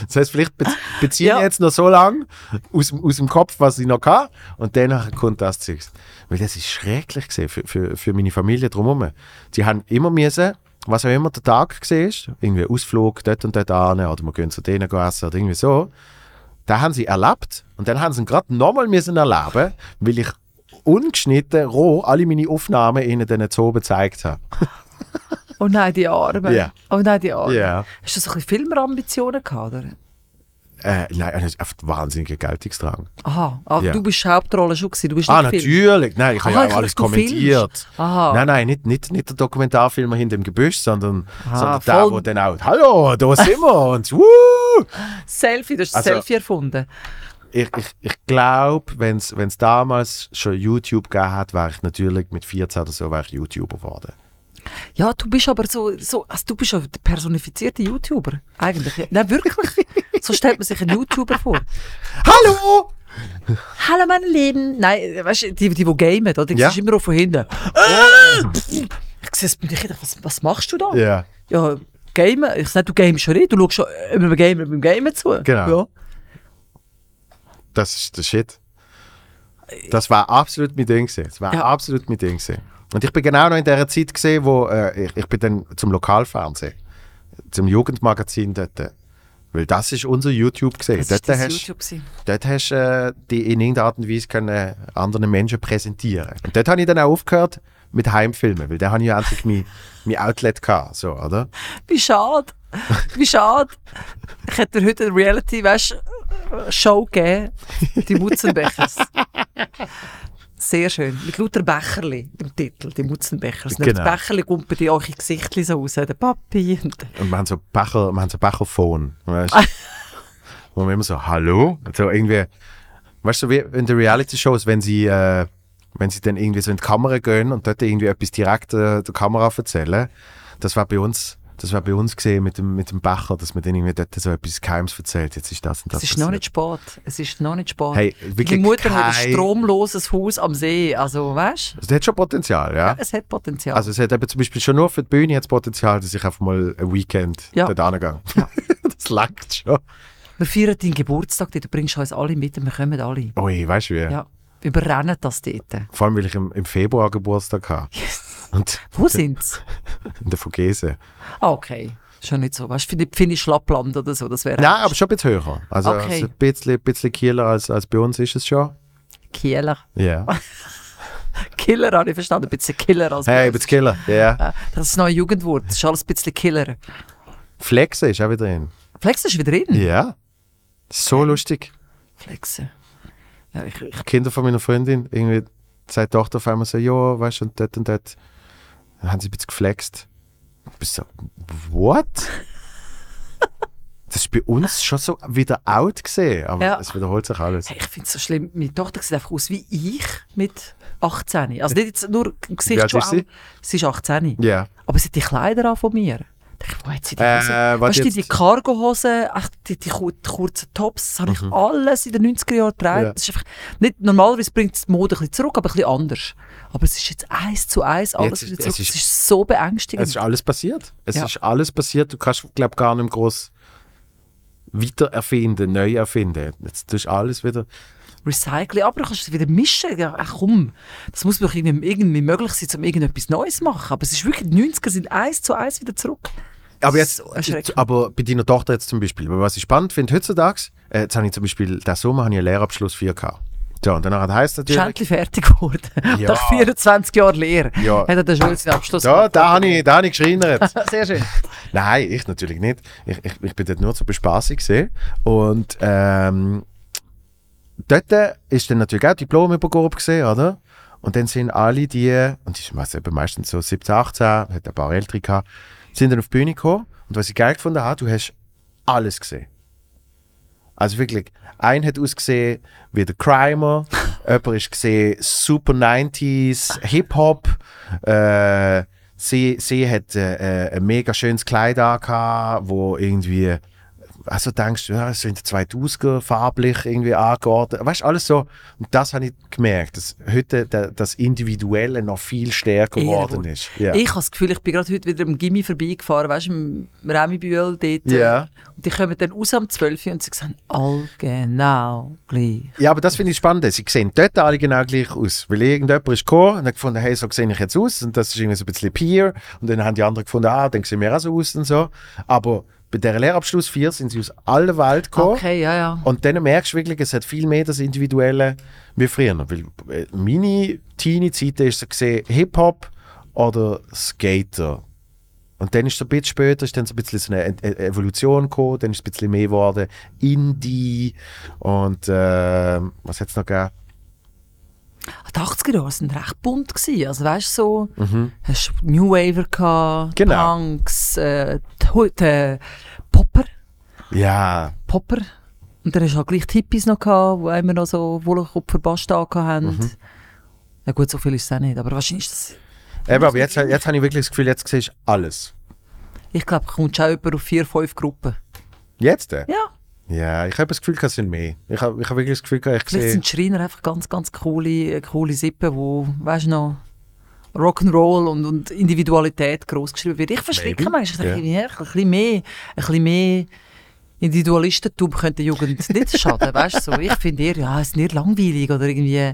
das heißt, vielleicht bez beziehe
Ja.
ich jetzt noch so lange aus, aus dem Kopf, was ich noch kann, und danach kommt das Zeugs. Weil das ist schrecklich gewesen für, für, für meine Familie drumherum. Die haben immer müssen, was auch immer der Tag war, irgendwie Ausflug dort und dort an, oder wir gehen zu denen essen oder irgendwie so, da haben sie erlebt und dann haben sie gerade nochmal müssen erleben, weil ich ungeschnitten, roh, alle meine Aufnahmen ihnen dann so gezeigt habe.
Oh nein, die Arme.
Ja.
Oh nein, die Arme.
Ja.
Hast du so ein bisschen Filmerambitionen gehabt, oder?
Äh, nein, das ist einfach wahnsinniger Geltungsdrang.
Aha, aber
Ja.
du bist Hauptrolle schon gewesen, du bist
Ah, natürlich. Nein, ich habe
Aha,
ja auch alles kommentiert.
Aha.
Nein, nein, nicht, nicht, nicht der Dokumentarfilmer hinter dem Gebüsch, sondern, sondern der,
voll-
wo dann auch, hallo, da sind wir und wuh!
Selfie, du hast das
Also-
Selfie erfunden.
Ich, ich, ich glaube, wenn es damals schon YouTube gegeben hat, wäre ich natürlich mit 14 oder so wäre ich YouTuber geworden.
Ja, du bist aber so, so also du bist ja der personifizierte YouTuber. Eigentlich. Nein, wirklich. so stellt man sich einen YouTuber vor.
Hallo!
Hallo, meine Lieben. Nein, weißt du, die, die, die gamen, oder? Die
Ja.
siehst immer auch von hinten. Äh, ich sehe es bei dir, was, was machst du da?
Ja,
Ja, gamen. Ich sage, du gamest schon nicht. Du schaust schon äh, beim Gamen, beim Gamen zu.
Genau.
Ja.
das ist der Shit. Das war absolut mein Ding. Das war
Ja.
absolut mein Ding. gewesen. Und ich bin genau noch in der Zeit gesehen, wo äh, ich, ich bin dann zum Lokalfernsehen, zum Jugendmagazin dort. äh, Weil das ist unser YouTube gesehen.
Das
Dort hast,
YouTube
dort hast du äh, die in irgendeiner Art und Weise können anderen Menschen präsentieren. Und dort habe ich dann auch aufgehört mit Heimfilmen, weil da habe ich ja endlich mein, mein Outlet gehabt, so, oder?
Wie schade. Wie schade. Ich hätte dir heute eine Reality, weißt, Show gegeben. Die Mutzenbechers. Sehr schön. Mit lauter Becherli im Titel, die Mutzenbechers. Nicht
Genau.
Das Becherli kommt bei dir eure Gesichtli so raus. Der Papi. Und
Und wir haben so Becher, wir haben so Becherphone, weißt du? Wo wir immer so, hallo? So irgendwie, weißt du, wie in den Reality-Shows, wenn sie, äh, wenn sie dann irgendwie so in die Kamera gehen und dort irgendwie etwas direkt äh, der Kamera erzählen, das war bei uns, das war bei uns gesehen mit dem, mit dem Becher, dass man dann irgendwie dort so etwas Geheimes erzählt, jetzt ist das und das
es ist noch
passiert.
nicht spät. Es ist noch nicht spät.
Hey,
Die
wirklich
Mutter hat ein
kein-
stromloses Haus am See. Also, weißt
Also, das hat schon Potenzial, ja?
du? Es hat Potenzial.
Also es hat eben zum Beispiel schon nur für die Bühne Potenzial, dass ich einfach mal ein Weekend
Ja.
dort angehe. das langt schon.
wir feiern deinen Geburtstag, du bringst uns alle mit und wir kommen alle.
Ui, weißt du wie?
Ja. Überrennen das dort.
Vor allem, weil ich im, im Februar Geburtstag habe. Und
Wo sind's?
in der Vogese.
Ah, okay. Schon nicht so. Weißt du, für Finnisch Schlappland oder so, das wäre.
Nein, aber schon ein bisschen höher. Also,
Okay.
also ein bisschen, bisschen Kieler als, als bei uns ist es schon.
Kieler.
Ja.
Killer habe ich verstanden. Ein bisschen Killer als
Hey, ein bisschen Kieler. Ja.
Äh, Das ist das neue Jugendwort. Das ist alles ein bisschen Killer.
Flexen ist auch wieder drin.
Flexen ist wieder drin.
Ja. So lustig.
Flexen. Ja, ich, ich,
Kinder von meiner Freundin, irgendwie, seine Tochter auf einmal so, ja, weißt du, und dort und dort. Dann haben sie ein bisschen geflext. Du bist so, what? Das ist bei uns schon so wieder out gesehen, aber
Ja.
es wiederholt sich alles.
Hey, ich finde es so schlimm. Meine Tochter sieht einfach aus wie ich mit 18. Also nicht jetzt nur im Gesicht schon.
ist sie?
sie ist 18.
Ja.
Aber sie hat die Kleider an von mir. Ich wo hat sie die
Äh,
Hose? weißt du, die, Cargo-Hosen, die, die, kur- die kurzen Tops, das habe ich alles in den 90er Jahren getragen.
Mhm. Ja.
Das ist einfach, nicht, normalerweise bringt es die Mode ein bisschen zurück, aber ein bisschen anders. Aber es ist jetzt eins zu eins alles
Jetzt ist-
wieder
es
zurück.
ist-
Es ist so beängstigend.
Es ist alles passiert. Es
Ja.
ist alles passiert. Du kannst, glaube gar nicht mehr groß wiedererfinden, neu erfinden. Jetzt tust du alles wieder.
Recycling, aber du kannst es wieder mischen. Ja, ach komm, das muss doch irgendwie, irgendwie möglich sein, um irgendetwas Neues zu machen. Aber es ist wirklich, die 90er sind eins zu eins wieder zurück.
Aber jetzt, aber bei deiner Tochter jetzt zum Beispiel, was ich spannend finde heutzutage, äh, jetzt habe ich zum Beispiel, diesen Sommer habe ich einen Lehrabschluss 4K. So, und danach heisst
Ist
natürlich,
endlich fertig geworden.
Ja.
Nach 24 Jahren Lehre
Ja.
hat er den Schule seinen Abschluss
ja, da habe ich, da habe ich geschreinert.
Sehr schön.
Nein, ich natürlich nicht. Ich, ich, ich bin dort nur zur Bespaßung gesehen. Und ähm, dort ist dann natürlich auch Diplomübergabe gesehen, oder? Und dann sind alle die, und die sind eben meistens so 17, 18, hat ein paar ältere gehabt, sind dann auf die Bühne gekommen. Und was ich geil gefunden habe, du hast alles gesehen. Also wirklich, ein hat ausgesehen wie der Crimer, jemand ist gesehen Super 90s, Hip-Hop, äh, sie, sie hat äh, äh, ein mega schönes Kleid angehabt, wo irgendwie, also denkst ja, es sind 2000er farblich irgendwie angeordnet, weißt alles so. Und das habe ich gemerkt, dass heute das Individuelle noch viel stärker geworden ist. Ja.
Ich habe das Gefühl, ich bin gerade heute wieder im Gimmi vorbeigefahren, weißt du, im Remi Bühl dort.
Ja.
Und die kommen dann raus um 12 Uhr und sie sagen, all genau gleich.
Ja, aber das finde ich spannend. Sie sehen dort alle genau gleich aus. Weil irgendjemand ist gekommen und hat gefunden, hey, so sehe ich jetzt aus. Und das ist irgendwie so ein bisschen Peer. Und dann haben die anderen gefunden, ah, dann sehen wir auch so aus und so. Aber bei der Lehrabschluss 4 sind sie aus aller Welt gekommen.
Okay, ja, ja.
Und dann merkst du wirklich, es hat viel mehr das Individuelle wie früher. Weil äh, meine Teenie-Zeit ist so gesehen Hip-Hop oder Skater. Und dann ist so ein bisschen später ist dann so ein bisschen so eine E- E- Evolution gekommen, dann ist es ein bisschen mehr geworden Indie und äh, was hat es noch gegeben?
Die 80er Jahre waren recht bunt. Gewesen. Also weißt du, so, hast du New Waver gehabt,
Mhm. Genau.
Punks, äh, die, die Popper,
Ja,
Popper. Und dann hast du halt gleich die Hippies noch gehabt, die immer noch so Wollkopf Bast haben.
Mhm.
Ja gut, so viel ist es auch nicht, aber wahrscheinlich ist das...
eben, aber jetzt, jetzt habe ich wirklich das Gefühl, jetzt siehst du alles.
Ich glaube, du kommst auch etwa auf vier, fünf Gruppen.
Jetzt? Äh?
Ja,
Ja, ich habe das Gefühl, es sind mehr. Ich habe ich hab wirklich das Gefühl, ich
vielleicht
sehe...
sind Schreiner einfach ganz, ganz coole, äh, coole Sippen, wo, weißt du noch, Rock'n'Roll und, und Individualität groß geschrieben wird. Ich verschrecke manchmal,
ja.
ein bisschen mehr, ein bisschen mehr Individualistentum könnte der Jugend nicht schaden, weißt du, so. Ich finde eher, ja, es ist nicht langweilig oder irgendwie, ja,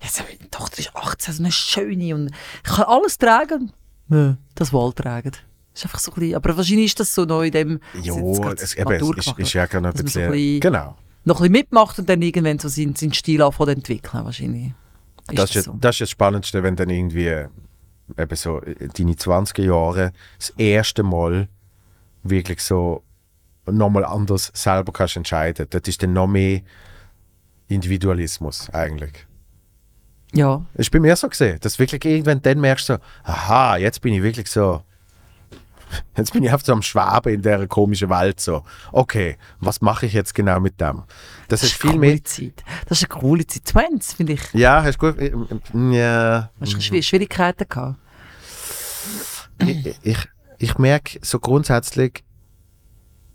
meine Tochter ist 18, so eine schöne und ich kann alles tragen. Nö, das Wohl tragen. Ist einfach so ein bisschen, aber wahrscheinlich ist das so noch in dem,
Jo,
jetzt
es, eben, es ist, ist ja noch ein
man so
bisschen...
ein bisschen-
genau.
noch ein bisschen mitmacht und dann irgendwann so seinen, seinen Stil anfangen zu entwickeln, wahrscheinlich. Ist
das, ist,
so.
das ist das Spannendste, wenn dann irgendwie äh, eben so äh, deine 20er Jahre das erste Mal wirklich so nochmal anders selber kannst entscheiden. Das ist dann noch mehr Individualismus eigentlich.
Ja,
Das ist bei mir so gesehen, dass wirklich irgendwann dann merkst du so, aha, jetzt bin ich wirklich so, jetzt bin ich einfach so am Schwaben in dieser komischen Welt so. Okay, was mache ich jetzt genau mit dem? Das, ist viel
eine
mehr.
Zeit. Das ist eine coole Zeit. 20, finde ich.
Ja, hast du gut. äh, äh, Ja,
Hast du Schwier Schwierigkeiten gehabt?
ich, ich, ich merke so grundsätzlich,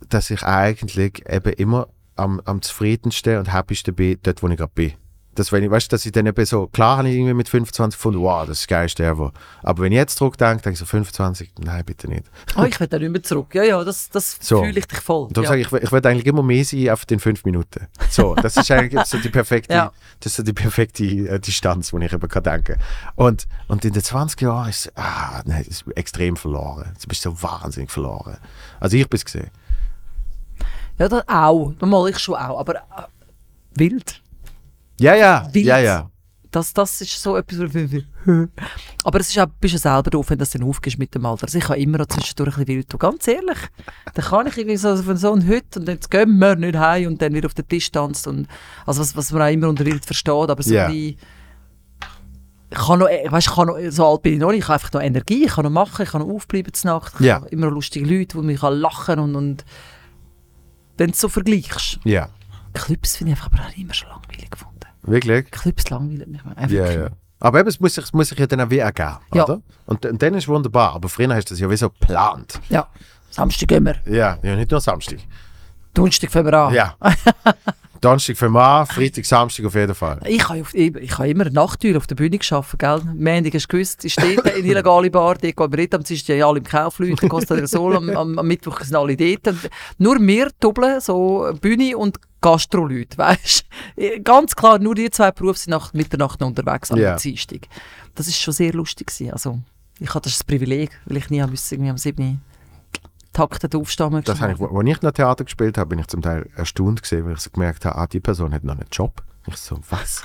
dass ich eigentlich eben immer am, am zufriedensten und happysten bin, dort, wo ich gerade bin. Das, wenn ich, weißt, dass ich dann eben so, klar habe ich irgendwie mit 25 gefunden, wow, das ist das Geilste ever. Aber wenn ich jetzt zurückdenke, denke ich so 25, nein, bitte nicht.
Oh, ich will da nicht mehr zurück. Ja, ja, das, das
So.
fühle ich dich voll.
Und darum
ja.
sage ich, ich, ich will eigentlich immer mehr sein auf den fünf Minuten. So, das ist eigentlich so die perfekte,
Ja.
das ist so die perfekte äh, Distanz, die ich eben kann denken. Und, und in den 20 Jahren ist es, ah, nein, ist extrem verloren. Du bist so wahnsinnig verloren. Also ich bin es gesehen.
ja, das auch. Normal ich schon auch. Aber äh, wild.
Ja, ja,
Wild.
ja, ja.
Das, das ist so etwas, Aber es ist auch, bist ja selber doof, wenn du das dann aufgibst mit dem Alter. Also ich kann immer noch zwischendurch ein bisschen wild tun. Ganz ehrlich. Dann kann ich irgendwie so von so einem Hüt und jetzt gehen wir nicht heim und dann wieder auf den Tisch tanzt. Und, also was, was man auch immer unter wild versteht. Aber so ein bisschen ich kann noch, weißt, ich kann noch, so alt bin ich noch nicht, ich habe einfach noch Energie, ich kann noch machen, ich kann noch aufbleiben zur Nacht, ich
Ja.
habe immer noch lustige Leute, die mich lachen und, und wenn du es so vergleichst.
Ja,
Clubs finde ich einfach aber auch immer schon langweilig gefunden.
Wirklich?
Clubs langweilen mich mal.
Ja, ja. Aber eben, es muss sich, es muss sich ja dann auch wie ergeben,
Ja.
oder? Und, und dann ist es wunderbar. Aber früher hast du das ja wie so geplant.
Ja, Samstag wir,
Ja, ja nicht nur Samstag.
Donnerstag fangen wir an.
Ja. Donnerstag für an, Freitag, Samstag auf jeden Fall.
Ich habe, ich, ich habe immer eine Nachttür auf der Bühne gearbeitet, gell? Montag hast du gewusst, ist dort eine illegale Bar, dort gehen wir nicht, am Dienstag ja alle im Kaufleuten, Costa del Sol, am, am, am Mittwoch sind alle dort. Und nur wir doppeln, so Bühne und Gastroleute, weißt du? Ganz klar, nur die zwei Berufe sind nach Mitternacht unterwegs am
Ja.
Dienstag. Das ist schon sehr lustig gewesen. Also, ich hatte das Privileg, weil ich nie am müssen, irgendwie am 7. Takten aufstehen musste.
Das habe ich, wo, wo ich noch Theater gespielt habe, bin ich zum Teil erstaunt gesehen, weil ich so gemerkt habe, ah, die Person hat noch einen Job. Ich so, was?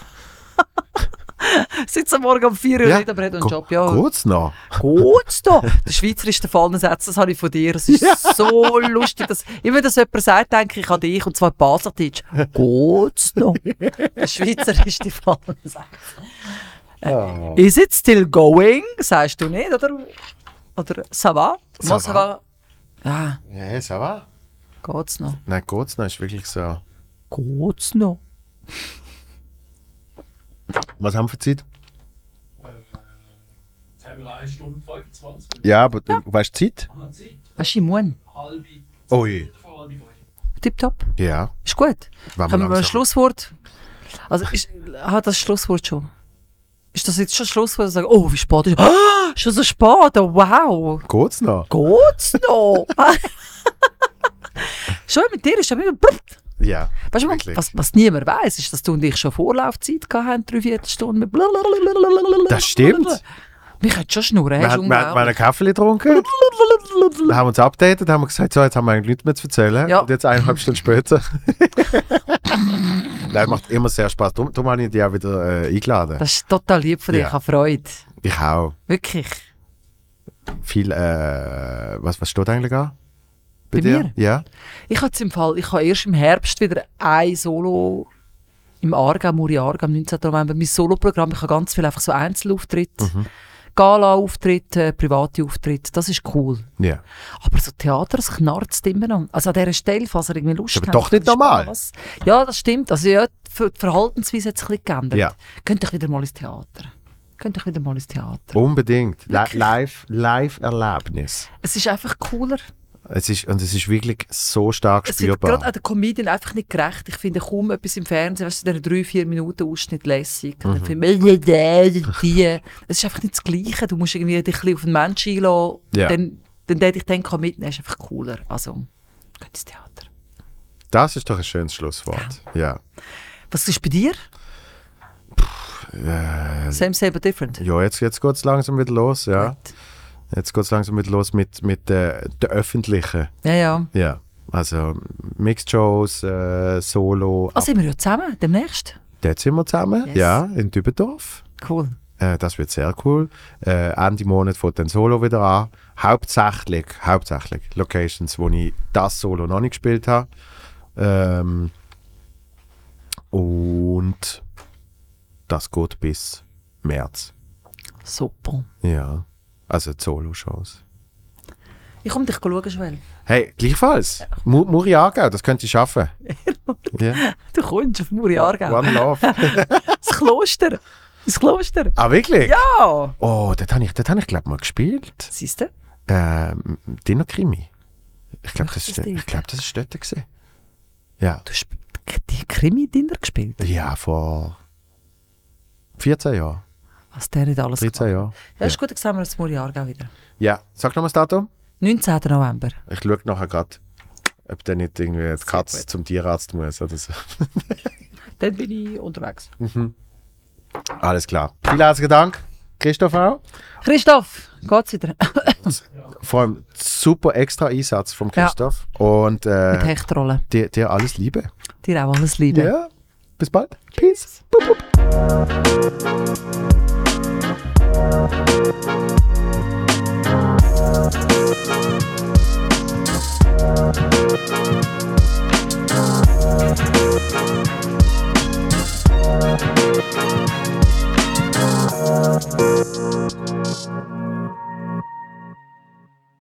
Sitzt am Morgen um 4 Uhr
Ja.
nicht, aber hat einen
Go-
Job. Ja,
Geht's noch?
Geht's da? Der schweizerische Fallensatz, das habe ich von dir. Das ist so lustig. Dass, immer wenn das jemand sagt, denke ich an dich, und zwar Baseldeutsch. Geht's noch? Der schweizerische Fallensatz.
Oh.
Is it still going? Sagst du nicht, oder? Oder ça va?
Ça
Moi, ça
va.
va? Ja,
Ja, ça va?
geht's noch?
Nein, geht's noch, ist wirklich so.
Geht's noch?
Was haben wir für Zeit?
Jetzt haben wir 1 Stunde 25
Ja, aber du weißt die Zeit?
Zeit.
Weißt du, Immun?
Halbe,
Ui.
Tipptopp.
Ja,
Ist gut. Haben wir mal ein
langsam-
Schlusswort? Also, ist, hat das Schlusswort schon? Ist das jetzt schon Schlusswort? Sagen, oh, wie spät ist ah, Schon so spät, oh, wow.
Geht's noch?
Geht's noch? schon mit dir ist ja immer.
Ja.
Weißt du,
wirklich.
was, was niemand weiß, ist, dass du und ich schon Vorlaufzeit haben, drei Viertelstunden mit blablabla.
Das stimmt.
Wir können schon schnurren,
Wir haben, wir haben einen Kaffee getrunken, dann haben wir uns updated, haben wir gesagt, so, jetzt haben wir eigentlich nichts mehr zu erzählen.
Ja.
Und jetzt eineinhalb Stunden später. Nein, macht immer sehr Spaß. Darum, darum habe ich dich auch wieder äh, eingeladen.
Das ist total lieb von dir,
Ja.
ich habe Freude.
Ich auch.
Wirklich.
Viel, äh, was, was steht eigentlich an?
Bei
dir?
mir?
Ja.
Ich habe im Fall, ich habe erst im Herbst wieder ein Solo im Aargau, Muri Aargau, am 19. November, mein Soloprogramm. Ich habe ganz viel einfach so Einzelauftritte,
Mhm.
Gala-Auftritte, private Auftritte. Das ist cool.
Ja.
Aber so Theater, das knarzt immer noch. Also an dieser Stelle, falls ihr irgendwie Lust
aber
habt,
doch nicht normal.
Ja, das stimmt. Also ja, die Ver- die Verhaltensweise hat sich ein bisschen geändert.
Ja.
Könnt ihr wieder mal ins Theater. Könnt ihr wieder mal ins Theater.
Unbedingt. Li
Wirklich?
live, Live-Erlebnis.
Es ist einfach cooler.
Es ist, und es ist wirklich so stark
Es wird gerade
spürbar.
an den Comedian einfach nicht gerecht. Ich finde kaum etwas im Fernsehen, weißt du, der drei, vier Minuten Ausschnitt lässig.
Mhm.
dann finde ich, äh, der, die. Es ist einfach nicht das Gleiche. Du musst irgendwie dich ein bisschen auf den Menschen einlassen.
Ja.
Dann, dann der dich dann kann mitnehmen, ist einfach cooler. Also, geht ins Theater.
Das ist doch ein schönes Schlusswort. Ja.
Was ist bei dir?
Äh,
Same, same, but different.
ja, jetzt, jetzt geht es langsam wieder los. Ja.
Gut.
Jetzt geht es langsam wieder los mit, mit äh, der öffentlichen.
Ja, ja.
Ja. Also Mixed Shows, äh, Solo.
Ah, sind wir ja zusammen, demnächst?
Dort sind wir zusammen.
Yes.
Ja, in Dübendorf.
Cool.
Äh, das wird sehr cool. Äh, Ende Monat fängt dann Solo wieder an. Hauptsächlich, hauptsächlich Locations, wo ich das Solo noch nicht gespielt habe. Ähm, und das geht bis März.
Super.
Ja, also die Solo-Shows.
Ich komme dich schauen, Joel.
Hey, gleichfalls. Mu Muri Aargau, das könnte ich schaffen. ja.
Du kommst auf Muri Aargau.
One Love.
Das Kloster. Das Kloster.
ah, wirklich?
Ja.
Oh, das habe ich, das hab ich glaube mal gespielt.
Siehst du?
Ähm, Dino Krimi. Ich glaube, das,
das
ich glaub, das ist dort. Gewesen. Ja.
Du hast die Krimi-Dinner gespielt.
ja, vor 14 Jahren,
Was der nicht alles
13 Jahren.
Ja, ist gut, dann sehen wir uns morgen Jahrgau wieder.
Ja, sag nochmal das Datum.
19. November.
Ich schaue nachher gerade, ob der nicht irgendwie die Katze zum Tierarzt muss oder so.
Dann bin ich unterwegs.
Alles klar. Vielen herzlichen Dank, Christoph auch.
Christoph, geht's wieder?
Vor allem super extra Einsatz vom
Ja.
Christoph. Und
Mit
äh,
Hechtrollen.
dir, dir alles Liebe.
Dir auch alles Liebe.
Ja, bis bald. Peace. Bup, bup.
Thank Tschüss.